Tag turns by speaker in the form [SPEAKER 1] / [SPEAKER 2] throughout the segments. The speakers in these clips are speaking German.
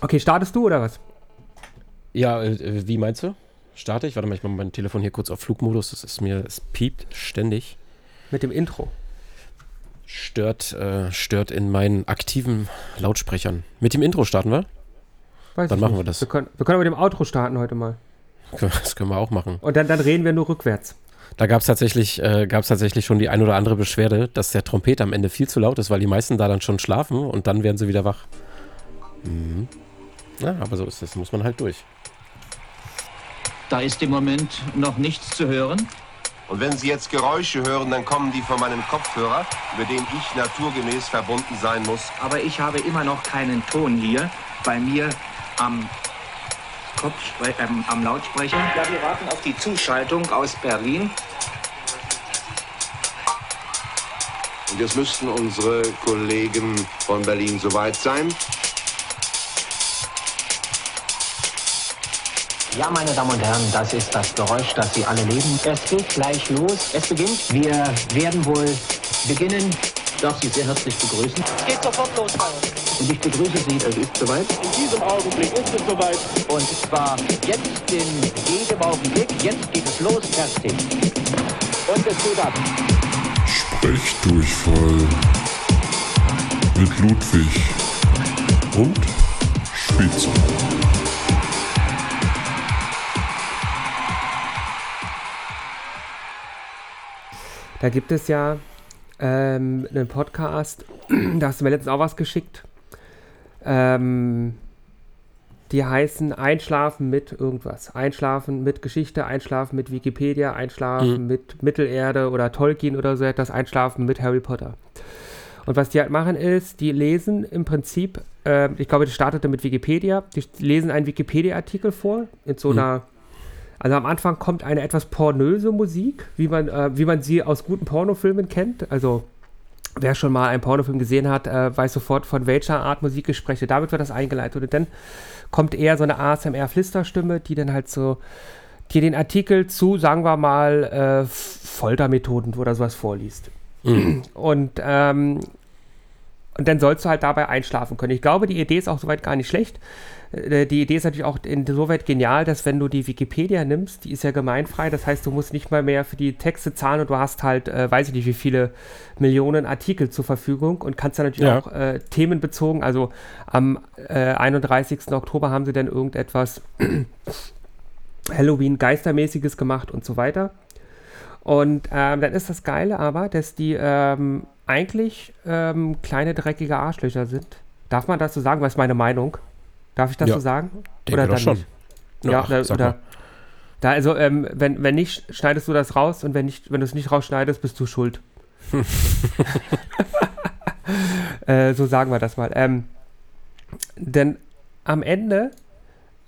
[SPEAKER 1] Okay, startest du oder was?
[SPEAKER 2] Ja, äh, wie meinst du? Starte ich? Warte mal, ich mache mein Telefon hier kurz auf Flugmodus. Das ist mir, es piept ständig.
[SPEAKER 1] Mit dem Intro.
[SPEAKER 2] Stört, äh, stört in meinen aktiven Lautsprechern. Mit dem Intro starten wir?
[SPEAKER 1] Weiß
[SPEAKER 2] Dann machen
[SPEAKER 1] nicht.
[SPEAKER 2] wir das.
[SPEAKER 1] Wir können, wir können mit dem Outro starten heute mal.
[SPEAKER 2] Das können wir auch machen.
[SPEAKER 1] Und dann, dann reden wir nur rückwärts.
[SPEAKER 2] Da gab es tatsächlich, äh, gab's tatsächlich schon die ein oder andere Beschwerde, dass der Trompeter am Ende viel zu laut ist, weil die meisten da dann schon schlafen und dann werden sie wieder wach. Mhm. Ja, aber so ist das, muss man halt durch.
[SPEAKER 3] Da ist im Moment noch nichts zu hören.
[SPEAKER 4] Und wenn Sie jetzt Geräusche hören, dann kommen die von meinem Kopfhörer, über den ich naturgemäß verbunden sein muss.
[SPEAKER 5] aber ich habe immer noch keinen Ton hier bei mir am Kopfspre ähm, am Lautsprecher. Ja, wir warten auf die Zuschaltung aus Berlin.
[SPEAKER 4] Und jetzt müssten unsere Kollegen von Berlin soweit sein.
[SPEAKER 5] Ja, meine Damen und Herren, das ist das Geräusch, das Sie alle leben. Es geht gleich los. Es beginnt. Wir werden wohl beginnen. Ich darf Sie sehr herzlich begrüßen.
[SPEAKER 6] Es geht sofort los.
[SPEAKER 5] Und ich begrüße Sie. Es ist soweit.
[SPEAKER 6] In diesem Augenblick ist es soweit.
[SPEAKER 5] Und zwar jetzt in jedem Augenblick. Jetzt geht es los. Fertig. Und es geht ab.
[SPEAKER 7] Sprechdurchfall mit Ludwig und Spitzer.
[SPEAKER 1] Da gibt es ja ähm, einen Podcast, da hast du mir letztens auch was geschickt. Ähm, die heißen Einschlafen mit irgendwas. Einschlafen mit Geschichte, Einschlafen mit Wikipedia, Einschlafen mit Mittelerde oder Tolkien oder so etwas, Einschlafen mit Harry Potter. Und was die halt machen ist, die lesen im Prinzip, ähm, ich glaube, das startete mit Wikipedia, die lesen einen Wikipedia-Artikel vor, in so einer also am Anfang kommt eine etwas pornöse Musik, wie man, äh, wie man sie aus guten Pornofilmen kennt. Also wer schon mal einen Pornofilm gesehen hat, äh, weiß sofort, von welcher Art Musik ich spreche. Damit wird das eingeleitet. Und dann kommt eher so eine ASMR-Flüsterstimme, die dann halt so, die den Artikel zu, sagen wir mal, äh, Foltermethoden oder sowas vorliest. Und, ähm, und dann sollst du halt dabei einschlafen können. Ich glaube, die Idee ist auch soweit gar nicht schlecht. Äh, Die Idee ist natürlich auch insoweit genial, dass wenn du die Wikipedia nimmst, die ist ja gemeinfrei, das heißt, du musst nicht mal mehr für die Texte zahlen und du hast halt, äh, weiß ich nicht, wie viele Millionen Artikel zur Verfügung und kannst dann natürlich
[SPEAKER 2] Ja.
[SPEAKER 1] auch äh, themenbezogen, also am äh, 31. Oktober haben sie dann irgendetwas Halloween-Geistermäßiges gemacht und so weiter. Und ähm, dann ist das Geile aber, dass die ähm, eigentlich ähm, kleine dreckige Arschlöcher sind. Darf man das so sagen? Was ist meine Meinung? Darf ich das
[SPEAKER 2] Ja,
[SPEAKER 1] so sagen?
[SPEAKER 2] denke doch
[SPEAKER 1] dann
[SPEAKER 2] schon.
[SPEAKER 1] nicht? Ja,
[SPEAKER 2] ach,
[SPEAKER 1] oder,
[SPEAKER 2] sag
[SPEAKER 1] oder da, also, ähm, wenn, wenn nicht, schneidest du das raus und wenn nicht, wenn du es nicht rausschneidest, bist du schuld. äh, so sagen wir das mal. Ähm, denn am Ende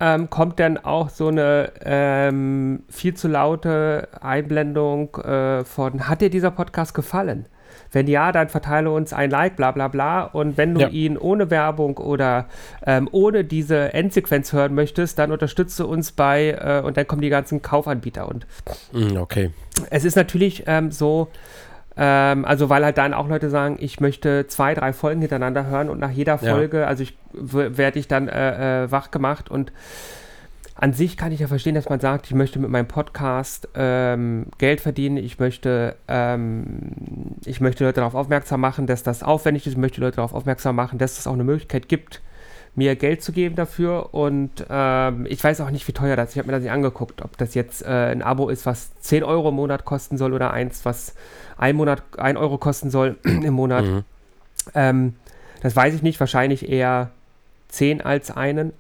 [SPEAKER 1] ähm, kommt dann auch so eine ähm, viel zu laute Einblendung äh, von, hat dir dieser Podcast gefallen? Wenn ja, dann verteile uns ein Like, bla bla bla. Und wenn du
[SPEAKER 2] Ja.
[SPEAKER 1] ihn ohne Werbung oder ähm, ohne diese Endsequenz hören möchtest, dann unterstütze uns bei, äh, und dann kommen die ganzen Kaufanbieter. Und
[SPEAKER 2] Mm, Okay.
[SPEAKER 1] es ist natürlich ähm, so, ähm, also weil halt dann auch Leute sagen, ich möchte zwei, drei Folgen hintereinander hören und nach jeder
[SPEAKER 2] Ja.
[SPEAKER 1] Folge, also ich werde ich dann äh, äh, wach gemacht und an sich kann ich ja verstehen, dass man sagt, ich möchte mit meinem Podcast ähm, Geld verdienen, ich möchte, ähm, ich möchte Leute darauf aufmerksam machen, dass das aufwendig ist, ich möchte Leute darauf aufmerksam machen, dass es auch eine Möglichkeit gibt, mir Geld zu geben dafür und ähm, ich weiß auch nicht, wie teuer das ist. Ich habe mir das nicht angeguckt, ob das jetzt äh, ein Abo ist, was 10 Euro im Monat kosten soll oder eins, was ein Monat 1 Euro kosten soll im Monat.
[SPEAKER 2] Mhm.
[SPEAKER 1] Ähm, das weiß ich nicht, wahrscheinlich eher 10 als einen.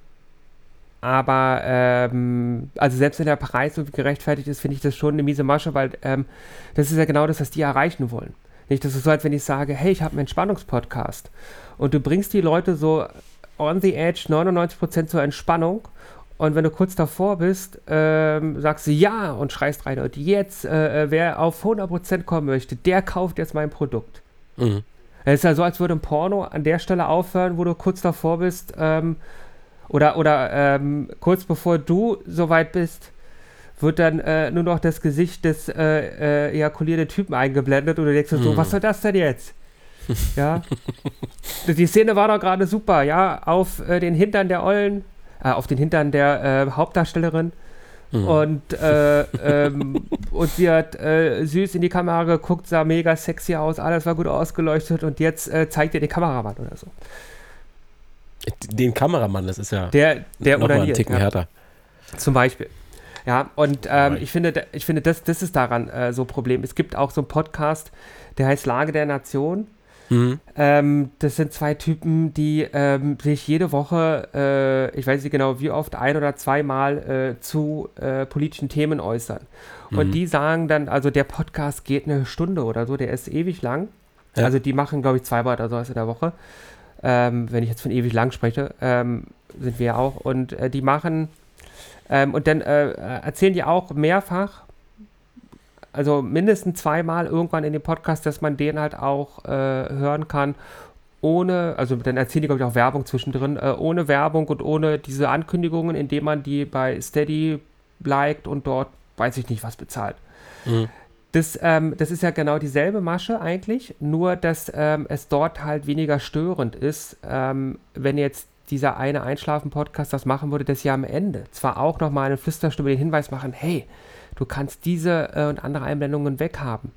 [SPEAKER 1] Aber, ähm, also selbst wenn der Preis so gerechtfertigt ist, finde ich das schon eine miese Masche, weil ähm, das ist ja genau das, was die erreichen wollen. Nicht, das ist so, als wenn ich sage, hey, ich habe einen Entspannungspodcast und du bringst die Leute so on the edge 99% zur Entspannung und wenn du kurz davor bist, ähm, sagst du ja und schreist rein und jetzt, äh, äh, wer auf 100% kommen möchte, der kauft jetzt mein Produkt.
[SPEAKER 2] Mhm.
[SPEAKER 1] Es ist ja so, als würde ein Porno an der Stelle aufhören, wo du kurz davor bist, ähm, oder, oder ähm, kurz bevor du soweit bist, wird dann äh, nur noch das Gesicht des äh, äh, ejakulierenden Typen eingeblendet und du denkst dir so, was soll das denn jetzt? Ja. Die Szene war doch gerade super, ja, auf äh, den Hintern der Ollen, äh, auf den Hintern der äh, Hauptdarstellerin.
[SPEAKER 2] Mhm.
[SPEAKER 1] Und, äh, ähm, und sie hat süß in die Kamera geguckt, sah mega sexy aus, alles war gut ausgeleuchtet und jetzt zeigt ihr den Kameramann oder so.
[SPEAKER 2] Den Kameramann, das ist ja
[SPEAKER 1] Der, der
[SPEAKER 2] noch mal einen Ticken
[SPEAKER 1] ja.
[SPEAKER 2] härter.
[SPEAKER 1] Zum Beispiel. Ja, und ähm, ich finde, ich finde das, das ist daran äh, so ein Problem. Es gibt auch so einen Podcast, der heißt Lage der Nation.
[SPEAKER 2] Mhm.
[SPEAKER 1] Ähm, das sind zwei Typen, die ähm, sich jede Woche, äh, ich weiß nicht genau wie oft, ein oder zweimal äh, zu äh, politischen Themen äußern. Und
[SPEAKER 2] Mhm.
[SPEAKER 1] die sagen dann, also der Podcast geht eine Stunde oder so, der ist ewig lang.
[SPEAKER 2] Ja.
[SPEAKER 1] Also die machen, glaube ich, zweimal oder sowas in der Woche. Ähm, wenn ich jetzt von ewig lang spreche, ähm, sind wir ja auch. Und äh, die machen, ähm, und dann äh, erzählen die auch mehrfach, also mindestens zweimal irgendwann in dem Podcast, dass man den halt auch äh, hören kann, ohne, also dann erzählen die, glaube ich, auch Werbung zwischendrin, äh, ohne Werbung und ohne diese Ankündigungen, indem man die bei Steady liked und dort, weiß ich nicht, was bezahlt.
[SPEAKER 2] Mhm.
[SPEAKER 1] Das, ähm, das ist ja genau dieselbe Masche eigentlich, nur dass ähm, es dort halt weniger störend ist, ähm, wenn jetzt dieser eine Einschlafen-Podcast das machen würde, dass sie am Ende zwar auch nochmal eine Flüsterstimme den Hinweis machen, hey, du kannst diese äh, und andere Einblendungen weghaben.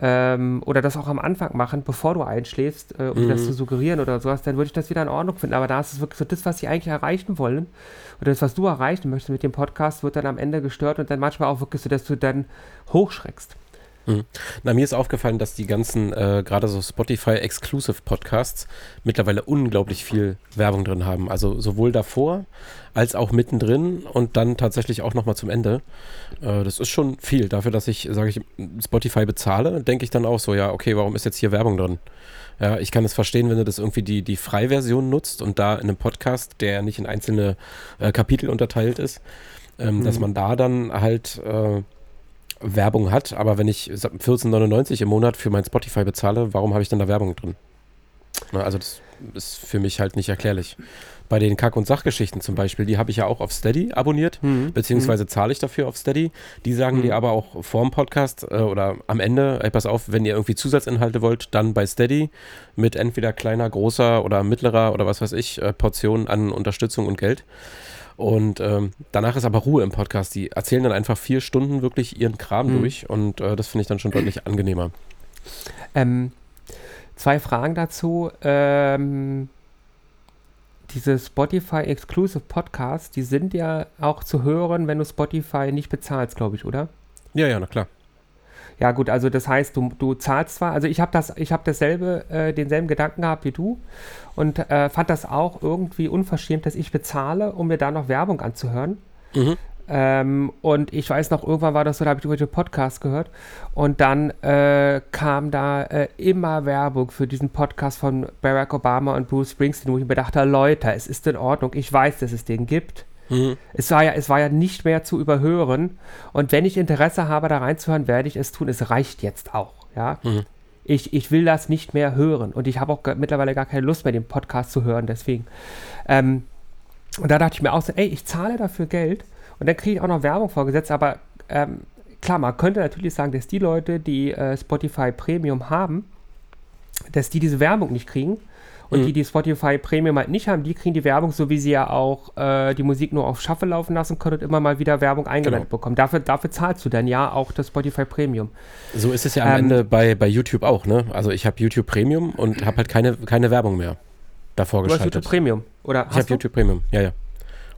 [SPEAKER 1] Ähm, oder das auch am Anfang machen, bevor du einschläfst, äh, um dir das
[SPEAKER 2] Mhm.
[SPEAKER 1] zu suggerieren oder sowas, dann würde ich das wieder in Ordnung finden. Aber da ist es wirklich so das, was sie eigentlich erreichen wollen, oder das, was du erreichen möchtest mit dem Podcast, wird dann am Ende gestört und dann manchmal auch wirklich so, dass du dann hochschreckst.
[SPEAKER 2] Na, mir ist aufgefallen, dass die ganzen, äh, gerade so Spotify-Exclusive-Podcasts mittlerweile unglaublich viel Werbung drin haben. Also sowohl davor als auch mittendrin und dann tatsächlich auch nochmal zum Ende. Äh, das ist schon viel. Dafür, dass ich, sage ich, Spotify bezahle, denke ich dann auch so, ja, okay, warum ist jetzt hier Werbung drin? Ja, ich kann es verstehen, wenn du das irgendwie die, die Freiversion nutzt und da in einem Podcast, der nicht in einzelne äh, Kapitel unterteilt ist, ähm, dass man da dann halt äh, Werbung hat, aber wenn ich 14,99 im Monat für mein Spotify bezahle, warum habe ich dann da Werbung drin? Na, also das ist für mich halt nicht erklärlich. Bei den Kack- und Sachgeschichten zum Beispiel, die habe ich ja auch auf Steady abonniert,
[SPEAKER 1] Mhm.
[SPEAKER 2] beziehungsweise zahle ich dafür auf Steady. Die sagen dir aber auch vorm Podcast äh, oder am Ende, ey, pass auf, wenn ihr irgendwie Zusatzinhalte wollt, dann bei Steady mit entweder kleiner, großer oder mittlerer oder was weiß ich, äh, Portionen an Unterstützung und Geld. Und ähm, danach ist aber Ruhe im Podcast. Die erzählen dann einfach vier Stunden wirklich ihren Kram
[SPEAKER 1] Mhm.
[SPEAKER 2] durch und äh, das finde ich dann schon deutlich angenehmer.
[SPEAKER 1] Ähm, zwei Fragen dazu. Ähm, diese Spotify Exclusive Podcasts, die sind ja auch zu hören, wenn du Spotify nicht bezahlst, glaube ich, oder?
[SPEAKER 2] Ja, ja, na klar.
[SPEAKER 1] Ja gut, also das heißt, du, du zahlst zwar, also ich habe das, ich habe dasselbe, äh, denselben Gedanken gehabt wie du und äh, fand das auch irgendwie unverschämt, dass ich bezahle, um mir da noch Werbung anzuhören.
[SPEAKER 2] Mhm.
[SPEAKER 1] Ähm, und ich weiß noch, irgendwann war das so, da habe ich über den Podcast gehört und dann äh, kam da äh, immer Werbung für diesen Podcast von Barack Obama und Bruce Springsteen, wo ich mir dachte, Leute, es ist in Ordnung, ich weiß, dass es den gibt.
[SPEAKER 2] Mhm.
[SPEAKER 1] Es war, ja, es war ja nicht mehr zu überhören. Und wenn ich Interesse habe, da reinzuhören, werde ich es tun. Es reicht jetzt auch. Ja?
[SPEAKER 2] Mhm.
[SPEAKER 1] Ich, ich will das nicht mehr hören. Und ich habe auch mittlerweile gar keine Lust mehr, den Podcast zu hören. Deswegen. Ähm, und da dachte ich mir auch so, ey, ich zahle dafür Geld. Und dann kriege ich auch noch Werbung vorgesetzt. Aber ähm, klar, man könnte natürlich sagen, dass die Leute, die äh, Spotify Premium haben, dass die diese Werbung nicht kriegen. Und
[SPEAKER 2] Mhm.
[SPEAKER 1] die, die Spotify Premium halt nicht haben, die kriegen die Werbung, so wie sie ja auch äh, die Musik nur auf Shuffle laufen lassen können und immer mal wieder Werbung eingeblendet
[SPEAKER 2] Genau.
[SPEAKER 1] bekommen. Dafür, dafür zahlst du dann ja auch das Spotify Premium.
[SPEAKER 2] So ist es ja am
[SPEAKER 1] Ähm,
[SPEAKER 2] Ende bei, bei YouTube auch, ne? Also ich habe YouTube Premium und habe halt keine, keine Werbung mehr davor
[SPEAKER 1] Du hast
[SPEAKER 2] geschaltet.
[SPEAKER 1] YouTube Premium. Oder
[SPEAKER 2] ich
[SPEAKER 1] hast
[SPEAKER 2] habe? YouTube Premium, ja, ja.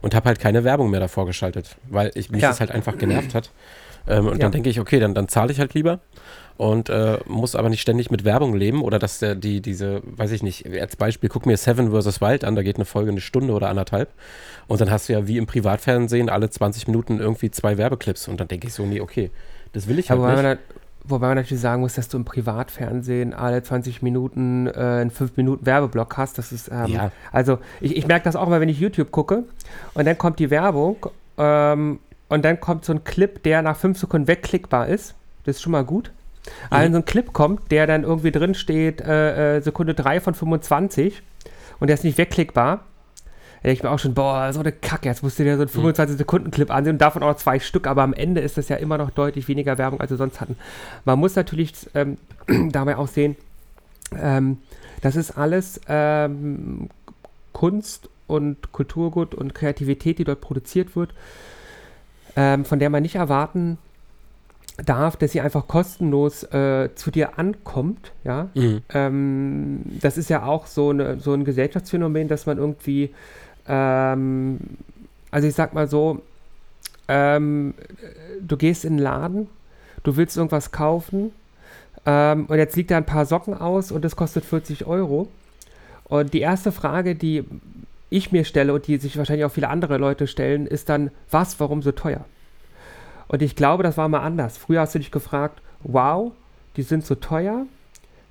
[SPEAKER 2] Und habe halt keine Werbung mehr davor geschaltet, weil ich, mich
[SPEAKER 1] Ja.
[SPEAKER 2] das halt einfach genervt hat. Ähm, und
[SPEAKER 1] Ja.
[SPEAKER 2] dann denke ich, okay, dann, dann zahle ich halt lieber und äh, muss aber nicht ständig mit Werbung leben oder dass der, die, diese, weiß ich nicht, als Beispiel, guck mir Seven vs. Wild an, da geht eine Folge eine Stunde oder anderthalb und dann hast du ja wie im Privatfernsehen alle 20 Minuten irgendwie zwei Werbeclips und dann denke ich so, nee, okay, das will ich halt nicht.
[SPEAKER 1] man, wobei man natürlich sagen muss, dass du im Privatfernsehen alle 20 Minuten äh, einen 5 Minuten Werbeblock hast. Das ist, ähm,
[SPEAKER 2] Ja.
[SPEAKER 1] also ich, ich merke das auch immer, wenn ich YouTube gucke und dann kommt die Werbung ähm, und dann kommt so ein Clip, der nach 5 Sekunden wegklickbar ist. Das ist schon mal gut. Aber wenn so ein Clip kommt, der dann irgendwie drin steht, äh, äh, Sekunde 3 von 25 und der ist nicht wegklickbar, da denke ich mir auch schon, boah, so eine Kacke, jetzt musst du dir so einen 25-Sekunden-Clip ansehen und davon auch zwei Stück, aber am Ende ist das ja immer noch deutlich weniger Werbung, als wir sonst hatten. Man muss natürlich ähm, dabei auch sehen, Ähm, das ist alles ähm, Kunst und Kulturgut und Kreativität, die dort produziert wird, ähm, von der man nicht erwarten darf, dass sie einfach kostenlos äh, zu dir ankommt, ja.
[SPEAKER 2] Mhm.
[SPEAKER 1] Ähm, das ist ja auch so, eine, so ein Gesellschaftsphänomen, dass man irgendwie, ähm, also ich sag mal so, ähm, du gehst in den Laden, du willst irgendwas kaufen ähm, und jetzt liegt da ein paar Socken aus und das kostet 40 Euro. Und die erste Frage, die ich mir stelle und die sich wahrscheinlich auch viele andere Leute stellen, ist dann, was, warum so teuer? Und ich glaube, das war mal anders. Früher hast du dich gefragt, wow, die sind so teuer.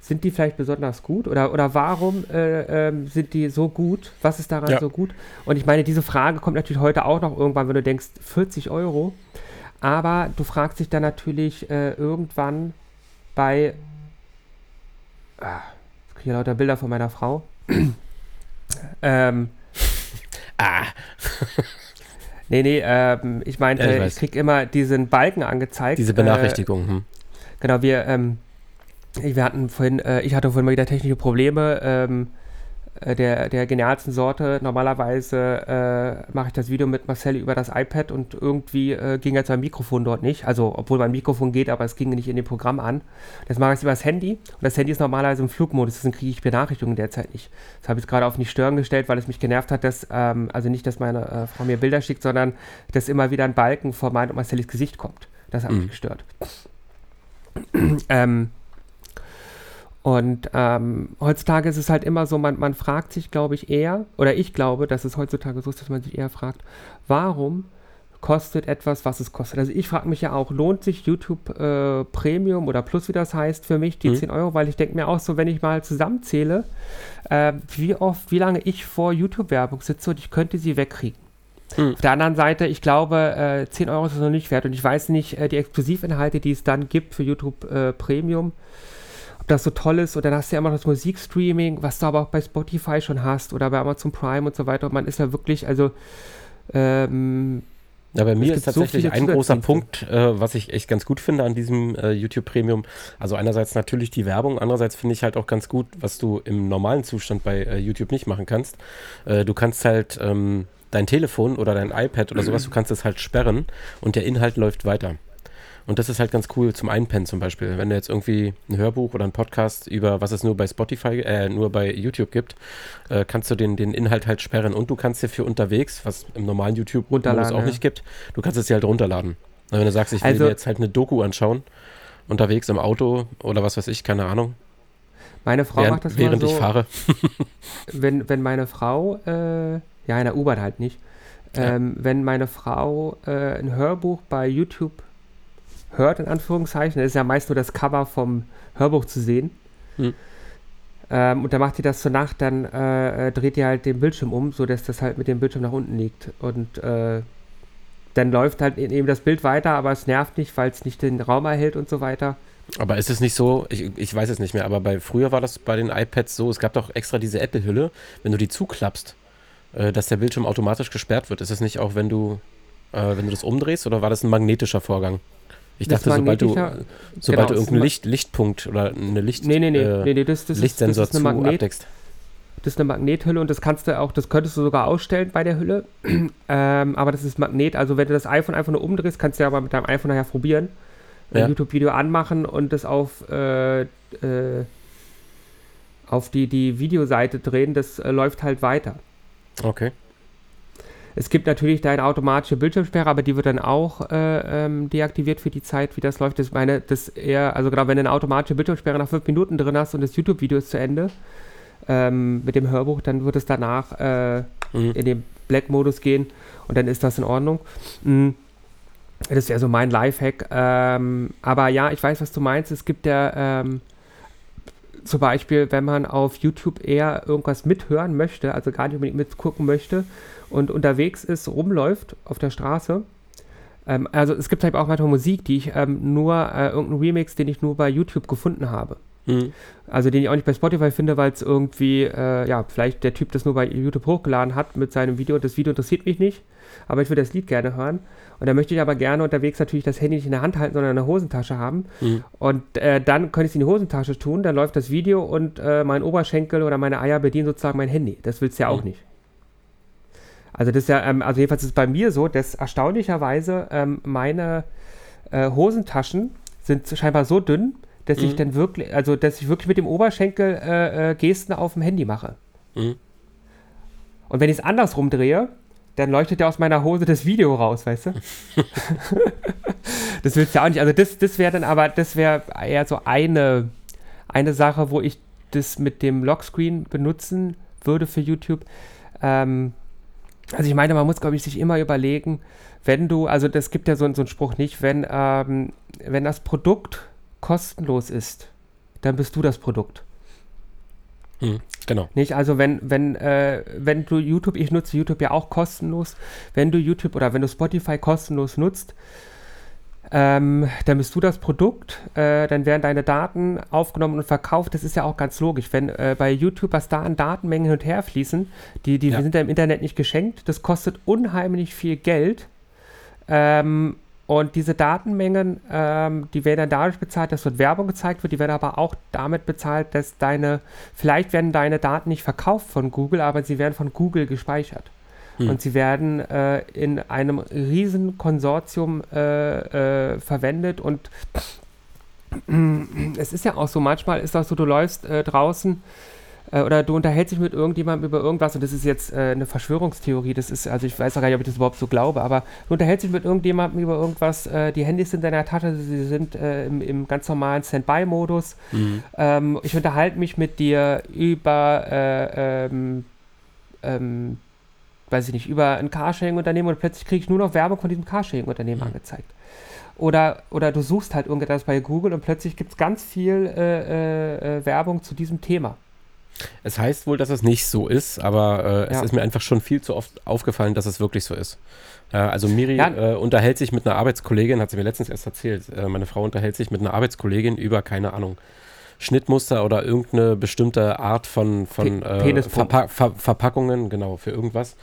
[SPEAKER 1] Sind die vielleicht besonders gut? Oder, oder warum äh, ähm, sind die so gut? Was ist daran
[SPEAKER 2] Ja.
[SPEAKER 1] so gut? Und ich meine, diese Frage kommt natürlich heute auch noch irgendwann, wenn du denkst, 40 Euro. Aber du fragst dich dann natürlich äh, irgendwann bei. Ah, ich kriege lauter Bilder von meiner Frau. ähm,
[SPEAKER 2] Ah,
[SPEAKER 1] nee, nee, ähm, ich meinte,
[SPEAKER 2] Ja, ich
[SPEAKER 1] ich,
[SPEAKER 2] weiß.
[SPEAKER 1] krieg immer diesen Balken angezeigt.
[SPEAKER 2] diese
[SPEAKER 1] Äh,
[SPEAKER 2] Benachrichtigung. Hm.
[SPEAKER 1] Genau, wir, ähm, wir hatten vorhin, äh, ich hatte vorhin mal wieder technische Probleme, ähm, äh, der, der genialsten Sorte. Normalerweise äh, mache ich das Video mit Marcel über das iPad und irgendwie äh, ging jetzt mein Mikrofon dort nicht. Also, obwohl mein Mikrofon geht, aber es ging nicht in dem Programm an. Das mache ich über das Handy und das Handy ist normalerweise im Flugmodus, deswegen kriege ich Benachrichtigungen derzeit nicht. Das habe ich gerade auf nicht stören gestellt, weil es mich genervt hat, dass, ähm, also nicht, dass meine äh, Frau mir Bilder schickt, sondern dass immer wieder ein Balken vor mein und Marcellis Gesicht kommt. Das hat mich
[SPEAKER 2] Mhm.
[SPEAKER 1] gestört. ähm, und ähm, heutzutage ist es halt immer so, man, man fragt sich, glaube ich, eher, oder ich glaube, dass es heutzutage so ist, dass man sich eher fragt, warum kostet etwas, was es kostet. Also ich frage mich ja auch, lohnt sich YouTube äh, Premium oder Plus, wie das heißt, für mich die
[SPEAKER 2] Mhm.
[SPEAKER 1] 10 Euro? Weil ich denke mir auch so, wenn ich mal zusammenzähle, äh, wie oft, wie lange ich vor YouTube-Werbung sitze und ich könnte sie wegkriegen.
[SPEAKER 2] Mhm.
[SPEAKER 1] Auf der anderen Seite, ich glaube, äh, 10 Euro ist es noch nicht wert und ich weiß nicht, äh, die Exklusivinhalte, die es dann gibt für YouTube äh, Premium, das so toll ist. Und dann hast du ja immer noch das Musikstreaming, was du aber auch bei Spotify schon hast oder bei Amazon Prime und so weiter. Und man ist ja wirklich, also, ähm,
[SPEAKER 2] Ja, bei mir ist
[SPEAKER 1] so
[SPEAKER 2] tatsächlich
[SPEAKER 1] viele
[SPEAKER 2] ein großer. Punkt, äh, was ich echt ganz gut finde an diesem äh, YouTube Premium. Also einerseits natürlich die Werbung, andererseits finde ich halt auch ganz gut, was du im normalen Zustand bei äh, YouTube nicht machen kannst. Äh, du kannst halt ähm, dein Telefon oder dein iPad oder sowas, du kannst es halt sperren und der Inhalt läuft weiter. Und das ist halt ganz cool zum Einpennen zum Beispiel. Wenn du jetzt irgendwie ein Hörbuch oder ein Podcast über, was es nur bei Spotify, äh, nur bei YouTube gibt, äh, kannst du den, den Inhalt halt sperren. Und du kannst dir für unterwegs, was im normalen YouTube-Modus
[SPEAKER 1] Runterladen,
[SPEAKER 2] auch
[SPEAKER 1] ja.
[SPEAKER 2] nicht gibt, du kannst es dir halt runterladen. Also wenn du sagst, ich will
[SPEAKER 1] Also-
[SPEAKER 2] mir jetzt halt eine Doku anschauen, unterwegs im Auto oder was weiß ich, keine Ahnung,
[SPEAKER 1] meine Frau
[SPEAKER 2] während,
[SPEAKER 1] macht das
[SPEAKER 2] während
[SPEAKER 1] so,
[SPEAKER 2] ich fahre.
[SPEAKER 1] wenn, wenn meine Frau, äh, ja, in der U-Bahn halt nicht,
[SPEAKER 2] Ja.
[SPEAKER 1] ähm, wenn meine Frau äh, ein Hörbuch bei YouTube hört, in Anführungszeichen, ist ja meist nur das Cover vom Hörbuch zu sehen.
[SPEAKER 2] Hm.
[SPEAKER 1] Ähm, und dann macht die das zur Nacht, dann äh, äh, dreht die halt den Bildschirm um, sodass das halt mit dem Bildschirm nach unten liegt. Und äh, dann läuft halt eben das Bild weiter, aber es nervt nicht, weil es nicht den Raum erhält und so weiter.
[SPEAKER 2] Aber ist es nicht so, ich, ich weiß es nicht mehr, aber bei früher war das bei den iPads so, es gab doch extra diese Apple-Hülle, wenn du die zuklappst, äh, dass der Bildschirm automatisch gesperrt wird. Ist es nicht auch, wenn du, äh, wenn du das umdrehst oder war das ein magnetischer Vorgang? Ich dachte, sobald du, sobald
[SPEAKER 1] genau,
[SPEAKER 2] du irgendeinen Licht, Lichtpunkt oder eine Licht,
[SPEAKER 1] Nee, nee, nee,
[SPEAKER 2] äh,
[SPEAKER 1] nee, nee das, das, ist, das
[SPEAKER 2] Lichtsensor
[SPEAKER 1] ist eine
[SPEAKER 2] zu
[SPEAKER 1] Magnet,
[SPEAKER 2] abdeckst.
[SPEAKER 1] Das ist eine Magnethülle und das kannst du auch, das könntest du sogar ausstellen bei der Hülle. ähm, aber das ist Magnet. Also wenn du das iPhone einfach nur umdrehst, kannst du ja aber mit deinem iPhone nachher probieren. Ein
[SPEAKER 2] Ja.
[SPEAKER 1] YouTube-Video anmachen und das auf, äh, äh, auf die, die Videoseite drehen, das äh, läuft halt weiter.
[SPEAKER 2] Okay.
[SPEAKER 1] Es gibt natürlich da eine automatische Bildschirmsperre, aber die wird dann auch äh, ähm, deaktiviert für die Zeit, wie das läuft. Das meine, das eher, also genau, wenn du eine automatische Bildschirmsperre nach fünf Minuten drin hast und das YouTube-Video ist zu Ende ähm, mit dem Hörbuch, dann wird es danach äh,
[SPEAKER 2] Mhm.
[SPEAKER 1] in den Black-Modus gehen und dann ist das in Ordnung. Mm. Das wäre so mein Lifehack. Ähm, aber ja, ich weiß, was du meinst. Es gibt ja ähm, zum Beispiel, wenn man auf YouTube eher irgendwas mithören möchte, also gar nicht unbedingt mitgucken möchte und unterwegs ist, rumläuft auf der Straße. Ähm, also es gibt halt auch manchmal Musik, die ich ähm, nur, äh, irgendeinen Remix, den ich nur bei YouTube gefunden habe.
[SPEAKER 2] Mhm.
[SPEAKER 1] Also den ich auch nicht bei Spotify finde, weil es irgendwie, äh, ja, vielleicht der Typ das nur bei YouTube hochgeladen hat mit seinem Video. Das Video interessiert mich nicht, aber ich würde das Lied gerne hören. Und da möchte ich aber gerne unterwegs natürlich das Handy nicht in der Hand halten, sondern in der Hosentasche haben.
[SPEAKER 2] Mhm.
[SPEAKER 1] Und äh, dann könnte ich es in die Hosentasche tun, dann läuft das Video und äh, mein Oberschenkel oder meine Eier bedienen sozusagen mein Handy. Das willst du ja auch
[SPEAKER 2] Mhm.
[SPEAKER 1] nicht. Also das ist ja, ähm, also jedenfalls ist es bei mir so, dass erstaunlicherweise ähm, meine äh, Hosentaschen sind scheinbar so dünn, dass ich
[SPEAKER 2] Mhm.
[SPEAKER 1] dann wirklich, also dass ich wirklich mit dem Oberschenkel äh, äh, Gesten auf dem Handy mache.
[SPEAKER 2] Mhm.
[SPEAKER 1] Und wenn ich es andersrum drehe, dann leuchtet ja aus meiner Hose das Video raus, weißt du? das willst du ja auch nicht. Also das, das wäre dann aber, das wäre eher so eine, eine Sache, wo ich das mit dem Lockscreen benutzen würde für YouTube. Ähm, also ich meine, man muss, glaube ich, sich immer überlegen, wenn du, also das gibt ja so, so einen Spruch nicht, wenn, ähm, wenn das Produkt kostenlos ist, dann bist du das Produkt.
[SPEAKER 2] Mhm. Genau.
[SPEAKER 1] Nicht? Also wenn, wenn, äh, wenn du YouTube, ich nutze YouTube ja auch kostenlos, wenn du YouTube oder wenn du Spotify kostenlos nutzt, ähm, dann bist du das Produkt, äh, dann werden deine Daten aufgenommen und verkauft. Das ist ja auch ganz logisch. Wenn äh, bei YouTube, was da an Datenmengen hin und her fließen, die, die
[SPEAKER 2] Ja.
[SPEAKER 1] sind ja im Internet nicht geschenkt, das kostet unheimlich viel Geld. Ähm, und diese Datenmengen, ähm, die werden dann dadurch bezahlt, dass dort Werbung gezeigt wird, die werden aber auch damit bezahlt, dass deine, vielleicht werden deine Daten nicht verkauft von Google, aber sie werden von Google gespeichert.
[SPEAKER 2] Hm.
[SPEAKER 1] Und sie werden äh, in einem riesen Konsortium äh, äh, verwendet und es ist ja auch so, manchmal ist das so, du läufst äh, draußen äh, oder du unterhältst dich mit irgendjemandem über irgendwas und das ist jetzt äh, eine Verschwörungstheorie, das ist, also ich weiß auch gar nicht, ob ich das überhaupt so glaube, aber du unterhältst dich mit irgendjemandem über irgendwas, äh, die Handys sind in deiner Tasche, sie sind äh, im, im ganz normalen Standby-Modus.
[SPEAKER 2] Mhm.
[SPEAKER 1] Ähm, ich unterhalte mich mit dir über, äh, ähm, ähm, weiß ich nicht, über ein Carsharing-Unternehmen und plötzlich kriege ich nur noch Werbung von diesem Carsharing-Unternehmen
[SPEAKER 2] Mhm.
[SPEAKER 1] angezeigt. Oder, oder du suchst halt irgendetwas bei Google und plötzlich gibt es ganz viel äh, äh, äh, Werbung zu diesem Thema.
[SPEAKER 2] Es heißt wohl, dass es nicht so ist, aber äh, es
[SPEAKER 1] Ja.
[SPEAKER 2] ist mir einfach schon viel zu oft aufgefallen, dass es wirklich so ist. Äh, also Miri
[SPEAKER 1] Ja.
[SPEAKER 2] äh, unterhält sich mit einer Arbeitskollegin, hat sie mir letztens erst erzählt. Äh, meine Frau unterhält sich mit einer Arbeitskollegin über, keine Ahnung, Schnittmuster oder irgendeine bestimmte Art von, von äh. Verpa Ver Verpackungen, genau, für irgendwas.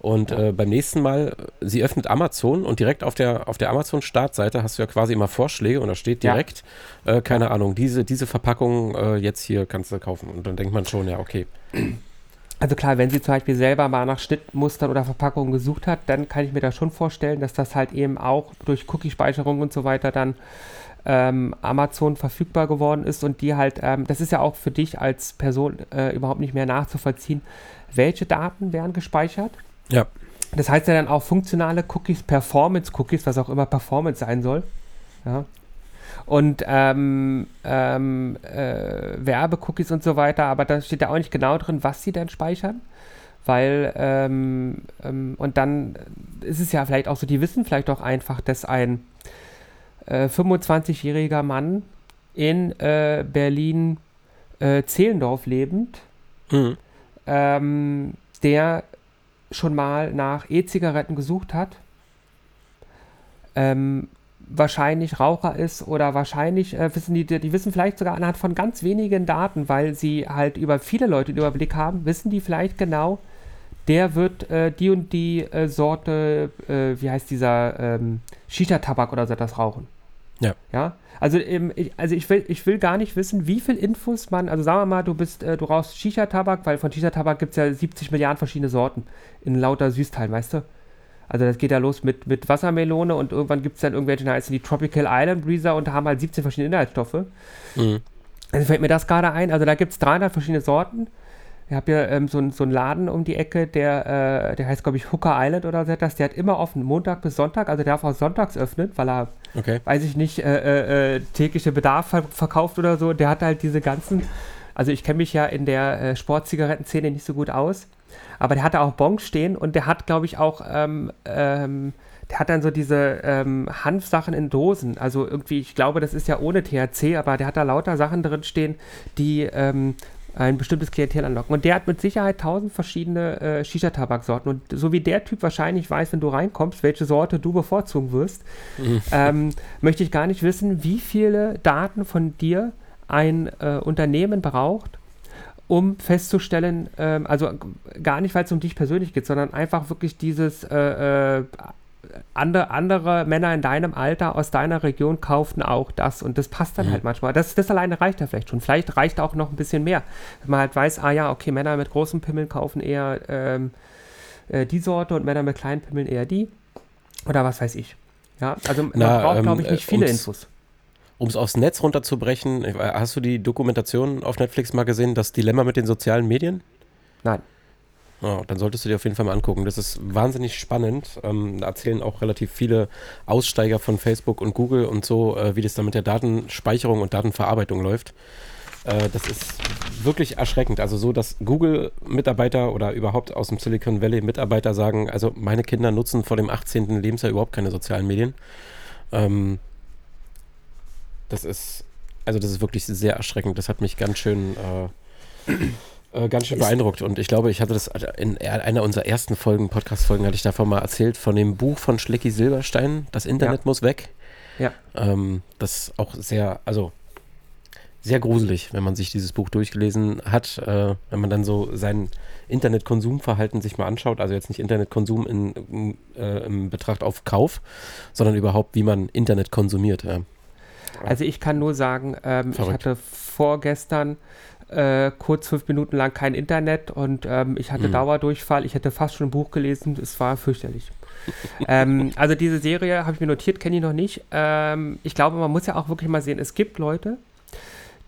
[SPEAKER 2] Und
[SPEAKER 1] Ja.
[SPEAKER 2] äh, beim nächsten Mal, sie öffnet Amazon und direkt auf der, auf der Amazon-Startseite hast du ja quasi immer Vorschläge und da steht
[SPEAKER 1] Ja.
[SPEAKER 2] direkt, äh, keine Ahnung, diese, diese Verpackung äh, jetzt hier kannst du kaufen. Und dann denkt man schon, ja, okay.
[SPEAKER 1] Also klar, wenn sie zum Beispiel selber mal nach Schnittmustern oder Verpackungen gesucht hat, dann kann ich mir da schon vorstellen, dass das halt eben auch durch Cookie-Speicherung und so weiter dann ähm, Amazon verfügbar geworden ist und die halt, ähm, das ist ja auch für dich als Person äh, überhaupt nicht mehr nachzuvollziehen, welche Daten werden gespeichert.
[SPEAKER 2] Ja.
[SPEAKER 1] Das heißt ja dann auch funktionale Cookies, Performance-Cookies, was auch immer Performance sein soll. Ja. Und ähm, ähm, äh, Werbe-Cookies und so weiter, aber da steht ja auch nicht genau drin, was sie denn speichern. Weil, ähm, ähm, und dann ist es ja vielleicht auch so, die wissen vielleicht auch einfach, dass ein äh, 25-jähriger Mann in äh, Berlin äh, Zehlendorf lebend,
[SPEAKER 2] Mhm.
[SPEAKER 1] ähm, der schon mal nach E-Zigaretten gesucht hat, ähm, wahrscheinlich Raucher ist oder wahrscheinlich äh, wissen die, die wissen vielleicht sogar anhand von ganz wenigen Daten, weil sie halt über viele Leute den Überblick haben, wissen die vielleicht genau, der wird äh, die und die äh, Sorte, äh, wie heißt dieser, ähm, Shisha-Tabak oder so das rauchen.
[SPEAKER 2] Ja.
[SPEAKER 1] Ja, also, ähm, ich, also ich, will, ich will gar nicht wissen, wie viel Infos man, also sagen wir mal, du bist, äh, du rauchst Shisha-Tabak, weil von Shisha-Tabak gibt es ja 70 Milliarden verschiedene Sorten in lauter Süßteilen, weißt du? Also das geht ja los mit, mit Wassermelone und irgendwann gibt es dann irgendwelche, da heißen die Tropical Island Breezer und haben halt 17 verschiedene Inhaltsstoffe.
[SPEAKER 2] Mhm.
[SPEAKER 1] Also fällt mir das gerade ein. Also da gibt es 300 verschiedene Sorten. Ich habe hier ähm, so, so einen Laden um die Ecke, der, äh, der heißt, glaube ich, Hooker Island oder so etwas. Der hat immer offen, Montag bis Sonntag. Also der darf auch sonntags öffnen, weil er,
[SPEAKER 2] Okay.
[SPEAKER 1] weiß ich nicht, äh, äh, äh, tägliche Bedarf ver verkauft oder so. Der hat halt diese ganzen, also ich kenne mich ja in der äh, Sportzigarettenszene nicht so gut aus, aber der hatte auch Bons stehen und der hat, glaube ich, auch, ähm, ähm, der hat dann so diese ähm, Hanfsachen in Dosen. Also irgendwie, ich glaube, das ist ja ohne THC, aber der hat da lauter Sachen drin stehen, die ähm, ein bestimmtes Klientel anlocken. Und der hat mit Sicherheit tausend verschiedene äh, Shisha-Tabaksorten. Und so wie der Typ wahrscheinlich weiß, wenn du reinkommst, welche Sorte du bevorzugen wirst, ähm, möchte ich gar nicht wissen, wie viele Daten von dir ein äh, Unternehmen braucht, um festzustellen, ähm, also gar nicht, weil es um dich persönlich geht, sondern einfach wirklich dieses äh, äh, andere, andere Männer in deinem Alter aus deiner Region kauften auch das und das passt dann
[SPEAKER 2] Mhm.
[SPEAKER 1] halt manchmal. Das, das alleine reicht ja vielleicht schon. Vielleicht reicht auch noch ein bisschen mehr. Wenn man halt weiß, ah ja, okay, Männer mit großen Pimmeln kaufen eher ähm, äh, die Sorte und Männer mit kleinen Pimmeln eher die. Oder was weiß ich. Ja, also man
[SPEAKER 2] Na,
[SPEAKER 1] braucht,
[SPEAKER 2] ähm,
[SPEAKER 1] glaube ich, nicht viele
[SPEAKER 2] um's-
[SPEAKER 1] Infos.
[SPEAKER 2] Um es aufs Netz runterzubrechen, äh, hast du die Dokumentation auf Netflix mal gesehen, das Dilemma mit den sozialen Medien?
[SPEAKER 1] Nein.
[SPEAKER 2] Ja, dann solltest du dir auf jeden Fall mal angucken. Das ist wahnsinnig spannend. Ähm, da erzählen auch relativ viele Aussteiger von Facebook und Google und so, äh, wie das da mit der Datenspeicherung und Datenverarbeitung läuft. Äh, das ist wirklich erschreckend. Also so, dass Google-Mitarbeiter oder überhaupt aus dem Silicon Valley Mitarbeiter sagen, also meine Kinder nutzen vor dem 18. Lebensjahr überhaupt keine sozialen Medien. Ähm, das ist, also das ist wirklich sehr erschreckend. Das hat mich ganz schön, äh, äh, ganz schön beeindruckt. Und ich glaube, ich hatte das in einer unserer ersten Folgen, Podcast-Folgen, hatte ich davon mal erzählt, von dem Buch von Schlecki Silberstein, Das Internet
[SPEAKER 1] Ja.
[SPEAKER 2] muss weg.
[SPEAKER 1] Ja.
[SPEAKER 2] Ähm, das ist auch sehr, also sehr gruselig, wenn man sich dieses Buch durchgelesen hat, äh, wenn man dann so sein Internetkonsumverhalten sich mal anschaut, also jetzt nicht Internetkonsum in, in, äh, im Betracht auf Kauf, sondern überhaupt, wie man Internet konsumiert. Ja.
[SPEAKER 1] Also ich kann nur sagen, ähm, ich hatte vorgestern äh, kurz fünf Minuten lang kein Internet und ähm, ich hatte
[SPEAKER 2] Mhm.
[SPEAKER 1] Dauerdurchfall. Ich hätte fast schon ein Buch gelesen. Es war fürchterlich. ähm, also diese Serie habe ich mir notiert, kenne ich noch nicht. Ähm, ich glaube, man muss ja auch wirklich mal sehen, es gibt Leute,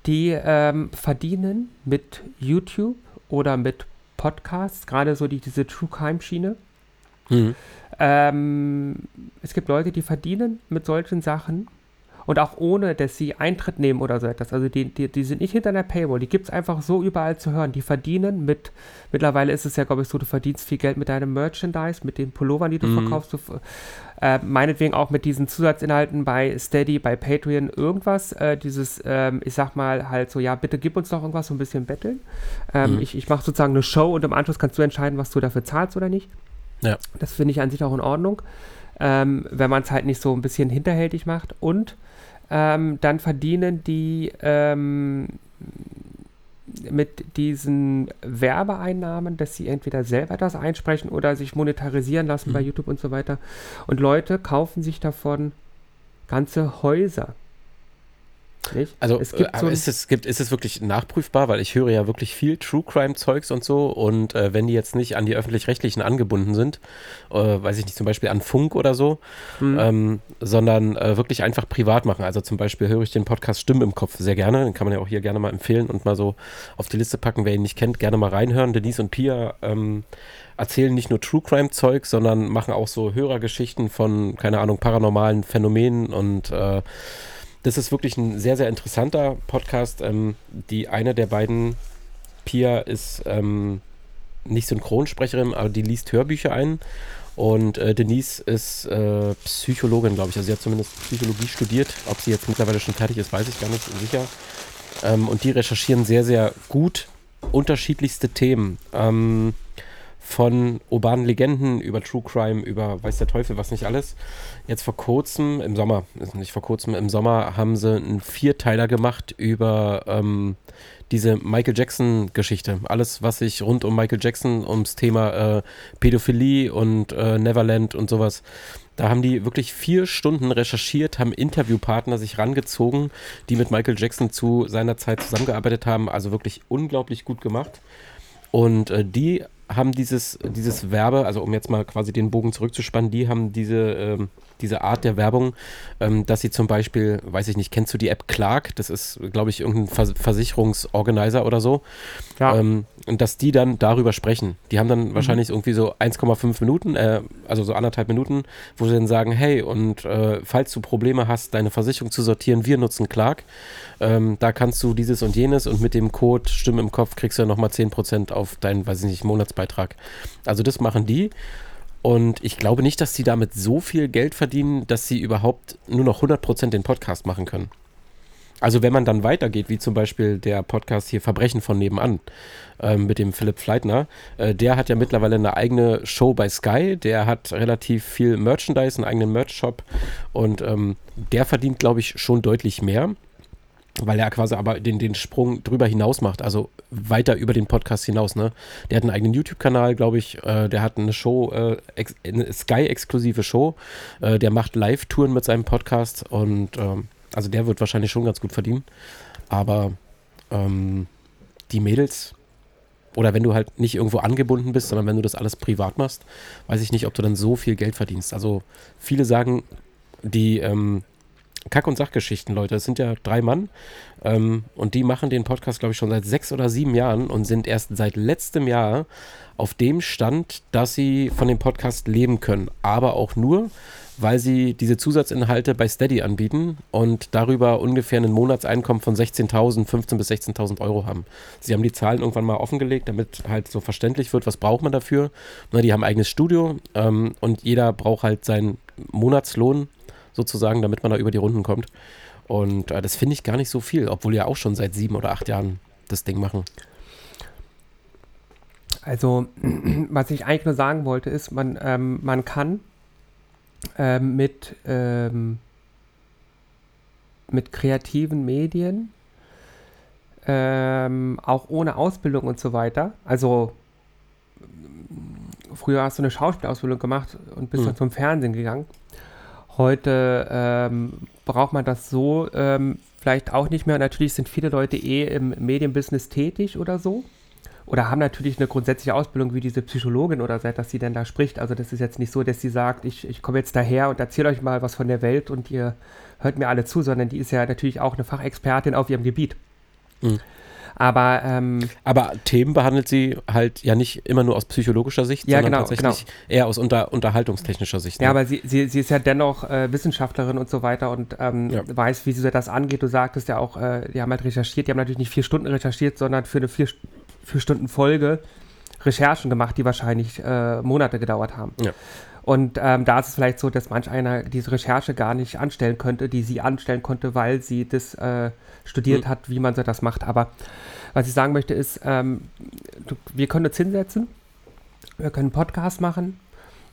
[SPEAKER 1] die ähm, verdienen mit YouTube oder mit Podcasts, gerade so die, diese True Crime Schiene.
[SPEAKER 2] Mhm.
[SPEAKER 1] Ähm, es gibt Leute, die verdienen mit solchen Sachen und auch ohne, dass sie Eintritt nehmen oder so etwas. Also die, die, die sind nicht hinter einer Paywall, die gibt es einfach so überall zu hören. Die verdienen mit, mittlerweile ist es ja, glaube ich, so, du verdienst viel Geld mit deinem Merchandise, mit den Pullovern, die du
[SPEAKER 2] Mhm.
[SPEAKER 1] verkaufst. Du, äh, meinetwegen auch mit diesen Zusatzinhalten bei Steady, bei Patreon, irgendwas. Äh, dieses, ähm, ich sag mal halt so, ja, bitte gib uns doch irgendwas, so ein bisschen betteln. Ähm,
[SPEAKER 2] Mhm.
[SPEAKER 1] Ich, ich mache sozusagen eine Show und im Anschluss kannst du entscheiden, was du dafür zahlst oder nicht.
[SPEAKER 2] Ja.
[SPEAKER 1] Das finde ich an sich auch in Ordnung, ähm, wenn man es halt nicht so ein bisschen hinterhältig macht. Und ähm, dann verdienen die ähm, mit diesen Werbeeinnahmen, dass sie entweder selber das einsprechen oder sich monetarisieren lassen bei YouTube und so weiter. Und Leute kaufen sich davon ganze Häuser. Nicht?
[SPEAKER 2] Also
[SPEAKER 1] es gibt
[SPEAKER 2] äh,
[SPEAKER 1] so
[SPEAKER 2] ist, es, gibt, ist es wirklich nachprüfbar, weil ich höre ja wirklich viel True Crime Zeugs und so und äh, wenn die jetzt nicht an die öffentlich-rechtlichen angebunden sind, äh, weiß ich nicht, zum Beispiel an Funk oder so,
[SPEAKER 1] Mhm.
[SPEAKER 2] ähm, sondern äh, wirklich einfach privat machen. Also zum Beispiel höre ich den Podcast Stimmen im Kopf sehr gerne, den kann man ja auch hier gerne mal empfehlen und mal so auf die Liste packen, wer ihn nicht kennt, gerne mal reinhören. Denise und Pia ähm, erzählen nicht nur True Crime Zeug, sondern machen auch so Hörergeschichten von, keine Ahnung, paranormalen Phänomenen und äh, das ist wirklich ein sehr, sehr interessanter Podcast. Ähm, die eine der beiden, Pia, ist ähm, nicht Synchronsprecherin, aber die liest Hörbücher ein. Und äh, Denise ist äh, Psychologin, glaube ich. Also sie hat zumindest Psychologie studiert. Ob sie jetzt mittlerweile schon fertig ist, weiß ich gar nicht sicher. Ähm, und die recherchieren sehr, sehr gut unterschiedlichste Themen. Ähm, von urbanen Legenden über True Crime, über weiß der Teufel was nicht alles. Jetzt vor kurzem, im Sommer, ist nicht vor kurzem, im Sommer haben sie einen Vierteiler gemacht über ähm, diese Michael Jackson-Geschichte. Alles, was sich rund um Michael Jackson, ums Thema äh, Pädophilie und äh, Neverland und sowas. Da haben die wirklich vier Stunden recherchiert, haben Interviewpartner sich rangezogen, die mit Michael Jackson zu seiner Zeit zusammengearbeitet haben. Also wirklich unglaublich gut gemacht. Und äh, die haben dieses, dieses Werbe, also um jetzt mal quasi den Bogen zurückzuspannen, die haben diese, ähm, diese Art der Werbung, ähm, dass sie zum Beispiel, weiß ich nicht, kennst du die App Clark? Das ist, glaube ich, irgendein Vers Versicherungsorganizer oder so.
[SPEAKER 1] Ja.
[SPEAKER 2] Ähm, und dass die dann darüber sprechen. Die haben dann wahrscheinlich irgendwie so 1,5 Minuten, äh, also so anderthalb Minuten, wo sie dann sagen, hey, und äh, falls du Probleme hast, deine Versicherung zu sortieren, wir nutzen Clark. Ähm, da kannst du dieses und jenes und mit dem Code Stimme im Kopf kriegst du dann nochmal 10% auf deinen, weiß ich nicht, Monatsbeitrag. Also das machen die. Und ich glaube nicht, dass sie damit so viel Geld verdienen, dass sie überhaupt nur noch 100% den Podcast machen können. Also wenn man dann weitergeht, wie zum Beispiel der Podcast hier Verbrechen von nebenan ähm, mit dem Philipp Fleitner, äh, der hat ja mittlerweile eine eigene Show bei Sky, der hat relativ viel Merchandise, einen eigenen Merch-Shop und ähm, der verdient, glaube ich, schon deutlich mehr. Weil er quasi aber den, den Sprung drüber hinaus macht, also weiter über den Podcast hinaus. Ne? Der hat einen eigenen YouTube-Kanal, glaube ich. Äh, der hat eine Show, äh, ex, eine Sky-exklusive Show. Äh, der macht Live-Touren mit seinem Podcast und ähm, also der wird wahrscheinlich schon ganz gut verdienen. Aber ähm, die Mädels, oder wenn du halt nicht irgendwo angebunden bist, sondern wenn du das alles privat machst, weiß ich nicht, ob du dann so viel Geld verdienst. Also viele sagen, die ähm, Kack- und Sachgeschichten, Leute, das sind ja drei Mann ähm, und die machen den Podcast, glaube ich, schon seit sechs oder sieben Jahren und sind erst seit letztem Jahr auf dem Stand, dass sie von dem Podcast leben können, aber auch nur, weil sie diese Zusatzinhalte bei Steady anbieten und darüber ungefähr ein Monatseinkommen von 16.000, 15.000 bis 16.000 Euro haben. Sie haben die Zahlen irgendwann mal offengelegt, damit halt so verständlich wird, was braucht man dafür. Na, die haben ein eigenes Studio ähm, und jeder braucht halt seinen Monatslohn sozusagen, damit man da über die Runden kommt. Und äh, das finde ich gar nicht so viel, obwohl ja auch schon seit sieben oder acht Jahren das Ding machen.
[SPEAKER 1] Also, was ich eigentlich nur sagen wollte, ist, man, ähm, man kann ähm, mit, ähm, mit kreativen Medien, ähm, auch ohne Ausbildung und so weiter, also früher hast du eine Schauspielausbildung gemacht und bist
[SPEAKER 2] Mhm.
[SPEAKER 1] dann zum Fernsehen gegangen. Heute ähm, braucht man das so ähm, vielleicht auch nicht mehr. Natürlich sind viele Leute eh im Medienbusiness tätig oder so. Oder haben natürlich eine grundsätzliche Ausbildung wie diese Psychologin oder seit, dass sie denn da spricht. Also das ist jetzt nicht so, dass sie sagt, ich, ich komme jetzt daher und erzähle euch mal was von der Welt und ihr hört mir alle zu, sondern die ist ja natürlich auch eine Fachexpertin auf ihrem Gebiet.
[SPEAKER 2] Mhm.
[SPEAKER 1] Aber ähm,
[SPEAKER 2] Aber Themen behandelt sie halt ja nicht immer nur aus psychologischer Sicht,
[SPEAKER 1] Ja,
[SPEAKER 2] sondern
[SPEAKER 1] genau,
[SPEAKER 2] tatsächlich eher aus unter, unterhaltungstechnischer Sicht. ne?
[SPEAKER 1] Ja, aber sie, sie, sie ist ja dennoch äh, Wissenschaftlerin und so weiter und ähm,
[SPEAKER 2] Ja.
[SPEAKER 1] weiß, wie sie das angeht. Du sagtest ja auch, äh, die haben halt recherchiert, die haben natürlich nicht vier Stunden recherchiert, sondern für eine vier, vier Stunden Folge Recherchen gemacht, die wahrscheinlich äh, Monate gedauert haben.
[SPEAKER 2] Ja.
[SPEAKER 1] Und ähm, da ist es vielleicht so, dass manch einer diese Recherche gar nicht anstellen könnte, die sie anstellen konnte, weil sie das äh, studiert
[SPEAKER 2] Mhm.
[SPEAKER 1] hat, wie man so das macht. Aber was ich sagen möchte ist, ähm, du, wir können uns hinsetzen, wir können einen Podcast machen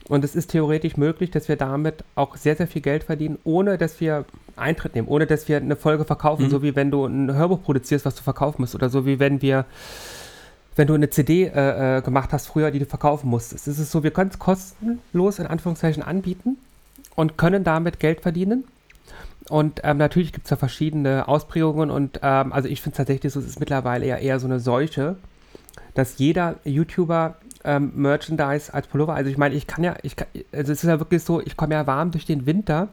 [SPEAKER 1] und es ist theoretisch möglich, dass wir damit auch sehr, sehr viel Geld verdienen, ohne dass wir Eintritt nehmen, ohne dass wir eine Folge verkaufen,
[SPEAKER 2] Mhm.
[SPEAKER 1] so wie wenn du ein Hörbuch produzierst, was du verkaufen musst oder so wie wenn wir wenn du eine CD äh, äh, gemacht hast früher, die du verkaufen musstest. Es ist so, wir können es kostenlos in Anführungszeichen anbieten und können damit Geld verdienen. Und ähm, natürlich gibt es da verschiedene Ausprägungen und ähm, also ich finde tatsächlich so, es ist mittlerweile eher, eher so eine Seuche, dass jeder YouTuber ähm, Merchandise als Pullover, also ich meine, ich kann ja, ich kann, also es ist ja wirklich so, ich komme ja warm durch den Winter,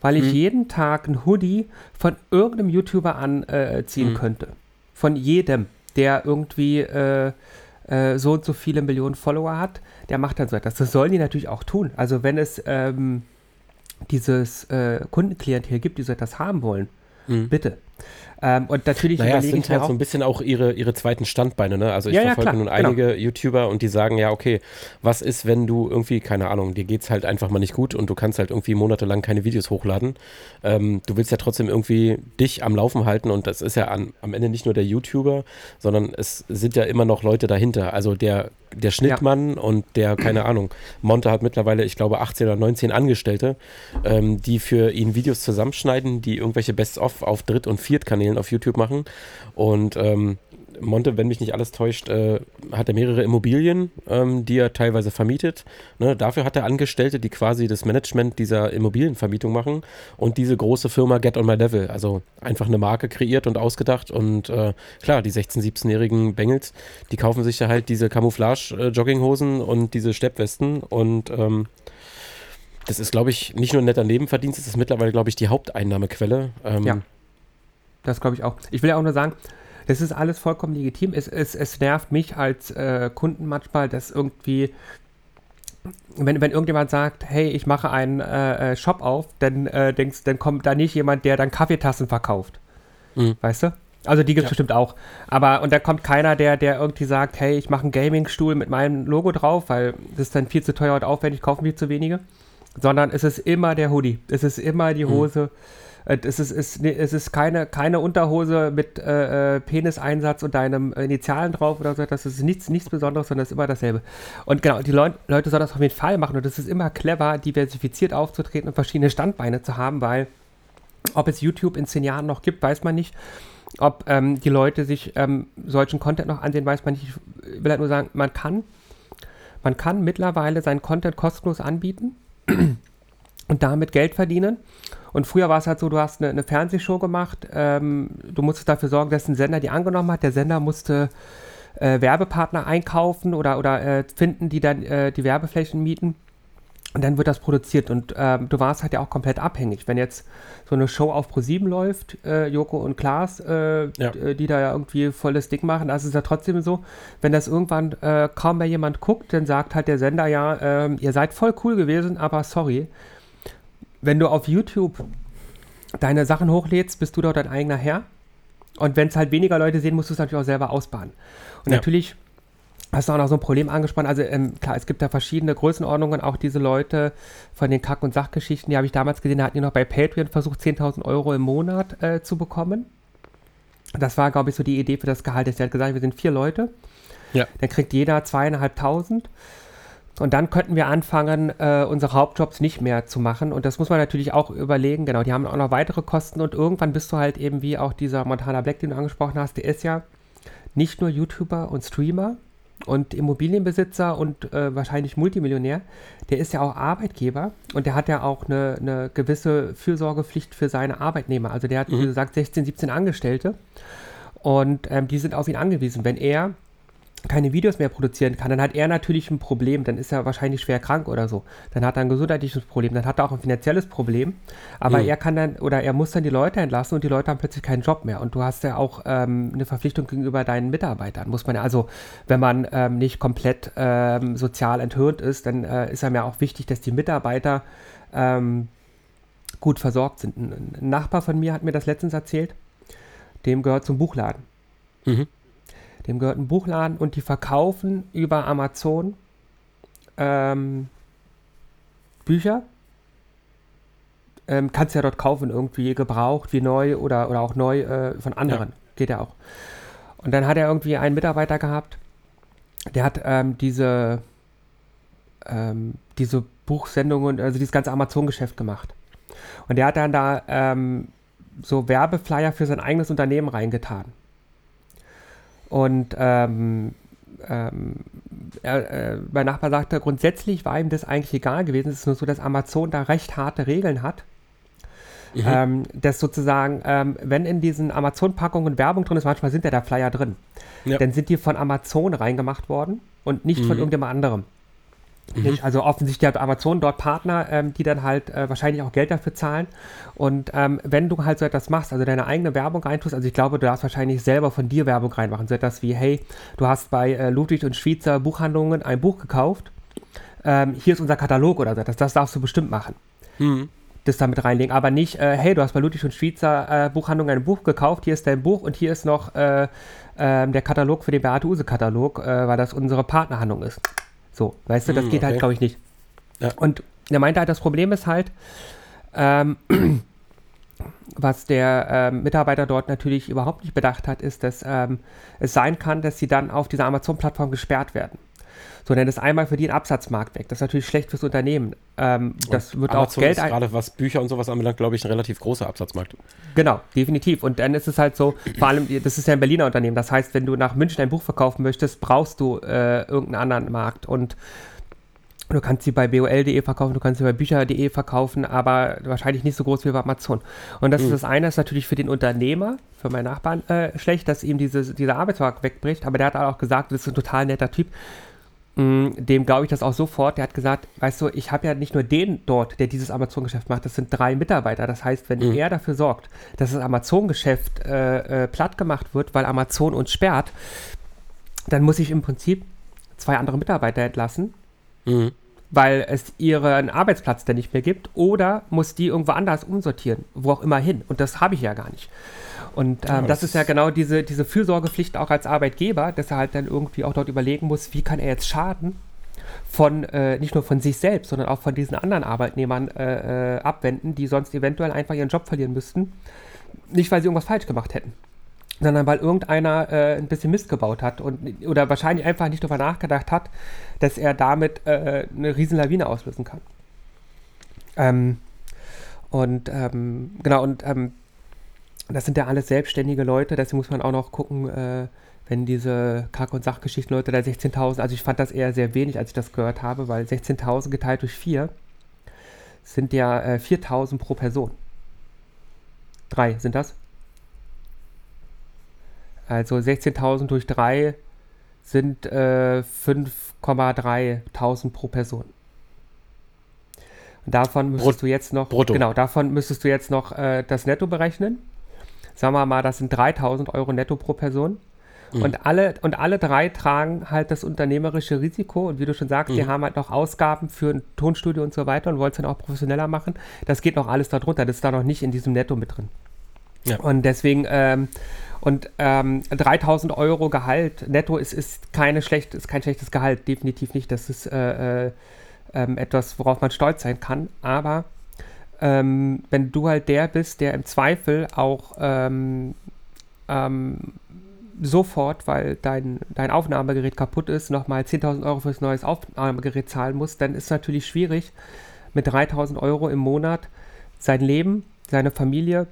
[SPEAKER 1] weil ich
[SPEAKER 2] Mhm.
[SPEAKER 1] jeden Tag ein Hoodie von irgendeinem YouTuber anziehen
[SPEAKER 2] Mhm.
[SPEAKER 1] könnte. Von jedem, der irgendwie äh, äh, so und so viele Millionen Follower hat, der macht dann so etwas. Das sollen die natürlich auch tun. Also wenn es ähm, dieses äh, Kundenklientel gibt, die so etwas haben wollen,
[SPEAKER 2] Mhm.
[SPEAKER 1] bitte. Ähm, und natürlich
[SPEAKER 2] Naja, es
[SPEAKER 1] überlege
[SPEAKER 2] sind halt
[SPEAKER 1] auch,
[SPEAKER 2] so ein bisschen auch ihre, ihre zweiten Standbeine, ne? Also ich
[SPEAKER 1] Ja, ja,
[SPEAKER 2] verfolge
[SPEAKER 1] klar,
[SPEAKER 2] nun
[SPEAKER 1] genau.
[SPEAKER 2] einige YouTuber und die sagen, ja, okay, was ist, wenn du irgendwie, keine Ahnung, dir geht's halt einfach mal nicht gut und du kannst halt irgendwie monatelang keine Videos hochladen. Ähm, du willst ja trotzdem irgendwie dich am Laufen halten und das ist ja an, am Ende nicht nur der YouTuber, sondern es sind ja immer noch Leute dahinter. Also der, der Schnittmann und der, keine Ahnung, Monte hat mittlerweile, ich glaube, 18 oder 19 Angestellte, ähm, die für ihn Videos zusammenschneiden, die irgendwelche Best-of auf Dritt- und Viertkanälen auf YouTube machen. Und ähm, Monte, wenn mich nicht alles täuscht, äh, hat er mehrere Immobilien, ähm, die er teilweise vermietet. Ne, dafür hat er Angestellte, die quasi das Management dieser Immobilienvermietung machen und diese große Firma Get on My Level, also einfach eine Marke kreiert und ausgedacht. Und äh, klar, die 16-, 17-jährigen Bengels, die kaufen sich ja halt diese Camouflage-Jogginghosen und diese Steppwesten und ähm, das ist, glaube ich, nicht nur ein netter Nebenverdienst, es ist mittlerweile, glaube ich, die Haupteinnahmequelle. Ähm,
[SPEAKER 1] Ja. Das glaube ich auch. Ich will ja auch nur sagen, das ist alles vollkommen legitim. Es, es, es nervt mich als äh, Kunden manchmal, dass irgendwie, wenn, wenn irgendjemand sagt, hey, ich mache einen äh, äh, Shop auf, dann, äh, denkst, dann kommt da nicht jemand, der dann Kaffeetassen verkauft.
[SPEAKER 2] Mhm.
[SPEAKER 1] Weißt du? Also die gibt es
[SPEAKER 2] Ja.
[SPEAKER 1] bestimmt auch. Aber, und da kommt keiner, der, der irgendwie sagt, hey, ich mache einen Gaming-Stuhl mit meinem Logo drauf, weil das ist dann viel zu teuer und aufwendig, kaufen viel zu wenige. Sondern es ist immer der Hoodie. Es ist immer die
[SPEAKER 2] Mhm.
[SPEAKER 1] Hose. Äh, Es ist, es, es ist keine, keine Unterhose mit äh, äh, Peniseinsatz und deinem Initialen drauf oder so. Das ist nichts, nichts Besonderes, sondern es ist immer dasselbe. Und genau, die Leu Leute sollen das auf jeden Fall machen. Und es ist immer clever, diversifiziert aufzutreten und verschiedene Standbeine zu haben, weil Ob es YouTube in zehn Jahren noch gibt, weiß man nicht. Ob ähm, die Leute sich ähm, solchen Content noch ansehen, weiß man nicht. Ich will halt nur sagen, man kann, man kann mittlerweile seinen Content kostenlos anbieten und damit Geld verdienen. Und früher war es halt so, du hast eine, eine Fernsehshow gemacht, ähm, du musstest dafür sorgen, dass ein Sender die angenommen hat. Der Sender musste äh, Werbepartner einkaufen oder, oder äh, finden, die dann äh, die Werbeflächen mieten. Und dann wird das produziert und ähm, du warst halt ja auch komplett abhängig. Wenn jetzt so eine Show auf Pro7 läuft, äh, Joko und Klaas, äh,
[SPEAKER 2] Ja.
[SPEAKER 1] d- die da ja irgendwie volles Ding machen, das ist ja trotzdem so, wenn das irgendwann äh, kaum mehr jemand guckt, dann sagt halt der Sender ja, ähm, ihr seid voll cool gewesen, aber sorry. Wenn du auf YouTube deine Sachen hochlädst, bist du dort dein eigener Herr. Und wenn es halt weniger Leute sehen, musst du es natürlich auch selber ausbaden. Und
[SPEAKER 2] Ja.
[SPEAKER 1] natürlich hast du auch noch so ein Problem angesprochen. Also ähm, klar, es gibt da verschiedene Größenordnungen. Auch diese Leute von den Kack- und Sachgeschichten, die habe ich damals gesehen, da hatten die noch bei Patreon versucht, 10.000 Euro im Monat äh, zu bekommen. Das war, glaube ich, so die Idee für das Gehalt. Der hat gesagt, wir sind vier Leute.
[SPEAKER 2] Ja.
[SPEAKER 1] Dann kriegt jeder zweieinhalbtausend. Und dann könnten wir anfangen, äh, unsere Hauptjobs nicht mehr zu machen. Und das muss man natürlich auch überlegen. Genau, die haben auch noch weitere Kosten. Und irgendwann bist du halt eben wie auch dieser Montana Black, den du angesprochen hast, der ist ja nicht nur YouTuber und Streamer und Immobilienbesitzer und äh, wahrscheinlich Multimillionär, der ist ja auch Arbeitgeber und der hat ja auch eine, eine gewisse Fürsorgepflicht für seine Arbeitnehmer. Also der hat, wie gesagt, 16, 17 Angestellte und ähm, die sind auf ihn angewiesen. Wenn er keine Videos mehr produzieren kann, dann hat er natürlich ein Problem, dann ist er wahrscheinlich schwer krank oder so. Dann hat er ein gesundheitliches Problem, dann hat er auch ein finanzielles Problem. Aber
[SPEAKER 2] Mhm.
[SPEAKER 1] er kann dann oder er muss dann die Leute entlassen und die Leute haben plötzlich keinen Job mehr. Und du hast ja auch ähm, eine Verpflichtung gegenüber deinen Mitarbeitern. Muss man ja, also wenn man ähm, nicht komplett ähm, sozial enthöhnt ist, dann äh, ist einem ja auch wichtig, dass die Mitarbeiter ähm, gut versorgt sind. Ein, ein Nachbar von mir hat mir das letztens erzählt, dem gehört zum Buchladen.
[SPEAKER 2] Mhm.
[SPEAKER 1] Dem gehört ein Buchladen und die verkaufen über Amazon ähm, Bücher. Ähm, kannst ja dort kaufen, irgendwie gebraucht, wie neu oder, oder auch neu äh, von anderen. Geht ja auch. Und dann hat er irgendwie einen Mitarbeiter gehabt, der hat ähm, diese, ähm, diese Buchsendungen, also dieses ganze Amazon-Geschäft gemacht. Und der hat dann da ähm, so Werbeflyer für sein eigenes Unternehmen reingetan. Und ähm, ähm, er, äh, mein Nachbar sagte, grundsätzlich war ihm das eigentlich egal gewesen. Es ist nur so, dass Amazon da recht harte Regeln hat. Ähm, dass sozusagen, ähm, wenn in diesen Amazon-Packungen Werbung drin ist, manchmal sind ja da Flyer drin,
[SPEAKER 2] Ja.
[SPEAKER 1] dann sind die von Amazon reingemacht worden und nicht von irgendjemand anderem. Nicht? Also offensichtlich hat Amazon dort Partner, ähm, die dann halt äh, wahrscheinlich auch Geld dafür zahlen. Und ähm, wenn du halt so etwas machst, also deine eigene Werbung reintust, also ich glaube, du darfst wahrscheinlich selber von dir Werbung reinmachen. So etwas wie, hey, du hast bei äh, Ludwig und Schweizer Buchhandlungen ein Buch gekauft. Ähm, hier ist unser Katalog oder so. Das, das darfst du bestimmt machen.
[SPEAKER 2] Mhm.
[SPEAKER 1] Das damit reinlegen. Aber nicht, äh, hey, du hast bei Ludwig und Schweizer äh, Buchhandlung ein Buch gekauft, hier ist dein Buch und hier ist noch äh, ähm, der Katalog für den Beate Use-Katalog, äh, weil das unsere Partnerhandlung ist. So, weißt du, das
[SPEAKER 2] Hm,
[SPEAKER 1] geht halt,
[SPEAKER 2] okay.
[SPEAKER 1] glaube ich, nicht.
[SPEAKER 2] Ja.
[SPEAKER 1] Und er meinte halt, das Problem ist halt, ähm, was der ähm, Mitarbeiter dort natürlich überhaupt nicht bedacht hat, ist, dass ähm, es sein kann, dass sie dann auf dieser Amazon-Plattform gesperrt werden. So, dann ist einmal für die ein Absatzmarkt weg. Das ist natürlich schlecht fürs Unternehmen. Ähm, das wird auch
[SPEAKER 2] Amazon
[SPEAKER 1] Geld
[SPEAKER 2] ist gerade was Bücher und sowas anbelangt, glaube ich, ein relativ großer Absatzmarkt.
[SPEAKER 1] Genau, definitiv. Und dann ist es halt so, vor allem, das ist ja ein Berliner Unternehmen. Das heißt, wenn du nach München ein Buch verkaufen möchtest, brauchst du äh, irgendeinen anderen Markt. Und du kannst sie bei bol.de verkaufen, du kannst sie bei bücher.de verkaufen, aber wahrscheinlich nicht so groß wie bei Amazon. Und das ist das eine, ist natürlich für den Unternehmer, für meinen Nachbarn äh, schlecht, dass ihm diese, dieser Arbeitsmarkt wegbricht. Aber der hat auch gesagt, das ist ein total netter Typ. Mm, Dem glaube ich das auch sofort. Der hat gesagt, weißt du, ich habe ja nicht nur den dort, der dieses Amazon-Geschäft macht, das sind drei Mitarbeiter. Das heißt, wenn er dafür sorgt, dass das Amazon-Geschäft äh, äh, platt gemacht wird, weil Amazon uns sperrt, dann muss ich im Prinzip zwei andere Mitarbeiter entlassen,
[SPEAKER 2] Mhm.
[SPEAKER 1] Weil es ihren Arbeitsplatz dann nicht mehr gibt, oder muss die irgendwo anders umsortieren, wo auch immer hin. Und das habe ich ja gar nicht. Und ähm, das
[SPEAKER 2] das
[SPEAKER 1] ist ja genau diese, diese Fürsorgepflicht auch als Arbeitgeber, dass er halt dann irgendwie auch dort überlegen muss, wie kann er jetzt Schaden von äh, nicht nur von sich selbst, sondern auch von diesen anderen Arbeitnehmern äh, äh, abwenden, die sonst eventuell einfach ihren Job verlieren müssten. Nicht, weil sie irgendwas falsch gemacht hätten, sondern weil irgendeiner äh, ein bisschen Mist gebaut hat und oder wahrscheinlich einfach nicht darüber nachgedacht hat, dass er damit äh, eine riesen Lawine auslösen kann. Ähm, Und ähm, genau, und ähm, das sind ja alles selbstständige Leute, deswegen muss man auch noch gucken, äh, wenn diese Kack- und Sachgeschichten-Leute da 16.000, also ich fand das eher sehr wenig, als ich das gehört habe, weil 16.000 geteilt durch 4 sind ja äh, 4.000 pro Person. Drei sind das? Also 16.000 durch 3 sind äh, 5,3.000 pro Person. Und davon müsstest
[SPEAKER 2] Brut-
[SPEAKER 1] du jetzt noch,
[SPEAKER 2] brutto.
[SPEAKER 1] genau, davon müsstest du jetzt noch äh, das Netto berechnen. Sagen wir mal, das sind 3.000 Euro netto pro Person.
[SPEAKER 2] Mhm.
[SPEAKER 1] Und, alle, und alle drei tragen halt das unternehmerische Risiko. Und wie du schon sagst,
[SPEAKER 2] Mhm.
[SPEAKER 1] die haben halt noch Ausgaben für ein Tonstudio und so weiter und wollen es dann auch professioneller machen. Das geht noch alles darunter. Das ist da noch nicht in diesem Netto mit drin.
[SPEAKER 2] Ja.
[SPEAKER 1] Und deswegen, ähm, und ähm, 3000 Euro Gehalt netto ist, ist, keine schlecht, ist kein schlechtes Gehalt, definitiv nicht. Das ist äh, äh, ähm, etwas, worauf man stolz sein kann. Aber ähm, wenn du halt der bist, der im Zweifel auch ähm, ähm, sofort, weil dein, dein Aufnahmegerät kaputt ist, nochmal 10.000 Euro fürs neues Aufnahmegerät zahlen musst, dann ist es natürlich schwierig, mit 3.000 Euro im Monat sein Leben, seine Familie,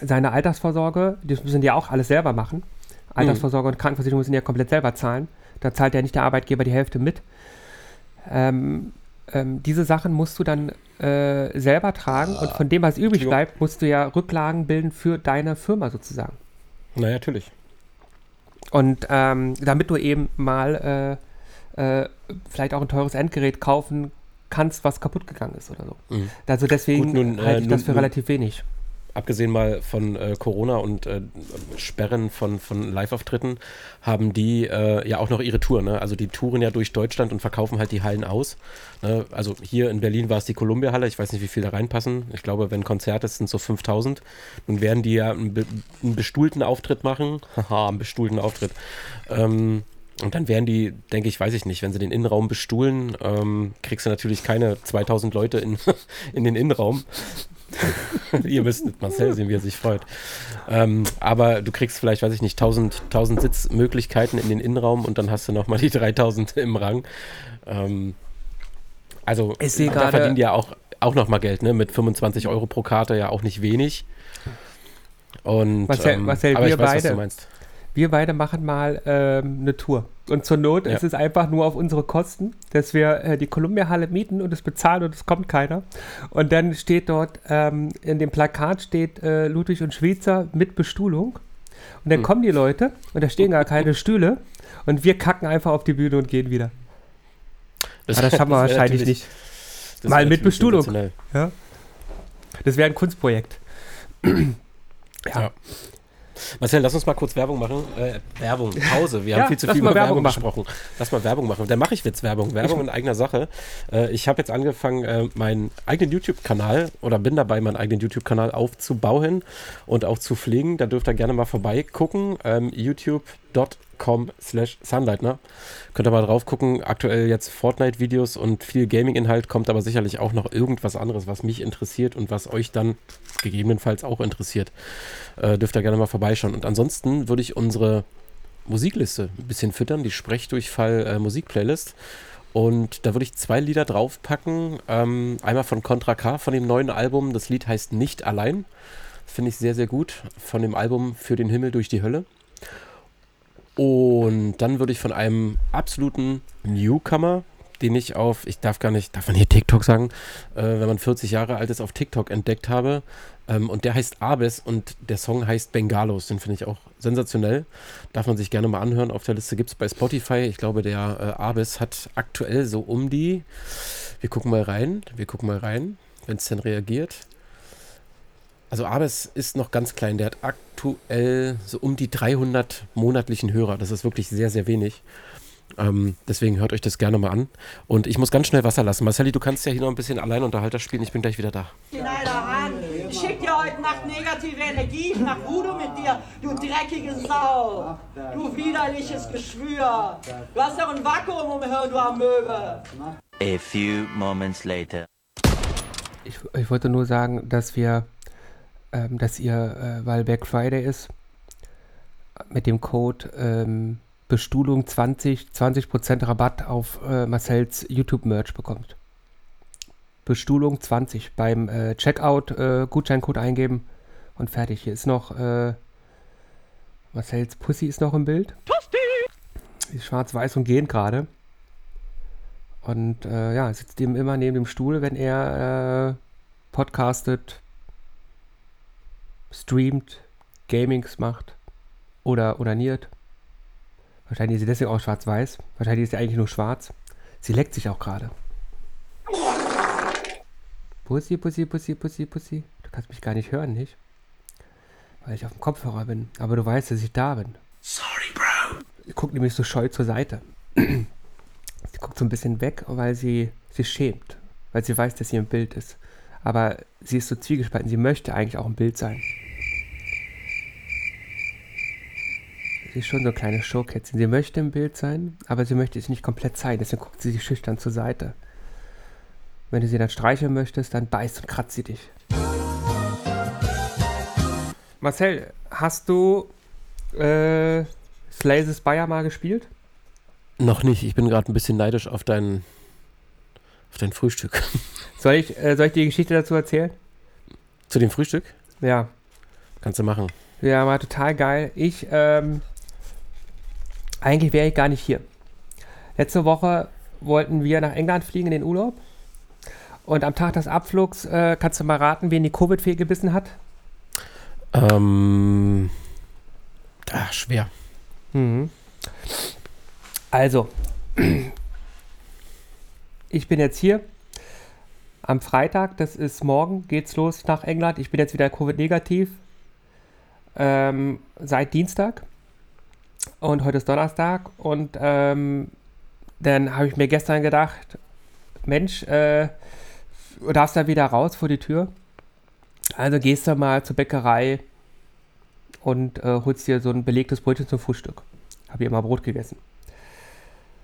[SPEAKER 1] seine Altersvorsorge, das müssen die ja auch alles selber machen. Altersvorsorge und Krankenversicherung müssen die ja komplett selber zahlen. Da zahlt ja nicht der Arbeitgeber die Hälfte mit. Ähm, ähm, diese Sachen musst du dann äh, selber tragen und von dem, was übrig bleibt, musst du ja Rücklagen bilden für deine Firma sozusagen.
[SPEAKER 2] Na, natürlich.
[SPEAKER 1] Und ähm, damit du eben mal äh, äh, vielleicht auch ein teures Endgerät kaufen kannst, was kaputt gegangen ist oder so.
[SPEAKER 2] Mhm.
[SPEAKER 1] Also deswegen
[SPEAKER 2] Gut, nun, äh,
[SPEAKER 1] halte ich das
[SPEAKER 2] nun-
[SPEAKER 1] für
[SPEAKER 2] nun-
[SPEAKER 1] relativ wenig.
[SPEAKER 2] Abgesehen mal von äh, Corona und äh, Sperren von, von Live-Auftritten, haben die äh, ja auch noch ihre Tour. Ne? Also die touren ja durch Deutschland und verkaufen halt die Hallen aus. Ne? Also hier in Berlin war es die Columbia-Halle. Ich weiß nicht, wie viel da reinpassen. Ich glaube, wenn Konzert ist, sind so 5000. Nun werden die ja einen, be einen bestuhlten Auftritt machen. Haha, einen bestuhlten Auftritt. Ähm, und dann werden die, denke ich, weiß ich nicht, wenn sie den Innenraum bestuhlen, ähm, kriegst du natürlich keine 2000 Leute in, in den Innenraum. Ihr müsst Marcel sehen, wie er sich freut. Ähm, aber du kriegst vielleicht, weiß ich nicht, 1000, 1000 Sitzmöglichkeiten in den Innenraum und dann hast du nochmal die 3000 im Rang. Ähm, also, da verdienen die ja auch, auch nochmal Geld, ne? Mit 25 Euro pro Karte ja auch nicht wenig. Und,
[SPEAKER 1] Marcel-
[SPEAKER 2] ähm,
[SPEAKER 1] Marcel,
[SPEAKER 2] aber
[SPEAKER 1] wir
[SPEAKER 2] ich weiß, was
[SPEAKER 1] beide-
[SPEAKER 2] du meinst.
[SPEAKER 1] Wir beide machen mal ähm, eine Tour. Und zur Not
[SPEAKER 2] Ja.
[SPEAKER 1] ist es einfach nur auf unsere Kosten, dass wir äh, die Columbia-Halle mieten und es bezahlen und es kommt keiner. Und dann steht dort, ähm, in dem Plakat steht äh, Ludwig und Schweizer mit Bestuhlung. Und dann
[SPEAKER 2] Hm.
[SPEAKER 1] kommen die Leute und da stehen gar keine Stühle und wir kacken einfach auf die Bühne und gehen wieder. Aber das schaffen wir wahrscheinlich nicht.
[SPEAKER 2] das
[SPEAKER 1] Mal mit Bestuhlung. Ja? Das wäre ein Kunstprojekt.
[SPEAKER 2] Ja. Marcel, lass uns mal kurz Werbung machen. Äh, Werbung, Pause. Wir
[SPEAKER 1] Ja,
[SPEAKER 2] haben viel zu viel über Werbung,
[SPEAKER 1] Werbung
[SPEAKER 2] gesprochen. Lass mal Werbung machen. Dann mache ich jetzt Werbung. Werbung in eigener Sache. Äh, ich habe jetzt angefangen, äh, meinen eigenen YouTube-Kanal oder bin dabei, meinen eigenen YouTube-Kanal aufzubauen und auch zu pflegen. Da dürft ihr gerne mal vorbeigucken. Ähm, youtube.com slash Sunlightner. Könnt ihr mal drauf gucken. Aktuell jetzt Fortnite-Videos und viel Gaming-Inhalt, kommt aber sicherlich auch noch irgendwas anderes, was mich interessiert und was euch dann gegebenenfalls auch interessiert. Äh, dürft ihr gerne mal vorbeischauen. Und ansonsten würde ich unsere Musikliste ein bisschen füttern, die Sprechdurchfall-Musik-Playlist. Und da würde ich zwei Lieder draufpacken. Ähm, einmal von Contra K, von dem neuen Album. Das Lied heißt Nicht allein. Finde ich sehr, sehr gut. Von dem Album Für den Himmel durch die Hölle. Und dann würde ich von einem absoluten Newcomer, den ich auf, ich darf gar nicht, darf man hier TikTok sagen, äh, wenn man 40 Jahre alt ist, auf TikTok entdeckt habe. Ähm, und der heißt Abes und der Song heißt Bengalos. Den finde ich auch sensationell. Darf man sich gerne mal anhören. Auf der Liste gibt es bei Spotify. Ich glaube, der äh, Abes hat aktuell so um die, wir gucken mal rein, wir gucken mal rein, wenn es denn reagiert. Also Abes ist noch ganz klein. Der hat aktuell so um die 300 monatlichen Hörer. Das ist wirklich sehr, sehr wenig. Ähm, deswegen hört euch das gerne mal an. Und ich muss ganz schnell Wasser lassen. Marcelli, du kannst ja hier noch ein bisschen Alleinunterhalter spielen. Ich bin gleich wieder da.
[SPEAKER 8] Ich schick dir heute Nacht negative Energie. Ich mach Voodoo mit dir, du dreckige Sau. Du widerliches Geschwür. Du hast doch ein Vakuum umhören, du Amöbe.
[SPEAKER 9] A few moments later.
[SPEAKER 1] Ich, ich wollte nur sagen, dass wir, ähm, dass ihr, äh, weil Black Friday ist, mit dem Code ähm, Bestuhlung 20, 20% Rabatt auf äh, Marcells YouTube-Merch bekommt. Bestuhlung 20 beim äh, Checkout äh, Gutscheincode eingeben und fertig. Hier ist noch äh, Marcells Pussy ist noch im Bild. Die ist schwarz-weiß und gehen gerade. Und äh, ja, sitzt ihm immer neben dem Stuhl, wenn er äh, podcastet, streamt, Gamings macht oder onaniert. Wahrscheinlich ist sie deswegen auch schwarz-weiß. Wahrscheinlich ist sie eigentlich nur schwarz. Sie leckt sich auch gerade. Pussy, Pussy, Pussy, Pussy, Pussy. Du kannst mich gar nicht hören, nicht? Weil ich auf dem Kopfhörer bin. Aber du weißt, dass ich da bin. Sorry, Bro. Sie guckt nämlich so scheu zur Seite. sie guckt so ein bisschen weg, weil sie sich schämt. Weil sie weiß, dass sie im Bild ist. Aber sie ist so zwiegespalten. Sie möchte eigentlich auch im Bild sein. Sie ist schon so ein kleines Showkätzchen. Sie möchte im Bild sein, aber sie möchte es nicht komplett zeigen. Deswegen guckt sie sich schüchtern zur Seite. Wenn du sie dann streicheln möchtest, dann beißt und kratzt sie dich. Marcel, hast du äh, Slazes Bayer mal gespielt?
[SPEAKER 2] Noch nicht. Ich bin gerade ein bisschen neidisch auf dein, auf dein Frühstück.
[SPEAKER 1] Soll ich, äh, soll ich die Geschichte dazu erzählen?
[SPEAKER 2] Zu dem Frühstück?
[SPEAKER 1] Ja.
[SPEAKER 2] Kannst du machen.
[SPEAKER 1] Ja, war total geil. Ich, ähm, eigentlich wäre ich gar nicht hier. Letzte Woche wollten wir nach England fliegen in den Urlaub. Und am Tag des Abflugs, äh, kannst du mal raten, wen die Covid-Fee gebissen hat?
[SPEAKER 2] Ähm, ah, schwer.
[SPEAKER 1] Mhm. Also, ich bin jetzt hier. Am Freitag, das ist morgen, geht's los nach England. Ich bin jetzt wieder Covid-negativ. Ähm, seit Dienstag. Und heute ist Donnerstag. Und ähm, dann habe ich mir gestern gedacht, Mensch, äh, du darfst da wieder raus vor die Tür. Also gehst du mal zur Bäckerei und äh, holst dir so ein belegtes Brötchen zum Frühstück. Habe ich immer Brot gegessen.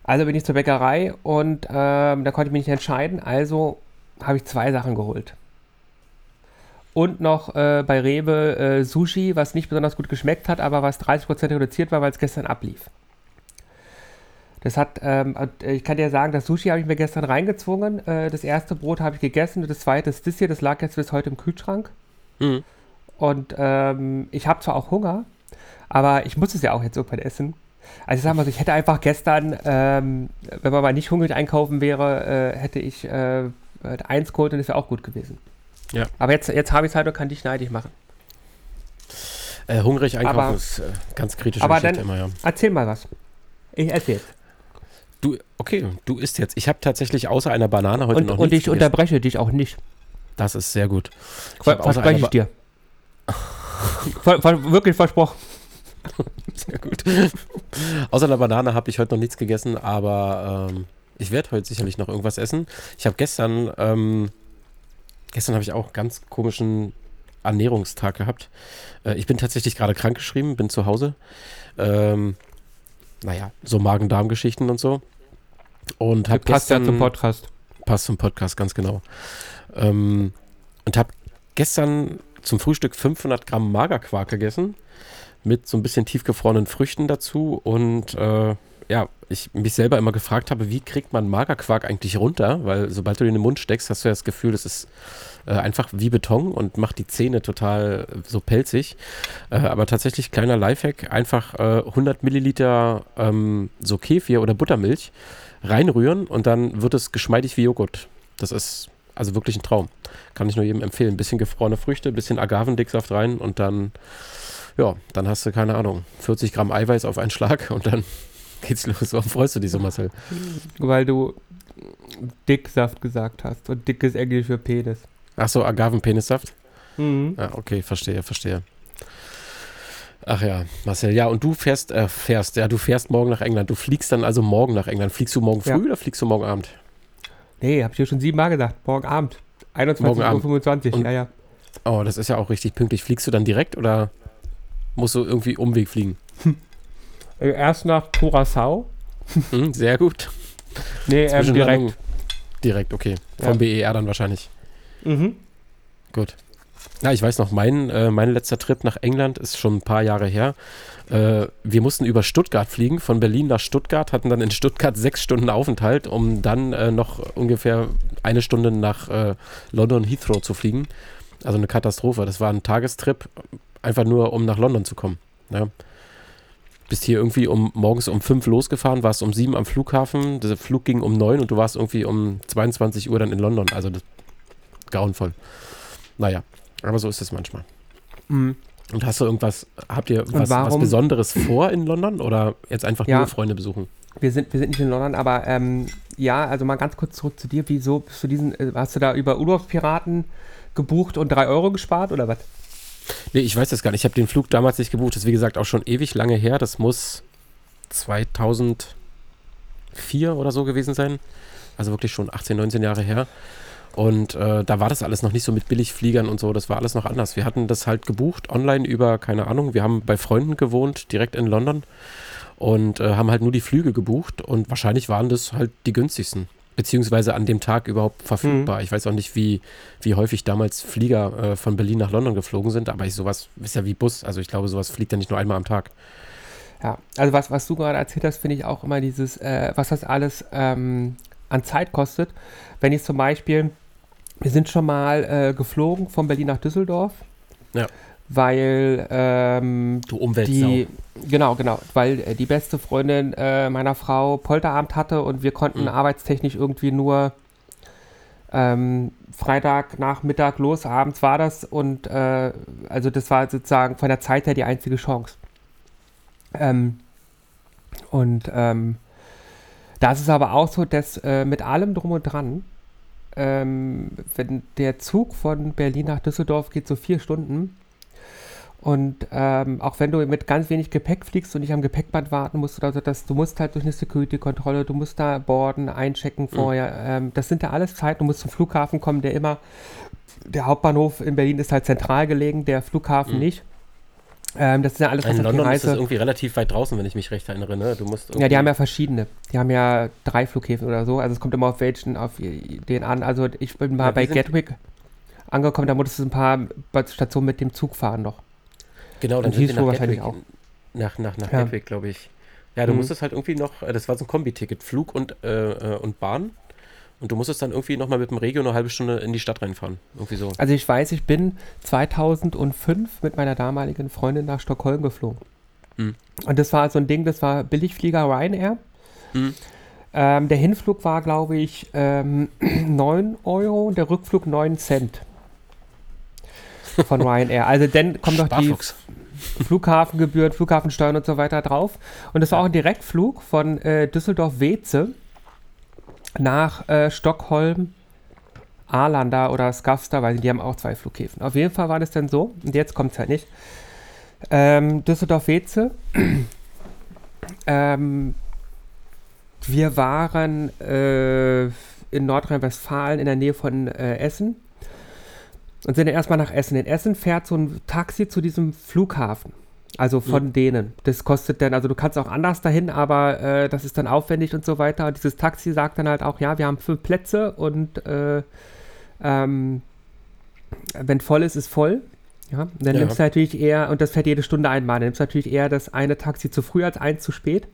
[SPEAKER 1] Also bin ich zur Bäckerei und ähm, da konnte ich mich nicht entscheiden. Also habe ich zwei Sachen geholt. Und noch äh, bei Rewe äh, Sushi, was nicht besonders gut geschmeckt hat, aber was 30% reduziert war, weil es gestern ablief. Das hat, ähm, ich kann dir sagen, das Sushi habe ich mir gestern reingezwungen. Äh, das erste Brot habe ich gegessen und das zweite ist das hier, das lag jetzt bis heute im Kühlschrank.
[SPEAKER 2] Mhm.
[SPEAKER 1] Und ähm, ich habe zwar auch Hunger, aber ich muss es ja auch jetzt irgendwann essen. Also ich sag mal so, ich hätte einfach gestern, ähm, wenn man mal nicht hungrig einkaufen wäre, äh, hätte ich äh, eins geholt und das wäre auch gut gewesen.
[SPEAKER 2] Ja.
[SPEAKER 1] Aber jetzt, jetzt habe ich es halt und kann dich neidig machen.
[SPEAKER 2] Äh, hungrig einkaufen
[SPEAKER 1] Aber-
[SPEAKER 2] ist äh, ganz kritische
[SPEAKER 1] Aber
[SPEAKER 2] Geschichte
[SPEAKER 1] dann
[SPEAKER 2] immer, ja.
[SPEAKER 1] erzähl mal was. Ich erzähl.
[SPEAKER 2] Du, okay, du isst jetzt. Ich habe tatsächlich außer einer Banane heute
[SPEAKER 1] Und,
[SPEAKER 2] noch
[SPEAKER 1] und ich
[SPEAKER 2] gegessen.
[SPEAKER 1] unterbreche dich auch nicht.
[SPEAKER 2] Das ist sehr gut. Ich
[SPEAKER 1] Ver verspreche ich dir. ver ver wirklich versprochen.
[SPEAKER 2] Sehr gut. Außer einer Banane habe ich heute noch nichts gegessen, aber ähm, ich werde heute sicherlich noch irgendwas essen. Ich habe gestern, ähm, gestern habe ich auch einen ganz komischen Ernährungstag gehabt. Äh, ich bin tatsächlich gerade krankgeschrieben, bin zu Hause. Ähm, naja, so Magen-Darm-Geschichten und so. Und habe
[SPEAKER 1] Passt ja zum Podcast.
[SPEAKER 2] passt zum Podcast, ganz genau. Ähm, und habe gestern zum Frühstück 500 Gramm Magerquark gegessen mit so ein bisschen tiefgefrorenen Früchten dazu und äh, ja, ich mich selber immer gefragt habe, wie kriegt man Magerquark eigentlich runter? Weil sobald du den in den Mund steckst, hast du ja das Gefühl, das ist äh, einfach wie Beton und macht die Zähne total äh, so pelzig. Äh, aber tatsächlich kleiner Lifehack, einfach äh, 100 Milliliter ähm, so Kefir oder Buttermilch reinrühren und dann wird es geschmeidig wie Joghurt. Das ist also wirklich ein Traum. Kann ich nur jedem empfehlen. Ein bisschen gefrorene Früchte, ein bisschen Agavendicksaft rein und dann, ja, dann hast du, keine Ahnung, 40 Gramm Eiweiß auf einen Schlag und dann geht's los. Warum freust du dich so, Marcel?
[SPEAKER 1] Weil du Dicksaft gesagt hast. Und dick ist Englisch für Penis.
[SPEAKER 2] Ach so, Agavenpenissaft?
[SPEAKER 1] Mhm.
[SPEAKER 2] Ja, okay, verstehe, verstehe. Ach ja, Marcel, ja, und du fährst, äh, fährst, ja, du fährst morgen nach England. Du fliegst dann also morgen nach England. Fliegst du morgen früh
[SPEAKER 1] Ja.
[SPEAKER 2] oder fliegst du morgen Abend?
[SPEAKER 1] Nee, hab ich dir schon siebenmal gesagt. Morgen Abend.
[SPEAKER 2] Morgen Abend.
[SPEAKER 1] 21.25 Uhr. Ja, ja.
[SPEAKER 2] Oh, das ist ja auch richtig pünktlich. Fliegst du dann direkt oder musst du irgendwie Umweg fliegen?
[SPEAKER 1] Äh, Erst nach Curacao.
[SPEAKER 2] Hm, sehr gut.
[SPEAKER 1] Nee, ähm, direkt.
[SPEAKER 2] Direkt, okay.
[SPEAKER 1] Ja.
[SPEAKER 2] Vom BER dann wahrscheinlich.
[SPEAKER 1] Mhm.
[SPEAKER 2] Gut. Ja, ich weiß noch, mein, äh, mein letzter Trip nach England ist schon ein paar Jahre her. Äh, wir mussten über Stuttgart fliegen, von Berlin nach Stuttgart, hatten dann in Stuttgart sechs Stunden Aufenthalt, um dann äh, noch ungefähr eine Stunde nach äh, London Heathrow zu fliegen. Also eine Katastrophe. Das war ein Tagestrip, einfach nur um nach London zu kommen. Ja. Bist hier irgendwie um morgens um fünf losgefahren, warst um sieben am Flughafen, der Flug ging um neun und du warst irgendwie um 22 Uhr dann in London. Also das, grauenvoll. Naja, aber so ist es manchmal.
[SPEAKER 1] Mhm.
[SPEAKER 2] Und hast du irgendwas, habt ihr was, was Besonderes vor in London oder jetzt einfach
[SPEAKER 1] Ja.
[SPEAKER 2] nur Freunde besuchen?
[SPEAKER 1] Wir sind, wir sind nicht in London, aber ähm, ja, also mal ganz kurz zurück zu dir. Wieso bist du diesen, äh, hast du da über Urlaubspiraten gebucht und drei Euro gespart oder was?
[SPEAKER 2] Nee, ich weiß das gar nicht. Ich habe den Flug damals nicht gebucht. Das ist wie gesagt auch schon ewig lange her. Das muss 2004 oder so gewesen sein. Also wirklich schon 18, 19 Jahre her. Und äh, da war das alles noch nicht so mit Billigfliegern und so. Das war alles noch anders. Wir hatten das halt gebucht online über, keine Ahnung, wir haben bei Freunden gewohnt, direkt in London. Und äh, haben halt nur die Flüge gebucht. Und wahrscheinlich waren das halt die günstigsten. Beziehungsweise an dem Tag überhaupt verfügbar. Ich weiß auch nicht, wie, wie häufig damals Flieger äh, von Berlin nach London geflogen sind. Aber ich, sowas ist ja wie Bus. Also ich glaube, sowas fliegt ja nicht nur einmal am Tag.
[SPEAKER 1] Ja, also was, was du gerade erzählt hast, finde ich auch immer dieses, äh, was das alles ähm, an Zeit kostet. Wenn ich zum Beispiel, wir sind schon mal äh, geflogen von Berlin nach Düsseldorf.
[SPEAKER 2] Ja.
[SPEAKER 1] Weil ähm,
[SPEAKER 2] Du Umweltsau.
[SPEAKER 1] die, genau, genau, weil äh, die beste Freundin äh, meiner Frau Polterabend hatte und wir konnten
[SPEAKER 2] Mhm.
[SPEAKER 1] arbeitstechnisch irgendwie nur ähm, Freitag Nachmittag los, abends war das und äh, also das war sozusagen von der Zeit her die einzige Chance. Ähm, und ähm, da ist es aber auch so, dass äh, mit allem drum und dran, ähm, wenn der Zug von Berlin nach Düsseldorf geht so vier Stunden und ähm, auch wenn du mit ganz wenig Gepäck fliegst und nicht am Gepäckband warten musst, oder so, dass du musst halt durch eine Security-Kontrolle, du musst da boarden, einchecken vorher. Ähm, das sind ja alles Zeiten. Du musst zum Flughafen kommen, der immer, der Hauptbahnhof in Berlin ist halt zentral gelegen, der Flughafen
[SPEAKER 2] Mhm.
[SPEAKER 1] nicht. Ähm, das ist ja alles,
[SPEAKER 2] In
[SPEAKER 1] auf die
[SPEAKER 2] London ist
[SPEAKER 1] Reise.
[SPEAKER 2] das irgendwie relativ weit draußen, wenn ich mich recht erinnere. Ne? Du musst
[SPEAKER 1] Ja, die haben ja verschiedene. Die haben ja drei Flughäfen oder so. Also es kommt immer auf welchen, auf den an. Also ich bin mal
[SPEAKER 2] Ja,
[SPEAKER 1] bei Gatwick angekommen, da musstest du ein paar Stationen mit dem Zug fahren noch.
[SPEAKER 2] Genau, dann
[SPEAKER 1] Und
[SPEAKER 2] sind wir
[SPEAKER 1] Heathrow
[SPEAKER 2] nach
[SPEAKER 1] wahrscheinlich
[SPEAKER 2] Gatwick, nach, nach, nach
[SPEAKER 1] Ja.
[SPEAKER 2] Gatwick, glaube ich. Ja, du
[SPEAKER 1] Mhm.
[SPEAKER 2] musstest halt irgendwie noch, äh, das war so ein Kombi-Ticket, Flug und, äh, äh, und Bahn. Und du musstest dann irgendwie nochmal mit dem Regio eine halbe Stunde in die Stadt reinfahren. Irgendwie so.
[SPEAKER 1] Also ich weiß, ich bin 2005 mit meiner damaligen Freundin nach Stockholm geflogen.
[SPEAKER 2] Mhm.
[SPEAKER 1] Und das war so ein Ding, das war Billigflieger Ryanair.
[SPEAKER 2] Mhm.
[SPEAKER 1] Ähm, der Hinflug war, glaube ich, ähm, 9 Euro und der Rückflug 9 Cent. Von Ryanair. Also dann kommt noch die. Flughafengebühren, Flughafensteuern und so weiter drauf. Und das war auch ein Direktflug von äh, Düsseldorf-Weze nach äh, Stockholm, Arlanda oder Skavsta, weil die haben auch zwei Flughäfen. Auf jeden Fall war das dann so, und jetzt kommt es halt nicht. Ähm, Düsseldorf-Weze. ähm, wir waren äh, in Nordrhein-Westfalen in der Nähe von äh, Essen und sind dann erstmal nach Essen. In Essen fährt so ein Taxi zu diesem Flughafen. Also von denen. Das kostet dann, also du kannst auch anders dahin, aber äh, das ist dann aufwendig und so weiter. Und dieses Taxi sagt dann halt auch, ja, wir haben fünf Plätze und äh, ähm, wenn voll ist, ist voll. Ja, dann
[SPEAKER 2] Ja.
[SPEAKER 1] nimmst du natürlich eher, und das fährt jede Stunde einmal, dann nimmst du natürlich eher das eine Taxi zu früh als eins zu spät.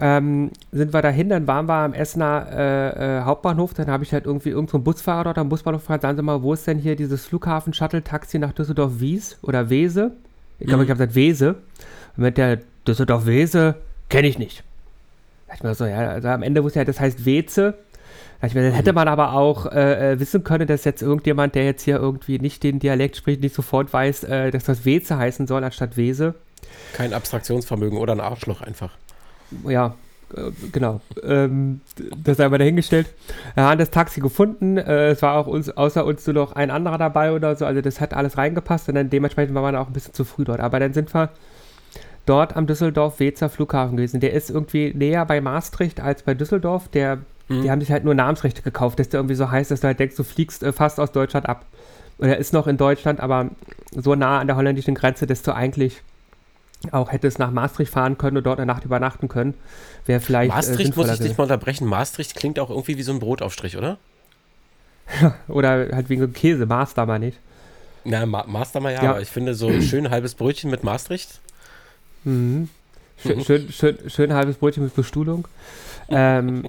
[SPEAKER 1] Ähm, sind wir dahin, dann waren wir am Essener äh, äh, Hauptbahnhof, dann habe ich halt irgendwie irgendeinen so Busfahrer dort am Busbahnhof gefragt, sagen Sie mal, wo ist denn hier dieses Flughafen-Shuttle-Taxi nach Düsseldorf-Wies oder Wese? Ich glaube,
[SPEAKER 2] Mhm.
[SPEAKER 1] ich habe gesagt Wese. Und mit der Düsseldorf-Wese kenne ich nicht. Da ich mir so, ja, also am Ende wusste ich ja, das heißt Weze. Da ich mir, dann hätte man aber auch äh, äh, wissen können, dass jetzt irgendjemand, der jetzt hier irgendwie nicht den Dialekt spricht, nicht sofort weiß, äh, dass das Weze heißen soll anstatt Wese.
[SPEAKER 2] Kein Abstraktionsvermögen oder ein Arschloch einfach.
[SPEAKER 1] Ja, äh, genau. Ähm, das haben wir dahingestellt. Wir haben das Taxi gefunden. Äh, es war auch uns, außer uns nur noch ein anderer dabei oder so. Also das hat alles reingepasst und dann dementsprechend waren wir auch ein bisschen zu früh dort. Aber dann sind wir dort am Düsseldorf-Wezer Flughafen gewesen. Der ist irgendwie näher bei Maastricht als bei Düsseldorf. Der, Die haben sich halt nur Namensrechte gekauft, dass der irgendwie so heißt, dass du halt denkst, du fliegst äh, fast aus Deutschland ab. Und er ist noch in Deutschland, aber so nah an der holländischen Grenze, dass du eigentlich auch hättest nach Maastricht fahren können und dort eine Nacht übernachten können. Wäre vielleicht. äh,
[SPEAKER 2] Maastricht, muss
[SPEAKER 1] sinnvoller
[SPEAKER 2] ich dich mal unterbrechen. Maastricht klingt auch irgendwie wie so ein Brotaufstrich, oder?
[SPEAKER 1] Oder halt wegen so einem Käse, da mal nicht.
[SPEAKER 2] Na, Ma Mastermal ja,
[SPEAKER 1] Ja.
[SPEAKER 2] aber ich finde so ein schön halbes Brötchen mit Maastricht.
[SPEAKER 1] Mhm. Schön, schön, schön, schön halbes Brötchen mit Bestuhlung. ähm,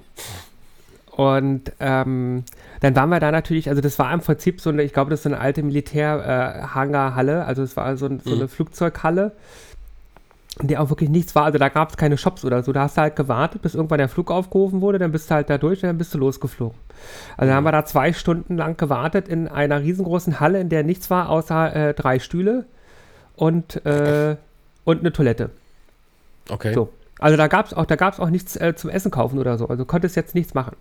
[SPEAKER 1] und ähm, dann waren wir da natürlich, also das war im Prinzip so eine, ich glaube, das ist so eine alte Militär-Hangarhalle, also es war so, ein, so
[SPEAKER 2] Mhm.
[SPEAKER 1] eine Flugzeughalle, in der auch wirklich nichts war, also da gab es keine Shops oder so, da hast du halt gewartet, bis irgendwann der Flug aufgerufen wurde, dann bist du halt da durch und dann bist du losgeflogen. Also haben wir da zwei Stunden lang gewartet in einer riesengroßen Halle, in der nichts war, außer äh, drei Stühle und, äh, und eine Toilette.
[SPEAKER 2] Okay.
[SPEAKER 1] So. Also da gab es auch, da gab's auch nichts äh, zum Essen kaufen oder so. Also du konntest jetzt nichts machen.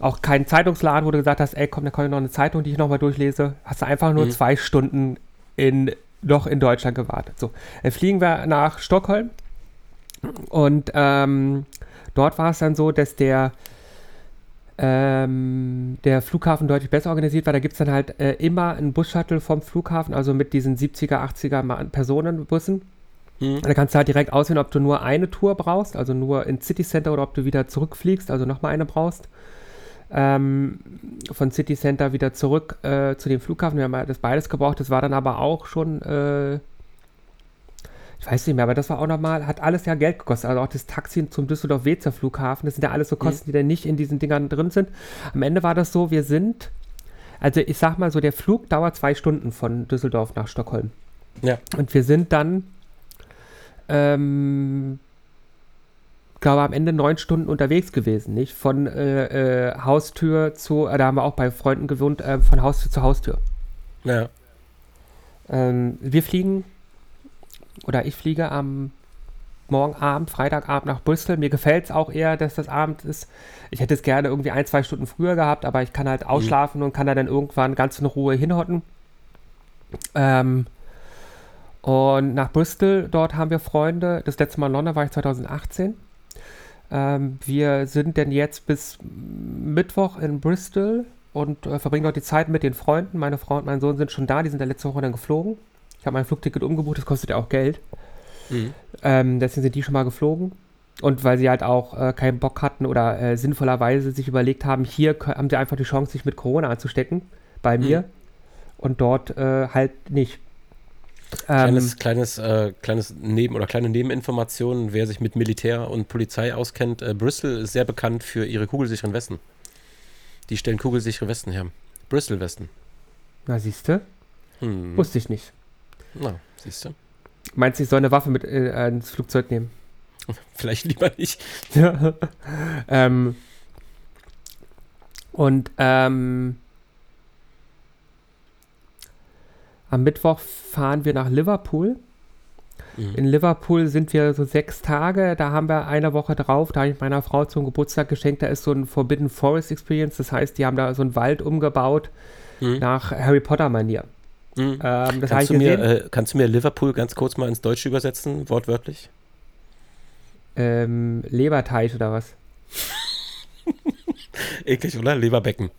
[SPEAKER 1] Auch kein Zeitungsladen, wo du gesagt hast, ey, komm, da kommt noch eine Zeitung, die ich nochmal durchlese. Hast du einfach nur
[SPEAKER 2] Mhm.
[SPEAKER 1] zwei Stunden in, noch in Deutschland gewartet. So, dann fliegen wir nach Stockholm und ähm, dort war es dann so, dass der ähm, der Flughafen deutlich besser organisiert war. Da gibt es dann halt äh, immer einen Bus-Shuttle vom Flughafen, also mit diesen 70er, 80er Ma- Personenbussen.
[SPEAKER 2] Mhm.
[SPEAKER 1] Da kannst du halt direkt auswählen, ob du nur eine Tour brauchst, also nur ins City Center oder ob du wieder zurückfliegst, also nochmal eine brauchst. Ähm, von City Center wieder zurück äh, zu dem Flughafen. Wir haben das beides gebraucht. Das war dann aber auch schon, äh, ich weiß nicht mehr, aber das war auch nochmal, hat alles ja Geld gekostet. Also auch das Taxi zum Düsseldorf-Wezer Flughafen. Das sind ja alles so Kosten, die dann nicht in diesen Dingern drin sind. Am Ende war das so, wir sind, also ich sag mal so, der Flug dauert zwei Stunden von Düsseldorf nach Stockholm.
[SPEAKER 2] Ja.
[SPEAKER 1] Und wir sind dann, ähm, glaube am Ende neun Stunden unterwegs gewesen, nicht? Von äh, äh, Haustür zu, äh, da haben wir auch bei Freunden gewohnt, äh, von Haustür zu Haustür.
[SPEAKER 2] Ja.
[SPEAKER 1] Ähm, wir fliegen, oder ich fliege am morgen Abend, Freitagabend nach Brüssel. Mir gefällt es auch eher, dass das Abend ist. Ich hätte es gerne irgendwie ein, zwei Stunden früher gehabt, aber ich kann halt ausschlafen und kann da dann irgendwann ganz in Ruhe hinhotten. Ähm, und nach Bristol, dort haben wir Freunde. Das letzte Mal in London war ich 2018. Ähm, wir sind denn jetzt bis Mittwoch in Bristol und äh, verbringen dort die Zeit mit den Freunden. Meine Frau und mein Sohn sind schon da, die sind da letzte Woche dann geflogen. Ich habe mein Flugticket umgebucht, das kostet ja auch Geld.
[SPEAKER 2] Mhm.
[SPEAKER 1] Ähm, deswegen sind die schon mal geflogen. Und weil sie halt auch äh, keinen Bock hatten oder äh, sinnvollerweise sich überlegt haben, hier haben sie einfach die Chance, sich mit Corona anzustecken, bei mir. Und dort äh, halt nicht. Ähm,
[SPEAKER 2] Kleines, kleines, äh, kleines Neben- oder kleine Nebeninformationen, wer sich mit Militär und Polizei auskennt. Äh, Bristol ist sehr bekannt für ihre kugelsicheren Westen. Die stellen kugelsichere Westen her. Bristol-Westen.
[SPEAKER 1] na, siehst du?
[SPEAKER 2] Hm.
[SPEAKER 1] Wusste ich nicht.
[SPEAKER 2] Na, siehst du?
[SPEAKER 1] Meinst du, ich soll eine Waffe mit äh, ins Flugzeug nehmen?
[SPEAKER 2] Vielleicht lieber nicht.
[SPEAKER 1] Ja. ähm, und ähm, am Mittwoch fahren wir nach Liverpool.
[SPEAKER 2] Mhm.
[SPEAKER 1] In Liverpool sind wir so sechs Tage. Da haben wir eine Woche drauf. Da habe ich meiner Frau zum Geburtstag geschenkt. Da ist so ein Forbidden Forest Experience. Das heißt, die haben da so einen Wald umgebaut
[SPEAKER 2] Mhm.
[SPEAKER 1] nach Harry Potter Manier.
[SPEAKER 2] Mhm.
[SPEAKER 1] Ähm,
[SPEAKER 2] Kannst, du mir, äh, kannst du mir Liverpool ganz kurz mal ins Deutsche übersetzen, wortwörtlich?
[SPEAKER 1] ähm, Leberteig oder was?
[SPEAKER 2] Eklig, oder? Leberbecken.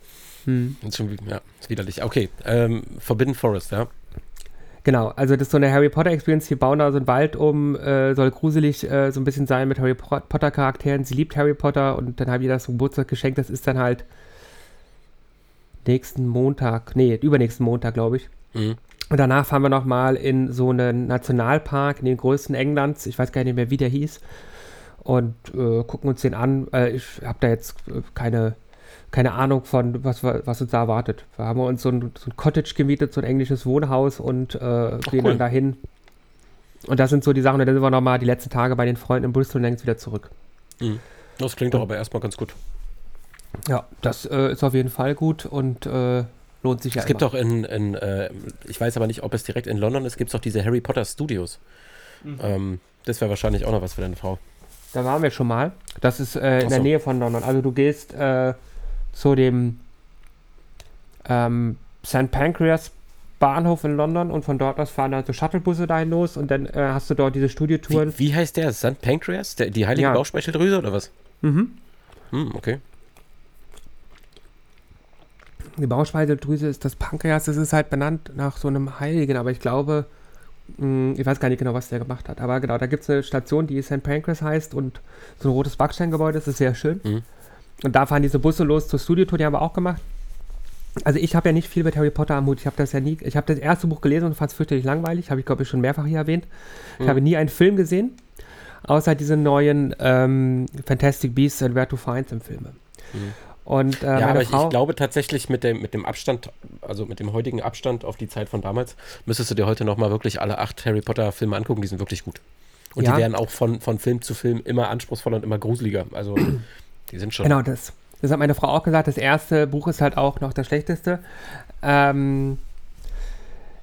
[SPEAKER 1] Hm.
[SPEAKER 2] Ist schon, wie- ja, ist widerlich. Okay, ähm, Forbidden Forest, ja.
[SPEAKER 1] Genau, also das ist so eine Harry Potter Experience. Die bauen da so einen Wald um, äh, soll gruselig äh, so ein bisschen sein mit Harry Po- Potter Charakteren. Sie liebt Harry Potter und dann habe ich das zum Geburtstag geschenkt. Das ist dann halt nächsten Montag, nee, übernächsten Montag, glaube ich.
[SPEAKER 2] Mhm.
[SPEAKER 1] Und danach fahren wir nochmal in so einen Nationalpark, in den größten Englands. Ich weiß gar nicht mehr, wie der hieß. Und äh, gucken uns den an. Äh, ich habe da jetzt äh, keine, keine Ahnung von, was, wir- was uns da erwartet. Wir haben uns so ein, so ein Cottage gemietet, so ein englisches Wohnhaus und äh, gehen
[SPEAKER 2] cool.
[SPEAKER 1] dann dahin. Und das sind so die Sachen. Und dann sind wir nochmal die letzten Tage bei den Freunden in Bristol und geht's wieder zurück.
[SPEAKER 2] Mhm. Das klingt doch aber erstmal ganz gut.
[SPEAKER 1] Ja, das äh, ist auf jeden Fall gut und äh, lohnt sich ja
[SPEAKER 2] Es gibt
[SPEAKER 1] immer.
[SPEAKER 2] doch in, in äh, ich weiß aber nicht, ob es direkt in London ist, gibt es doch diese Harry Potter Studios.
[SPEAKER 1] Mhm.
[SPEAKER 2] Ähm, das wäre wahrscheinlich auch noch was für deine Frau.
[SPEAKER 1] Da waren wir schon mal. Das ist äh, in
[SPEAKER 2] Ach
[SPEAKER 1] der
[SPEAKER 2] so.
[SPEAKER 1] Nähe von London. Also du gehst zu dem ähm, St. Pancras Bahnhof in London und von dort aus fahren dann so Shuttlebusse dahin los und dann äh, hast du dort diese Studiotouren.
[SPEAKER 2] Wie, wie heißt der? St. Pancreas? Der, die heilige
[SPEAKER 1] Ja.
[SPEAKER 2] Bauchspeicheldrüse oder was?
[SPEAKER 1] Mhm.
[SPEAKER 2] Hm, okay.
[SPEAKER 1] Die Bauchspeicheldrüse ist das Pankreas, das ist halt benannt nach so einem Heiligen, aber ich glaube, mh, ich weiß gar nicht genau, was der gemacht hat. Aber genau, da gibt es eine Station, die St. Pancras heißt und so ein rotes Backsteingebäude, das ist sehr schön.
[SPEAKER 2] Mhm.
[SPEAKER 1] Und da fahren diese Busse los zur Studiotour, die haben wir auch gemacht. also ich habe ja nicht viel mit Harry Potter am Hut. Ich habe das ja nie, ich habe das erste Buch gelesen und fand es fürchterlich langweilig. Habe ich, glaube ich, schon mehrfach hier erwähnt. Ich
[SPEAKER 2] Mhm.
[SPEAKER 1] habe nie einen Film gesehen, außer diese neuen ähm, Fantastic Beasts and Where to Find Them Filme. Und äh,
[SPEAKER 2] Mhm. ja, aber ich,
[SPEAKER 1] Frau,
[SPEAKER 2] ich glaube tatsächlich mit dem, mit dem Abstand, also mit dem heutigen Abstand auf die Zeit von damals, müsstest du dir heute nochmal wirklich alle acht Harry Potter Filme angucken, die sind wirklich gut. Und
[SPEAKER 1] Ja.
[SPEAKER 2] die werden auch von, von Film zu Film immer anspruchsvoller und immer gruseliger. Also die sind schon.
[SPEAKER 1] Genau, das. Das hat meine Frau auch gesagt. Das erste Buch ist halt auch noch das schlechteste. Ähm,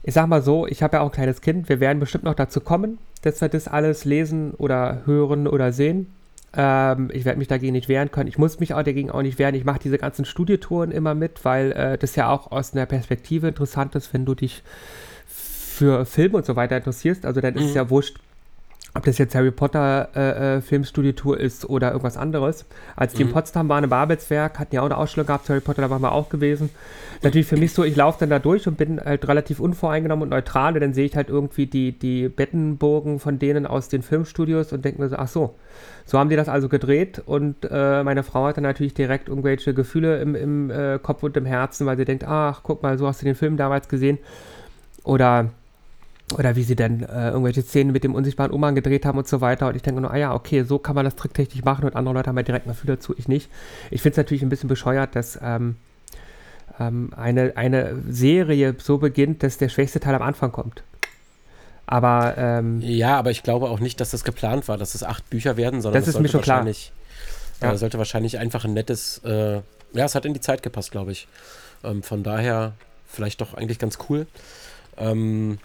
[SPEAKER 1] ich sag mal so, ich habe ja auch ein kleines Kind. Wir werden bestimmt noch dazu kommen, dass wir das alles lesen oder hören oder sehen. Ähm, ich werde mich dagegen nicht wehren können. Ich muss mich auch dagegen auch nicht wehren. Ich mache diese ganzen Studietouren immer mit, weil äh, das ja auch aus einer Perspektive interessant ist, wenn du dich für Filme und so weiter interessierst. Also dann ist es ja wurscht, ob das jetzt Harry Potter äh, äh, Filmstudietour ist oder irgendwas anderes. Als die in Potsdam waren im Babelswerk, hatten ja auch eine Ausstellung gehabt, Harry Potter, da waren wir auch gewesen. Natürlich für mich so, ich laufe dann da durch und bin halt relativ unvoreingenommen und neutral und dann sehe ich halt irgendwie die, die Bettenburgen von denen aus den Filmstudios und denke mir so, ach so, so haben die das also gedreht und äh, meine Frau hat dann natürlich direkt irgendwelche Gefühle im, im äh, Kopf und im Herzen, weil sie denkt, ach, guck mal, so hast du den Film damals gesehen. Oder oder wie sie dann äh, irgendwelche Szenen mit dem unsichtbaren Umhang gedreht haben und so weiter. Und ich denke nur, ah ja, okay, so kann man das tricktechnisch machen und andere Leute haben ja direkt ein Gefühl dazu, ich nicht. Ich finde es natürlich ein bisschen bescheuert, dass ähm, ähm, eine, eine Serie so beginnt, dass der schwächste Teil am Anfang kommt. Aber ähm,
[SPEAKER 2] Ja, aber ich glaube auch nicht, dass das geplant war, dass es acht Bücher werden, sondern
[SPEAKER 1] Das ist mir schon klar.
[SPEAKER 2] wahrscheinlich,
[SPEAKER 1] Ja.
[SPEAKER 2] äh, sollte wahrscheinlich einfach ein nettes, äh, ja, es hat in die Zeit gepasst, glaube ich. Ähm, von daher vielleicht doch eigentlich ganz cool. Ähm,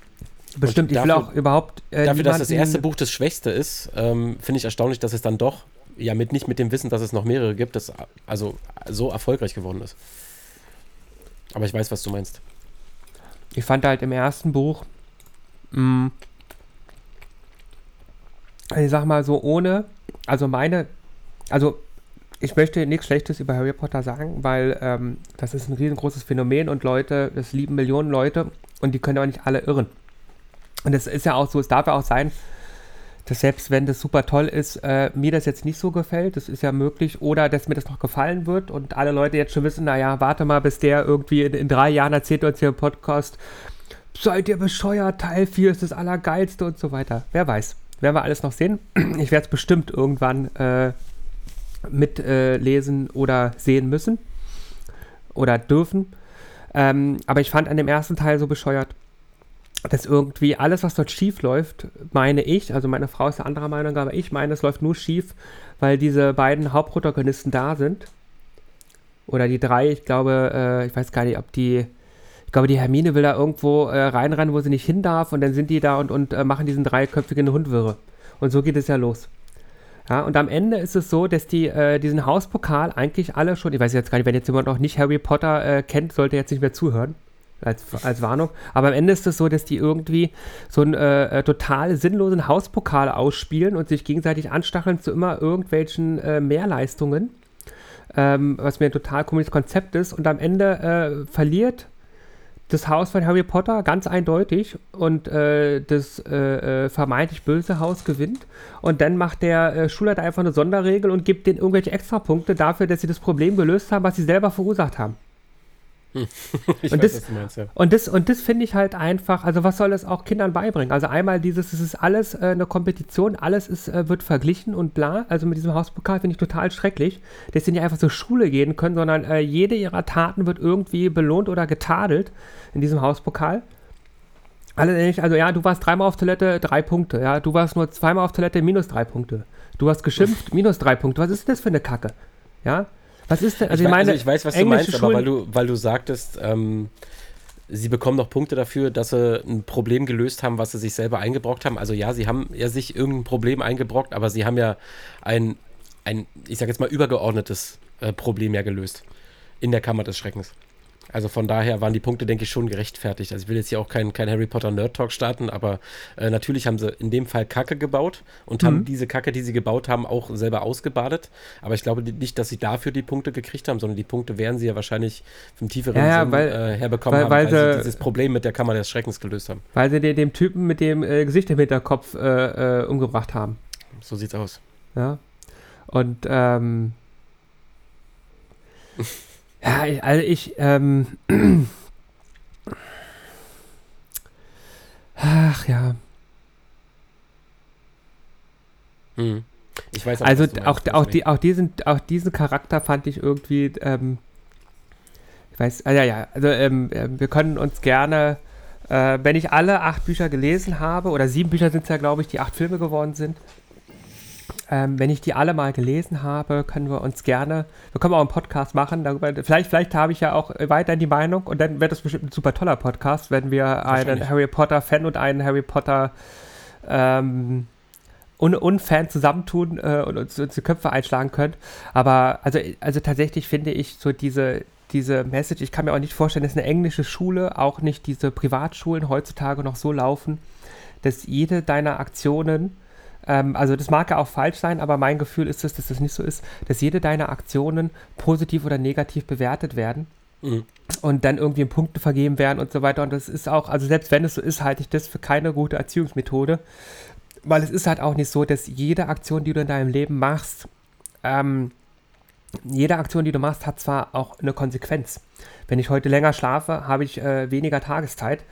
[SPEAKER 1] bestimmt, ich will auch überhaupt äh,
[SPEAKER 2] dafür, dass das erste Buch das Schwächste ist, ähm, finde ich erstaunlich, dass es dann doch, ja, mit nicht mit dem Wissen, dass es noch mehrere gibt, das also so erfolgreich geworden ist. Aber ich weiß, was du meinst.
[SPEAKER 1] Ich fand halt im ersten Buch, mh, ich sag mal so ohne, also meine, also ich möchte nichts Schlechtes über Harry Potter sagen, weil ähm, das ist ein riesengroßes Phänomen und Leute, das lieben Millionen Leute und die können auch nicht alle irren. Und es ist ja auch so, es darf ja auch sein, dass selbst wenn das super toll ist, äh, mir das jetzt nicht so gefällt, das ist ja möglich, oder dass mir das noch gefallen wird und alle Leute jetzt schon wissen, naja, warte mal, bis der irgendwie in, in drei Jahren erzählt uns hier im Podcast, seid ihr bescheuert, Teil 4 ist das Allergeilste und so weiter. Wer weiß. Werden wir alles noch sehen. Ich werde es bestimmt irgendwann äh, mitlesen äh, oder sehen müssen. Oder dürfen. Ähm, aber ich fand an dem ersten Teil so bescheuert, dass irgendwie alles, was dort schief läuft, meine ich, also meine Frau ist eine anderer Meinung, aber ich meine, es läuft nur schief, weil diese beiden Hauptprotagonisten da sind. Oder die drei, ich glaube, äh, ich weiß gar nicht, ob die, ich glaube, die Hermine will da irgendwo äh, reinrennen, wo sie nicht hin darf und dann sind die da und, und äh, machen diesen dreiköpfigen Hundwirre. Und so geht es ja los. Ja, und am Ende ist es so, dass die äh, diesen Hauspokal eigentlich alle schon, ich weiß jetzt gar nicht, wenn jetzt jemand noch nicht Harry Potter äh, kennt, sollte jetzt nicht mehr zuhören. Als, als Warnung. Aber am Ende ist es so, dass die irgendwie so einen äh, äh, total sinnlosen Hauspokal ausspielen und sich gegenseitig anstacheln zu immer irgendwelchen äh, Mehrleistungen. Ähm, was mir ein total komisches Konzept ist. Und am Ende äh, verliert das Haus von Harry Potter ganz eindeutig und äh, das äh, äh, vermeintlich böse Haus gewinnt. Und dann macht der äh, Schulleiter einfach eine Sonderregel und gibt denen irgendwelche Extrapunkte dafür, dass sie das Problem gelöst haben, was sie selber verursacht haben. Und
[SPEAKER 2] weiß,
[SPEAKER 1] das-
[SPEAKER 2] meinst, ja.
[SPEAKER 1] Und das, und das finde ich halt einfach, also was soll das auch Kindern beibringen? Also einmal dieses, es ist alles äh, eine Kompetition, alles ist, äh, wird verglichen und bla. Also mit diesem Hauspokal finde ich total schrecklich, dass sie nicht einfach zur Schule gehen können, sondern äh, jede ihrer Taten wird irgendwie belohnt oder getadelt in diesem Hauspokal. Alle also ja, du warst dreimal auf Toilette, drei Punkte. Ja, du warst nur zweimal auf Toilette, minus drei Punkte. Du hast geschimpft, minus drei Punkte. Was ist denn das für eine Kacke? Ja, was ist denn, also
[SPEAKER 2] ich,
[SPEAKER 1] meine,
[SPEAKER 2] also ich weiß, was du meinst, aber
[SPEAKER 1] Schulen-
[SPEAKER 2] weil du, weil du sagtest, ähm, sie bekommen noch Punkte dafür, dass sie ein Problem gelöst haben, was sie sich selber eingebrockt haben. Also ja, sie haben ja sich irgendein Problem eingebrockt, aber sie haben ja ein, ein ich sag jetzt mal, übergeordnetes äh, Problem ja gelöst. In der Kammer des Schreckens. Also von daher waren die Punkte, denke ich, schon gerechtfertigt. Also ich will jetzt hier auch kein, kein Harry Potter Nerd Talk starten, aber äh, natürlich haben sie in dem Fall Kacke gebaut und
[SPEAKER 1] Mhm.
[SPEAKER 2] haben diese Kacke, die sie gebaut haben, auch selber ausgebadet. Aber ich glaube nicht, dass sie dafür die Punkte gekriegt haben, sondern die Punkte werden sie ja wahrscheinlich vom tieferen
[SPEAKER 1] Ja,
[SPEAKER 2] Sinn
[SPEAKER 1] weil-
[SPEAKER 2] äh, herbekommen
[SPEAKER 1] weil-
[SPEAKER 2] haben,
[SPEAKER 1] weil
[SPEAKER 2] weil, sie
[SPEAKER 1] sie-
[SPEAKER 2] dieses Problem mit der Kammer des Schreckens gelöst haben.
[SPEAKER 1] Weil sie den, dem Typen mit dem äh, Gesicht im Hinterkopf äh, äh, umgebracht haben.
[SPEAKER 2] So sieht's aus.
[SPEAKER 1] Ja. Und ähm, Ja, ich- also ich, ähm, ach ja,
[SPEAKER 2] Hm. Ich weiß
[SPEAKER 1] also auch,
[SPEAKER 2] meinst,
[SPEAKER 1] auch,
[SPEAKER 2] deswegen.
[SPEAKER 1] die, auch, diesen, auch diesen Charakter fand ich irgendwie, ähm, ich weiß, ah, ja, ja, also ähm, ähm, wir können uns gerne, äh, wenn ich alle acht Bücher gelesen habe, oder sieben Bücher sind es ja, glaube ich, die acht Filme geworden sind, ähm, wenn ich die alle mal gelesen habe, können wir uns gerne, wir können auch einen Podcast machen, darüber, vielleicht, vielleicht habe ich ja auch weiterhin die Meinung und dann wird das bestimmt ein super toller Podcast, wenn wir einen. Harry Potter-Fan und einen Harry Potter ähm, Un Unfan zusammentun äh, und uns, uns die Köpfe einschlagen können. Aber also, also tatsächlich finde ich so diese, diese Message, ich kann mir auch nicht vorstellen, dass eine englische Schule, auch nicht diese Privatschulen heutzutage noch so laufen, dass jede deiner Aktionen, ähm, also das mag ja auch falsch sein, aber mein Gefühl ist es, dass das nicht so ist, dass jede deiner Aktionen positiv oder negativ bewertet werden
[SPEAKER 2] Mhm.
[SPEAKER 1] und dann irgendwie Punkte vergeben werden und so weiter. Und das ist auch, also selbst wenn es so ist, halte ich das für keine gute Erziehungsmethode. Weil es ist halt auch nicht so, dass jede Aktion, die du in deinem Leben machst, ähm, jede Aktion, die du machst, hat zwar auch eine Konsequenz. Wenn ich heute länger schlafe, habe ich äh, weniger Tageszeit,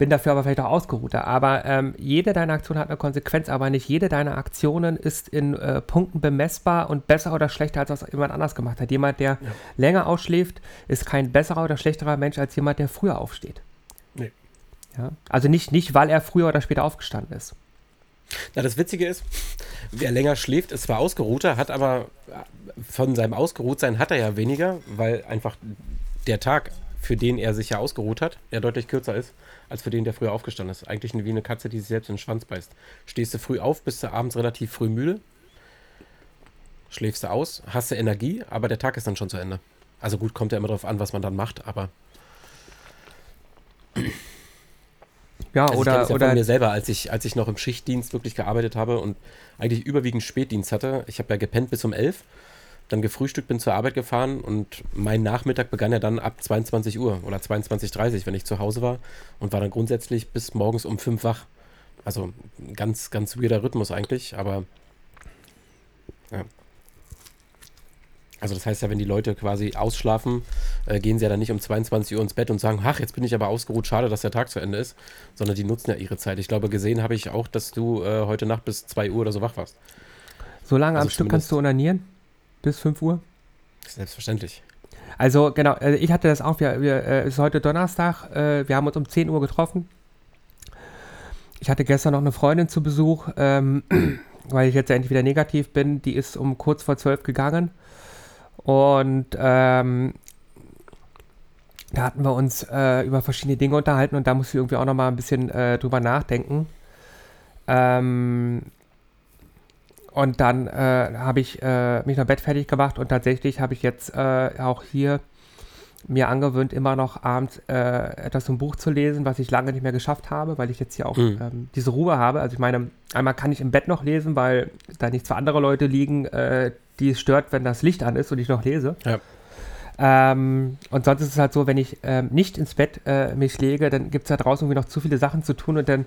[SPEAKER 1] bin dafür aber vielleicht auch ausgeruhter. Aber ähm, jede deiner Aktionen hat eine Konsequenz, aber nicht jede deiner Aktionen ist in äh, Punkten bemessbar und besser oder schlechter, als das jemand anders gemacht hat. Jemand, der länger ausschläft, ist kein besserer oder schlechterer Mensch als jemand, der früher aufsteht.
[SPEAKER 2] Nee.
[SPEAKER 1] Ja? Also nicht, nicht, weil er früher oder später aufgestanden ist.
[SPEAKER 2] Na, das Witzige ist, wer länger schläft, ist zwar ausgeruhter, hat aber von seinem Ausgeruhtsein hat er ja weniger, weil einfach der Tag, für den er sich ja ausgeruht hat, ja deutlich kürzer ist, als für den, der früher aufgestanden ist. Eigentlich wie eine Katze, die sich selbst in den Schwanz beißt. Stehst du früh auf, bist du abends relativ früh müde, schläfst du aus, hast du Energie, aber der Tag ist dann schon zu Ende. Also gut, kommt ja immer darauf an, was man dann macht, aber
[SPEAKER 1] Ja,
[SPEAKER 2] Also ich
[SPEAKER 1] oder,
[SPEAKER 2] das ja
[SPEAKER 1] oder
[SPEAKER 2] von mir selber, als ich, als ich noch im Schichtdienst wirklich gearbeitet habe und eigentlich überwiegend Spätdienst hatte. Ich habe ja gepennt bis um 11, dann gefrühstückt, bin zur Arbeit gefahren und mein Nachmittag begann ja dann ab 22 Uhr oder 22.30 Uhr, wenn ich zu Hause war und war dann grundsätzlich bis morgens um 5 wach. Also ganz, ganz weirder Rhythmus eigentlich, aber ja. Also das heißt ja, wenn die Leute quasi ausschlafen, äh, gehen sie ja dann nicht um 22 Uhr ins Bett und sagen, ach, jetzt bin ich aber ausgeruht, schade, dass der Tag zu Ende ist, sondern die nutzen ja ihre Zeit. Ich glaube, gesehen habe ich auch, dass du äh, heute Nacht bis 2 Uhr oder so wach warst.
[SPEAKER 1] so lange
[SPEAKER 2] also
[SPEAKER 1] am Stück kannst du onanieren? Bis 5 Uhr?
[SPEAKER 2] Selbstverständlich.
[SPEAKER 1] Also genau, äh, ich hatte das auch, wir, wir, äh, es ist heute Donnerstag, äh, wir haben uns um 10 Uhr getroffen. Ich hatte gestern noch eine Freundin zu Besuch, ähm, weil ich jetzt ja endlich wieder negativ bin. Die ist um kurz vor 12 gegangen. Und ähm, da hatten wir uns äh, über verschiedene Dinge unterhalten und da musste ich irgendwie auch nochmal ein bisschen äh, drüber nachdenken. Ähm, und dann äh, habe ich äh, mich noch Bett fertig gemacht und tatsächlich habe ich jetzt äh, auch hier mir angewöhnt, immer noch abends äh, etwas im Buch zu lesen, was ich lange nicht mehr geschafft habe, weil ich jetzt hier auch
[SPEAKER 2] Mhm.
[SPEAKER 1] ähm, diese Ruhe habe. Also ich meine, einmal kann ich im Bett noch lesen, weil da nicht zwei andere Leute liegen, äh, die es stört, wenn das Licht an ist und ich noch lese.
[SPEAKER 2] Ja.
[SPEAKER 1] Ähm, und sonst ist es halt so, wenn ich ähm, nicht ins Bett äh, mich lege, dann gibt es da draußen irgendwie noch zu viele Sachen zu tun und dann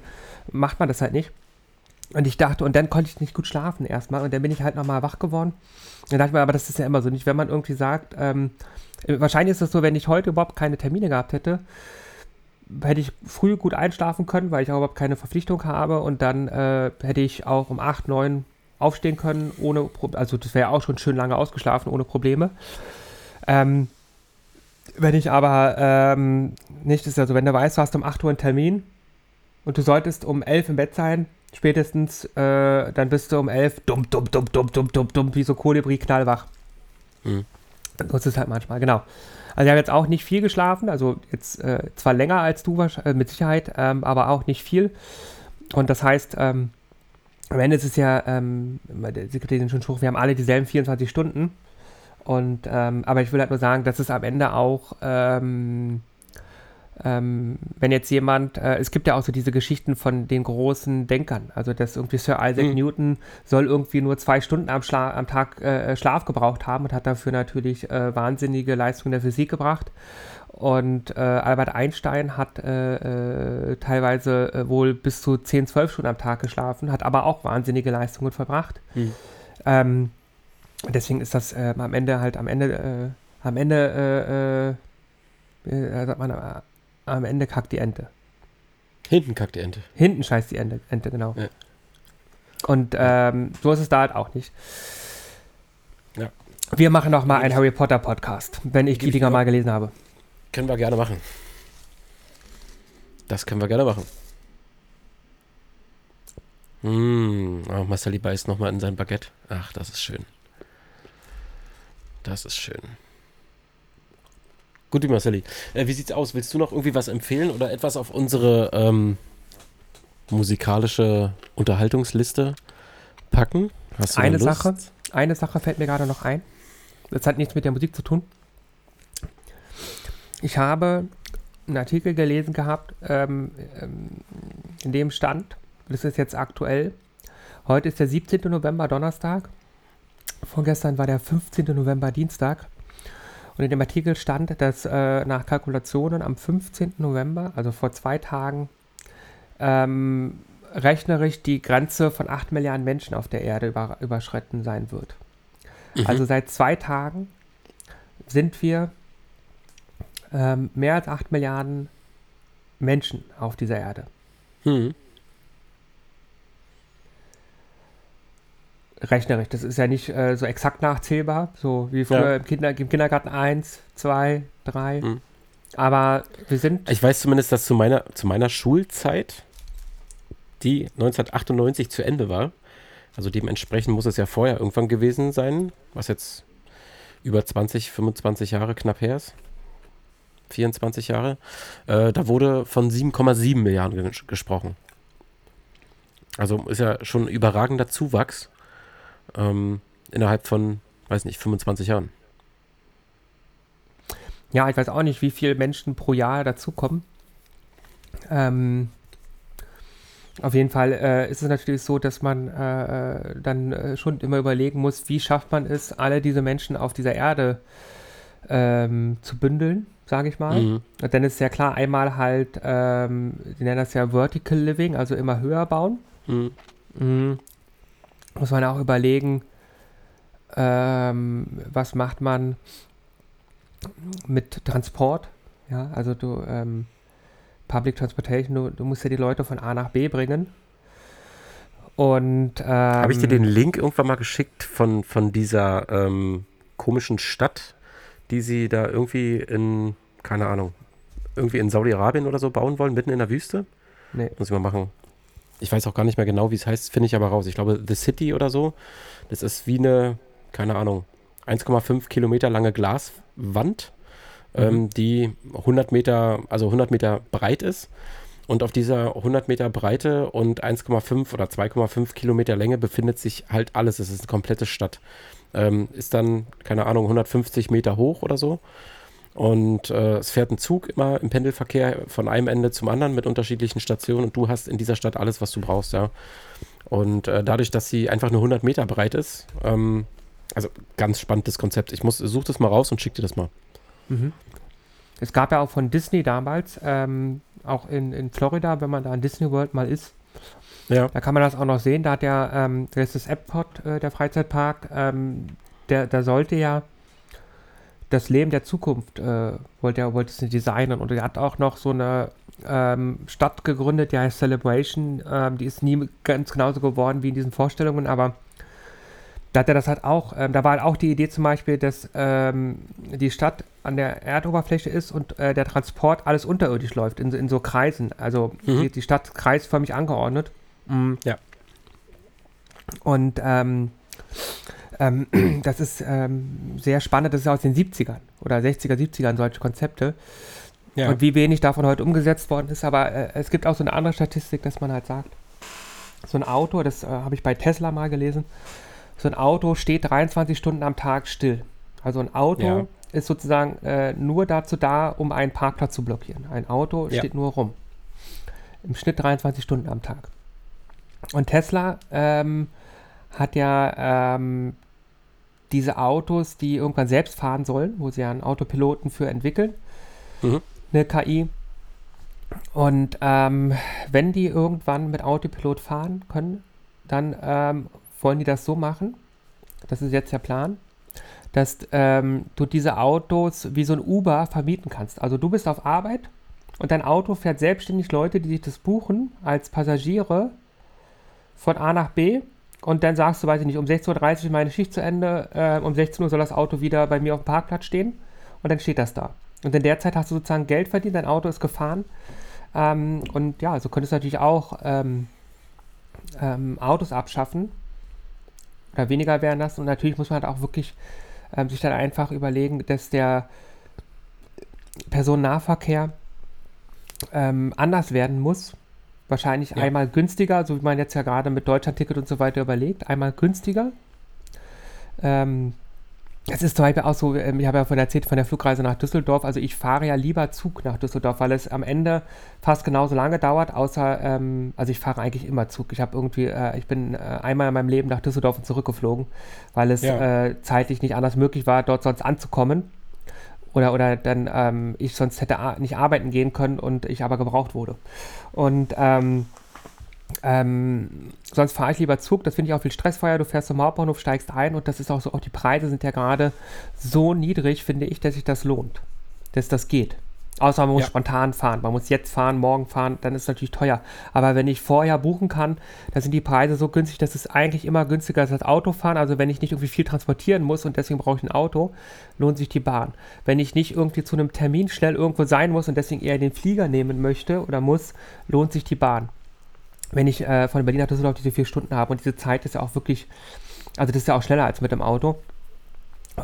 [SPEAKER 1] macht man das halt nicht. Und ich dachte, und dann konnte ich nicht gut schlafen erstmal. Und dann bin ich halt nochmal wach geworden. Dann dachte ich mir, aber das ist ja immer so nicht, wenn man irgendwie sagt, ähm, äh, wahrscheinlich ist es so, wenn ich heute überhaupt keine Termine gehabt hätte, hätte ich früh gut einschlafen können, weil ich auch überhaupt keine Verpflichtung habe. Und dann äh, hätte ich auch um 8, 9 aufstehen können, ohne, also das wäre auch schon schön lange ausgeschlafen, ohne Probleme. Ähm, wenn ich aber ähm, nicht, ist also wenn du weißt, du hast um 8 Uhr einen Termin und du solltest um 11 im Bett sein, spätestens, äh, dann bist du um 11 dumm, dumm, dumm, dumm, dumm, dumm, dumm, wie so Kolibri knallwach.
[SPEAKER 2] Hm.
[SPEAKER 1] So ist es halt manchmal, genau. Also ich habe jetzt auch nicht viel geschlafen, also jetzt äh, zwar länger als du äh, mit Sicherheit, ähm, aber auch nicht viel. Und das heißt, ähm, am Ende ist es ja, ähm, Sie kriegen den schönen Spruch, wir haben alle dieselben 24 Stunden. Und, ähm, aber ich will halt nur sagen, dass es am Ende auch, ähm, ähm, wenn jetzt jemand, äh, es gibt ja auch so diese Geschichten von den großen Denkern, also dass irgendwie Sir Isaac
[SPEAKER 2] Mhm.
[SPEAKER 1] Newton soll irgendwie nur zwei Stunden am, Schla am Tag äh, Schlaf gebraucht haben und hat dafür natürlich äh, wahnsinnige Leistungen der Physik gebracht. Und äh, Albert Einstein hat äh, äh, teilweise wohl bis zu 10, 12 Stunden am Tag geschlafen, hat aber auch wahnsinnige Leistungen verbracht.
[SPEAKER 2] Hm.
[SPEAKER 1] Ähm, deswegen ist das äh, am Ende halt am Ende äh, Am Ende, sagt man, am Ende kackt die Ente.
[SPEAKER 2] Hinten kackt die Ente.
[SPEAKER 1] Hinten scheißt die Ente, Ente genau.
[SPEAKER 2] Ja.
[SPEAKER 1] Und ähm, so ist es da halt auch nicht.
[SPEAKER 2] Ja.
[SPEAKER 1] Wir machen noch mal einen Harry Potter Podcast, wenn ich die Dinger mal gelesen habe.
[SPEAKER 2] Können wir gerne machen. Das können wir gerne machen. Mmh, oh, Marceli beißt nochmal in sein Baguette. Ach, das ist schön. Das ist schön. Gut, Marceli. Äh, wie sieht's aus? Willst du noch irgendwie was empfehlen oder etwas auf unsere ähm, musikalische Unterhaltungsliste packen? Hast du
[SPEAKER 1] Eine
[SPEAKER 2] Lust?
[SPEAKER 1] Sache, eine Sache fällt mir gerade noch ein. Das hat nichts mit der Musik zu tun. Ich habe einen Artikel gelesen gehabt, ähm, ähm, in dem stand, das ist jetzt aktuell, heute ist der 17. November, Donnerstag. Vorgestern war der 15. November, Dienstag. Und in dem Artikel stand, dass äh, nach Kalkulationen am 15. November, also vor zwei Tagen, ähm, rechnerisch die Grenze von 8 Milliarden Menschen auf der Erde über, überschritten sein wird. Also seit zwei Tagen sind wir ähm, mehr als 8 Milliarden Menschen auf dieser Erde.
[SPEAKER 2] Hm.
[SPEAKER 1] Rechnerisch, das ist ja nicht äh, so exakt nachzählbar, so wie früher
[SPEAKER 2] Ja.
[SPEAKER 1] im, Kinder, im Kindergarten 1, 2, 3.
[SPEAKER 2] Mhm.
[SPEAKER 1] Aber wir sind,
[SPEAKER 2] Ich weiß zumindest, dass zu meiner, zu meiner Schulzeit, die 1998 zu Ende war, also dementsprechend muss es ja vorher irgendwann gewesen sein, was jetzt über 20, 25 Jahre knapp her ist. 24 Jahre. Äh, da wurde von 7,7 Milliarden ges gesprochen. Also ist ja schon ein überragender Zuwachs ähm, innerhalb von, weiß nicht, 25 Jahren.
[SPEAKER 1] ja, ich weiß auch nicht, wie viele Menschen pro Jahr dazukommen. Ähm, auf jeden Fall äh, ist es natürlich so, dass man äh, äh, dann äh, schon immer überlegen muss, wie schafft man es, alle diese Menschen auf dieser Erde ähm, zu bündeln, sage ich mal.
[SPEAKER 2] Mhm.
[SPEAKER 1] Dann ist ja klar, einmal halt, ähm, die nennen das ja Vertical Living, also immer höher bauen.
[SPEAKER 2] Mhm.
[SPEAKER 1] Mhm. Muss man auch überlegen, ähm, was macht man mit Transport. Ja, also du, ähm, Public Transportation, du, du musst ja die Leute von A nach B bringen. Und ähm,
[SPEAKER 2] Habe ich dir den Link irgendwann mal geschickt von, von dieser ähm, komischen Stadt, die sie da irgendwie in, keine Ahnung, irgendwie in Saudi-Arabien oder so bauen wollen, mitten in der Wüste?
[SPEAKER 1] Nee.
[SPEAKER 2] Muss ich mal machen. Ich weiß auch gar nicht mehr genau, wie es heißt, finde ich aber raus. Ich glaube, The City oder so. Das ist wie eine, keine Ahnung, 1,5 Kilometer lange Glaswand, ähm, die 100 Meter, also 100 Meter breit ist. Und auf dieser 100 Meter Breite und 1,5 oder 2,5 Kilometer Länge befindet sich halt alles. Es ist eine komplette Stadt. Ähm, ist dann, keine Ahnung, 150 Meter hoch oder so. Und äh, es fährt ein Zug immer im Pendelverkehr von einem Ende zum anderen mit unterschiedlichen Stationen und du hast in dieser Stadt alles, was du brauchst, ja. Und äh, dadurch, dass sie einfach nur 100 Meter breit ist, ähm, also ganz spannendes Konzept. Ich muss, such das mal raus und schick dir das mal.
[SPEAKER 1] Es gab ja auch von Disney damals, ähm, auch in, in Florida, wenn man da in Disney World mal ist,
[SPEAKER 2] Ja.
[SPEAKER 1] da kann man das auch noch sehen. Da hat ja, ähm, da ist das Epcot, äh, der Freizeitpark, ähm, der, der sollte ja das Leben der Zukunft, äh, wollte er wollte es designen und er hat auch noch so eine ähm, Stadt gegründet, die heißt Celebration. Ähm, die ist nie ganz genauso geworden wie in diesen Vorstellungen, aber da hat er das halt auch, ähm, da war halt auch die Idee zum Beispiel, dass ähm, die Stadt an der Erdoberfläche ist und äh, der Transport alles unterirdisch läuft, in, so- in so Kreisen. Also
[SPEAKER 2] Mhm.
[SPEAKER 1] die, die Stadt kreisförmig angeordnet. Mhm.
[SPEAKER 2] Ja.
[SPEAKER 1] Und ähm, das ist ähm, sehr spannend, das ist aus den 70ern oder 60er, 70ern solche Konzepte.
[SPEAKER 2] Ja.
[SPEAKER 1] Und wie wenig davon heute umgesetzt worden ist, aber äh, es gibt auch so eine andere Statistik, dass man halt sagt, so ein Auto, das äh, habe ich bei Tesla mal gelesen, so ein Auto steht 23 Stunden am Tag still. Also ein Auto
[SPEAKER 2] Ja.
[SPEAKER 1] ist sozusagen äh, nur dazu da, um einen Parkplatz zu blockieren. Ein Auto
[SPEAKER 2] Ja.
[SPEAKER 1] steht nur rum. Im Schnitt 23 Stunden am Tag. Und Tesla ähm, hat ja ähm, diese Autos, die irgendwann selbst fahren sollen, wo sie ja einen Autopiloten für entwickeln,
[SPEAKER 2] Mhm.
[SPEAKER 1] eine KI. Und ähm, wenn die irgendwann mit Autopilot fahren können, dann ähm, wollen die das so machen, das ist jetzt der Plan, dass ähm, du diese Autos wie so ein Uber vermieten kannst. Also du bist auf Arbeit und dein Auto fährt selbstständig Leute, die sich das buchen, als Passagiere von A nach B und dann sagst du, weiß ich nicht, um 16.30 Uhr ist meine Schicht zu Ende, äh, um 16 Uhr soll das Auto wieder bei mir auf dem Parkplatz stehen und dann steht das da. Und in der Zeit hast du sozusagen Geld verdient, dein Auto ist gefahren ähm, und ja, so könntest du natürlich auch ähm, ähm, Autos abschaffen oder weniger wären das und natürlich muss man halt auch wirklich ähm, sich dann einfach überlegen, dass der Personennahverkehr ähm, anders werden muss. Wahrscheinlich
[SPEAKER 2] Ja.
[SPEAKER 1] einmal günstiger, so wie man jetzt ja gerade mit Deutschlandticket und so weiter überlegt, einmal günstiger. Ähm, es ist zum Beispiel auch so, ähm, ich habe ja vorhin erzählt von der Flugreise nach Düsseldorf, also ich fahre ja lieber Zug nach Düsseldorf, weil es am Ende fast genauso lange dauert, außer, ähm, also ich fahre eigentlich immer Zug. Ich habe irgendwie, äh, ich bin äh, einmal in meinem Leben nach Düsseldorf und zurückgeflogen, weil es
[SPEAKER 2] Ja.
[SPEAKER 1] äh, zeitlich nicht anders möglich war, dort sonst anzukommen. Oder, oder dann ähm, ich sonst hätte nicht arbeiten gehen können und ich aber gebraucht wurde. Und ähm, ähm, sonst fahre ich lieber Zug, das finde ich auch viel stressfreier. Du fährst zum Hauptbahnhof, steigst ein und das ist auch so, auch die Preise sind ja gerade so niedrig, finde ich, dass sich das lohnt. Dass das geht. Außer man muss
[SPEAKER 2] Ja.
[SPEAKER 1] spontan fahren. Man muss jetzt fahren, morgen fahren, dann ist es natürlich teuer. Aber wenn ich vorher buchen kann, dann sind die Preise so günstig, dass es eigentlich immer günstiger ist als Autofahren. Also wenn ich nicht irgendwie viel transportieren muss und deswegen brauche ich ein Auto, lohnt sich die Bahn. Wenn ich nicht irgendwie zu einem Termin schnell irgendwo sein muss und deswegen eher den Flieger nehmen möchte oder muss, lohnt sich die Bahn wenn ich äh, von Berlin nach Düsseldorf diese vier Stunden habe. Und diese Zeit ist ja auch wirklich, also das ist ja auch schneller als mit dem Auto.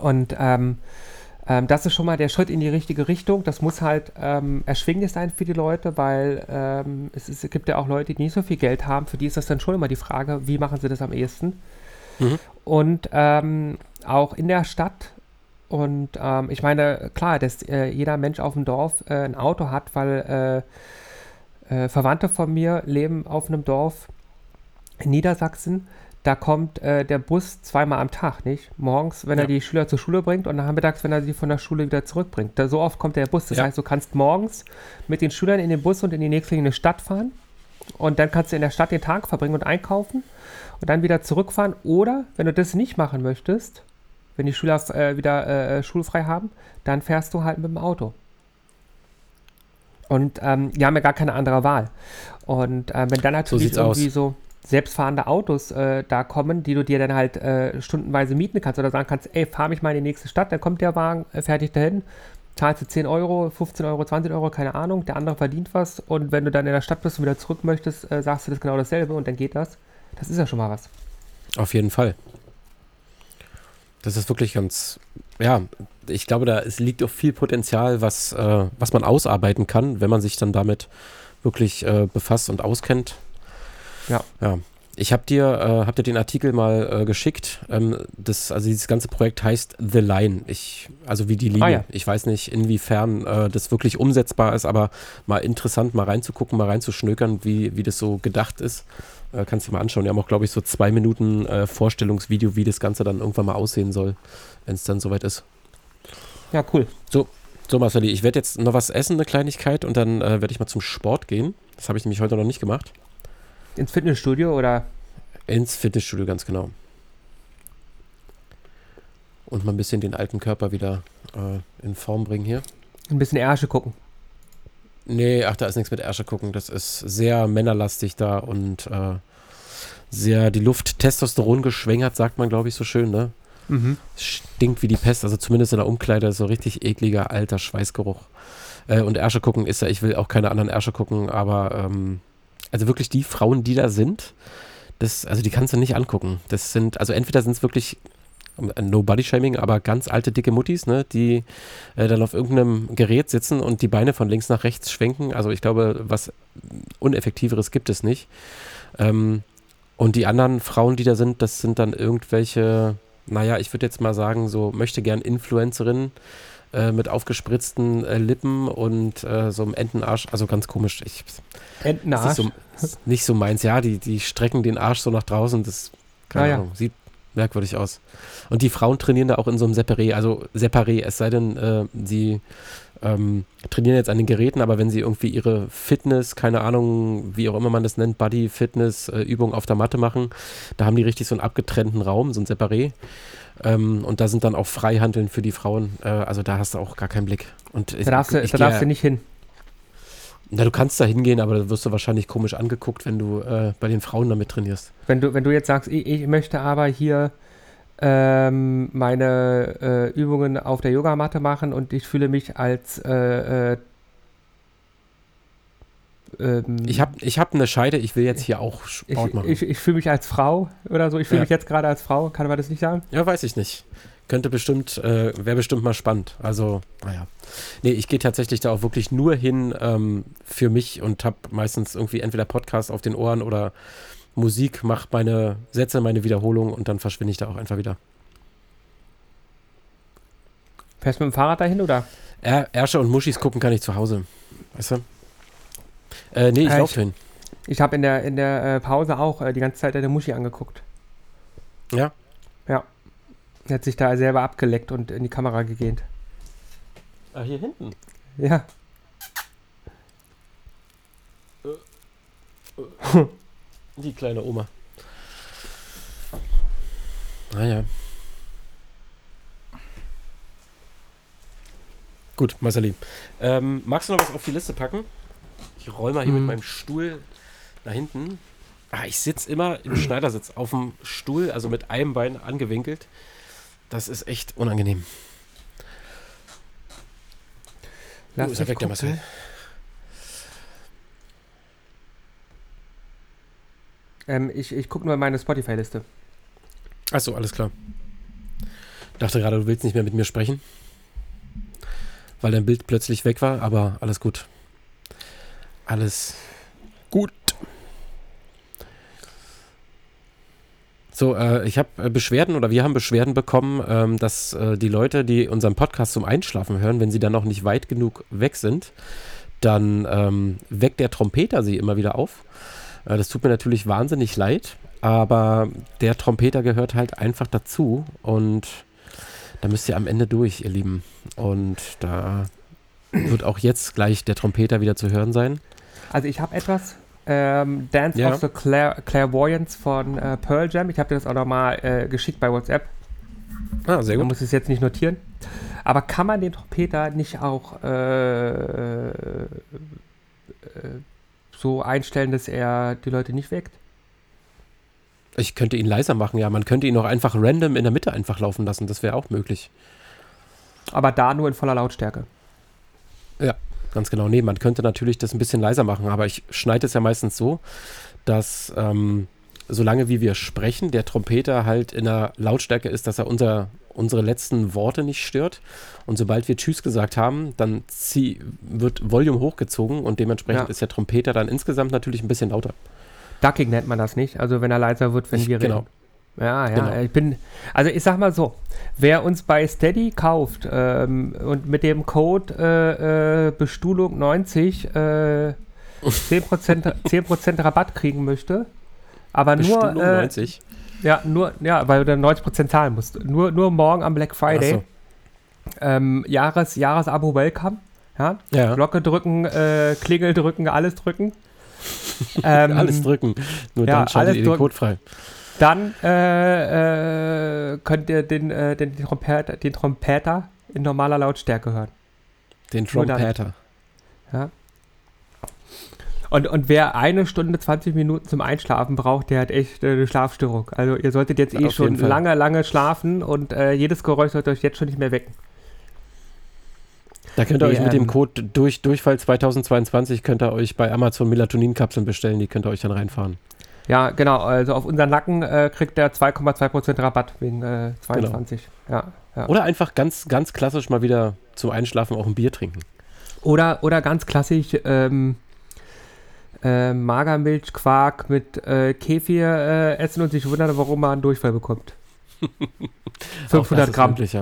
[SPEAKER 1] Und ähm, ähm, das ist schon mal der Schritt in die richtige Richtung. Das muss halt ähm, erschwinglich sein für die Leute, weil ähm, es, ist, es gibt ja auch Leute, die nicht so viel Geld haben. Für die ist das dann schon immer die Frage, wie machen sie das am ehesten?
[SPEAKER 2] Mhm.
[SPEAKER 1] Und ähm, auch in der Stadt und ähm, ich meine, klar, dass äh, jeder Mensch auf dem Dorf äh, ein Auto hat, weil äh, äh, Verwandte von mir leben auf einem Dorf in Niedersachsen. Da kommt äh, der Bus zweimal am Tag, nicht? Morgens, wenn er
[SPEAKER 2] Ja.
[SPEAKER 1] die Schüler zur Schule bringt und nachmittags, wenn er sie von der Schule wieder zurückbringt. Da, so oft kommt der Bus. Das
[SPEAKER 2] Ja.
[SPEAKER 1] heißt, du kannst morgens mit den Schülern in den Bus und in die nächstliegende Stadt fahren. Und dann kannst du in der Stadt den Tag verbringen und einkaufen und dann wieder zurückfahren. Oder, wenn du das nicht machen möchtest, wenn die Schüler äh, wieder äh, schulfrei haben, dann fährst du halt mit dem Auto. Und ähm, die haben ja gar keine andere Wahl. Und äh, wenn dann natürlich
[SPEAKER 2] sieht's
[SPEAKER 1] irgendwie
[SPEAKER 2] aus.
[SPEAKER 1] so selbstfahrende Autos äh, da kommen, die du dir dann halt äh, stundenweise mieten kannst oder sagen kannst, ey, fahr mich mal in die nächste Stadt, dann kommt der Wagen äh, fertig dahin, zahlst du 10 Euro, 15 Euro, 20 Euro, keine Ahnung, der andere verdient was und wenn du dann in der Stadt bist und wieder zurück möchtest, äh, sagst du das genau dasselbe und dann geht das. Das ist ja schon mal was.
[SPEAKER 2] Auf jeden Fall. Das ist wirklich ganz, ja, ich glaube, da es liegt auch viel Potenzial, was, äh, was man ausarbeiten kann, wenn man sich dann damit wirklich befasst und auskennt.
[SPEAKER 1] Ja.
[SPEAKER 2] Ja. Ich habe dir, äh, hab dir den Artikel mal äh, geschickt. Ähm, das, also dieses ganze Projekt heißt The Line. Ich, also wie die Linie.
[SPEAKER 1] Ah, ja.
[SPEAKER 2] Ich weiß nicht, inwiefern äh, das wirklich umsetzbar ist, aber mal interessant, mal reinzugucken, mal reinzuschnökern, wie, wie das so gedacht ist. Äh, kannst du mal anschauen. Die haben auch, glaube ich, so zwei Minuten äh, Vorstellungsvideo, wie das Ganze dann irgendwann mal aussehen soll, wenn es dann soweit ist.
[SPEAKER 1] Ja, cool.
[SPEAKER 2] So, Marceli, ich werde jetzt noch was essen, eine Kleinigkeit, und dann äh, werde ich mal zum Sport gehen. Das habe ich nämlich heute noch nicht gemacht.
[SPEAKER 1] Ins Fitnessstudio oder
[SPEAKER 2] Ins Fitnessstudio, ganz genau. Und mal ein bisschen den alten Körper wieder äh, in Form bringen hier.
[SPEAKER 1] ein bisschen Ärsche gucken.
[SPEAKER 2] Nee, ach, da ist nichts mit Ärsche gucken. Das ist sehr männerlastig da und äh, sehr die Luft Testosteron geschwängert, sagt man, glaube ich, so schön, ne?
[SPEAKER 1] Mhm.
[SPEAKER 2] Stinkt wie die Pest, also zumindest in der Umkleide, so richtig ekliger, alter Schweißgeruch. Äh, und Ärsche gucken ist ja, ich will auch keine anderen Ärsche gucken, aber ähm, also wirklich die Frauen, die da sind, das, also die kannst du nicht angucken. Das sind, also entweder sind es wirklich No Body Shaming, aber ganz alte, dicke Muttis, ne, die äh, dann auf irgendeinem Gerät sitzen und die Beine von links nach rechts schwenken. Also ich glaube, was uneffektiveres gibt es nicht. Ähm, und die anderen Frauen, die da sind, das sind dann irgendwelche, naja, ich würde jetzt mal sagen, so möchte gern Influencerinnen äh, mit aufgespritzten äh, Lippen und äh, so einem Entenarsch, also ganz komisch. Ich,
[SPEAKER 1] Entenarsch.
[SPEAKER 2] ist so, nicht so meins. Ja, die, die strecken den Arsch so nach draußen. Das, keine
[SPEAKER 1] Ah, ja.
[SPEAKER 2] Ahnung, sieht merkwürdig aus. Und die Frauen trainieren da auch in so einem Separé, also Separé, es sei denn, äh, sie ähm, trainieren jetzt an den Geräten, aber wenn sie irgendwie ihre Fitness, keine Ahnung, wie auch immer man das nennt, Body, Fitness, äh, Übung auf der Matte machen, da haben die richtig so einen abgetrennten Raum, so ein Separé. Ähm, und da sind dann auch Freihandeln für die Frauen. Äh, also da hast du auch gar keinen Blick. Und
[SPEAKER 1] Da darfst, du,
[SPEAKER 2] ich
[SPEAKER 1] da darfst du nicht hin.
[SPEAKER 2] Na, du kannst da hingehen, aber da wirst du wahrscheinlich komisch angeguckt, wenn du äh, bei den Frauen damit trainierst.
[SPEAKER 1] Wenn du, wenn du jetzt sagst, ich, ich möchte aber hier ähm, meine äh, Übungen auf der Yogamatte machen und ich fühle mich als äh, äh, ähm,
[SPEAKER 2] Ich habe ich hab eine Scheide, ich will jetzt hier auch
[SPEAKER 1] ich,
[SPEAKER 2] Sport machen.
[SPEAKER 1] ich, ich fühle mich als Frau oder so. Ich fühle
[SPEAKER 2] Ja.
[SPEAKER 1] mich jetzt gerade als Frau. Kann man das nicht sagen?
[SPEAKER 2] Ja, weiß ich nicht. Könnte bestimmt, äh, wäre bestimmt mal spannend. Also, naja. Nee, ich gehe tatsächlich da auch wirklich nur hin ähm, für mich und habe meistens irgendwie entweder Podcast auf den Ohren oder Musik, mache meine Sätze, meine Wiederholung und dann verschwinde ich da auch einfach wieder.
[SPEAKER 1] Fährst du mit dem Fahrrad dahin oder?
[SPEAKER 2] Er Ärsche und Muschis gucken kann ich zu Hause. Weißt du? Äh, nee, ich
[SPEAKER 1] Äh,
[SPEAKER 2] laufe
[SPEAKER 1] ich-
[SPEAKER 2] hin.
[SPEAKER 1] Ich habe in der, in der äh, Pause auch äh, die ganze Zeit der Muschi angeguckt.
[SPEAKER 2] Ja?
[SPEAKER 1] Ja. Er hat sich da selber abgeleckt und in die Kamera gegähnt.
[SPEAKER 2] Ah, hier hinten.
[SPEAKER 1] Ja.
[SPEAKER 2] Die kleine Oma. Naja. Gut, Marceli. Ähm, magst du noch was auf die Liste packen? Ich roll mal hier mit
[SPEAKER 1] Hm.
[SPEAKER 2] meinem Stuhl nach hinten. Ah, ich sitze immer im Schneidersitz auf dem Stuhl, also mit einem Bein angewinkelt. Das ist echt unangenehm.
[SPEAKER 1] Lass
[SPEAKER 2] Wo ist er weg, der. Marcel?
[SPEAKER 1] Ähm, ich ich gucke nur in meine Spotify-Liste.
[SPEAKER 2] Achso, alles klar. Dachte gerade, du willst nicht mehr mit mir sprechen. Weil dein Bild plötzlich weg war, aber alles gut. Alles gut. So, äh, ich habe äh, Beschwerden oder wir haben Beschwerden bekommen, ähm, dass äh, die Leute, die unseren Podcast zum Einschlafen hören, wenn sie dann noch nicht weit genug weg sind, dann ähm, weckt der Trompeter sie immer wieder auf. Äh, das tut mir natürlich wahnsinnig leid, aber der Trompeter gehört halt einfach dazu und da müsst ihr am Ende durch, ihr Lieben. Und da wird auch jetzt gleich der Trompeter wieder zu hören sein.
[SPEAKER 1] Also ich habe etwas. Ähm, Dance
[SPEAKER 2] Ja.
[SPEAKER 1] of the Clair Clairvoyance von äh, Pearl Jam. Ich habe dir das auch nochmal äh, geschickt bei WhatsApp.
[SPEAKER 2] Ah, sehr
[SPEAKER 1] Man
[SPEAKER 2] gut.
[SPEAKER 1] muss es jetzt nicht notieren. Aber kann man den Trompeter nicht auch äh, äh, so einstellen, dass er die Leute nicht weckt?
[SPEAKER 2] Ich könnte ihn leiser machen, ja. Man könnte ihn auch einfach random in der Mitte einfach laufen lassen. Das wäre auch möglich.
[SPEAKER 1] Aber da nur in voller Lautstärke.
[SPEAKER 2] Ganz genau. Nee, man könnte natürlich das ein bisschen leiser machen, aber ich schneide es ja meistens so, dass ähm, solange wie wir sprechen, der Trompeter halt in der Lautstärke ist, dass er unser, unsere letzten Worte nicht stört. Und sobald wir Tschüss gesagt haben, dann zieh, wird Volume hochgezogen und dementsprechend
[SPEAKER 1] Ja.
[SPEAKER 2] ist der Trompeter dann insgesamt natürlich ein bisschen lauter.
[SPEAKER 1] Ducking nennt man das nicht. Also wenn er leiser wird, wenn
[SPEAKER 2] Ich-
[SPEAKER 1] wir
[SPEAKER 2] genau.
[SPEAKER 1] Ja, ja,
[SPEAKER 2] Genau.
[SPEAKER 1] ich bin, also ich sag mal so, wer uns bei Steady kauft ähm, und mit dem Code äh, äh, Bestuhlung 90 äh, 10%, 10 Rabatt kriegen möchte, aber nur,
[SPEAKER 2] Bestuhlung
[SPEAKER 1] äh,
[SPEAKER 2] 90.
[SPEAKER 1] ja, nur, ja, weil du dann 90% zahlen musst, nur, nur morgen am Black Friday,
[SPEAKER 2] Ach
[SPEAKER 1] ähm, Jahres, Jahresabo Welcome, ja,
[SPEAKER 2] Ja,
[SPEAKER 1] Glocke drücken, äh, Klingel drücken, alles drücken. Ähm,
[SPEAKER 2] alles drücken. Nur
[SPEAKER 1] ja,
[SPEAKER 2] dann schaltet ihr den
[SPEAKER 1] drücken.
[SPEAKER 2] Code frei.
[SPEAKER 1] Dann äh, äh, könnt ihr den, äh, den, den, Trompeter, den Trompeter in normaler Lautstärke hören.
[SPEAKER 2] Den. Trompeter.
[SPEAKER 1] Und, und wer eine Stunde, 20 Minuten zum Einschlafen braucht, der hat echt äh, eine Schlafstörung. Also ihr solltet jetzt eh
[SPEAKER 2] Auf
[SPEAKER 1] schon lange, lange schlafen und äh, jedes Geräusch sollte euch jetzt schon nicht mehr wecken.
[SPEAKER 2] Da könnt ihr euch mit dem
[SPEAKER 1] ähm,
[SPEAKER 2] Code durch, Durchfall 2022 könnt ihr euch bei Amazon Melatoninkapseln bestellen, die könnt ihr euch dann reinfahren.
[SPEAKER 1] Ja, genau. Also auf unseren Nacken äh, kriegt der 2,2% Rabatt wegen äh, 22. Ja, ja.
[SPEAKER 2] Oder einfach ganz, ganz klassisch mal wieder zum Einschlafen auch ein Bier trinken.
[SPEAKER 1] Oder, oder ganz klassisch ähm, äh, Magermilchquark mit äh, Kefir äh, essen und sich wundern, warum man einen Durchfall bekommt.
[SPEAKER 2] Auch
[SPEAKER 1] 500
[SPEAKER 2] das ist
[SPEAKER 1] Gramm.
[SPEAKER 2] Möglich, ja.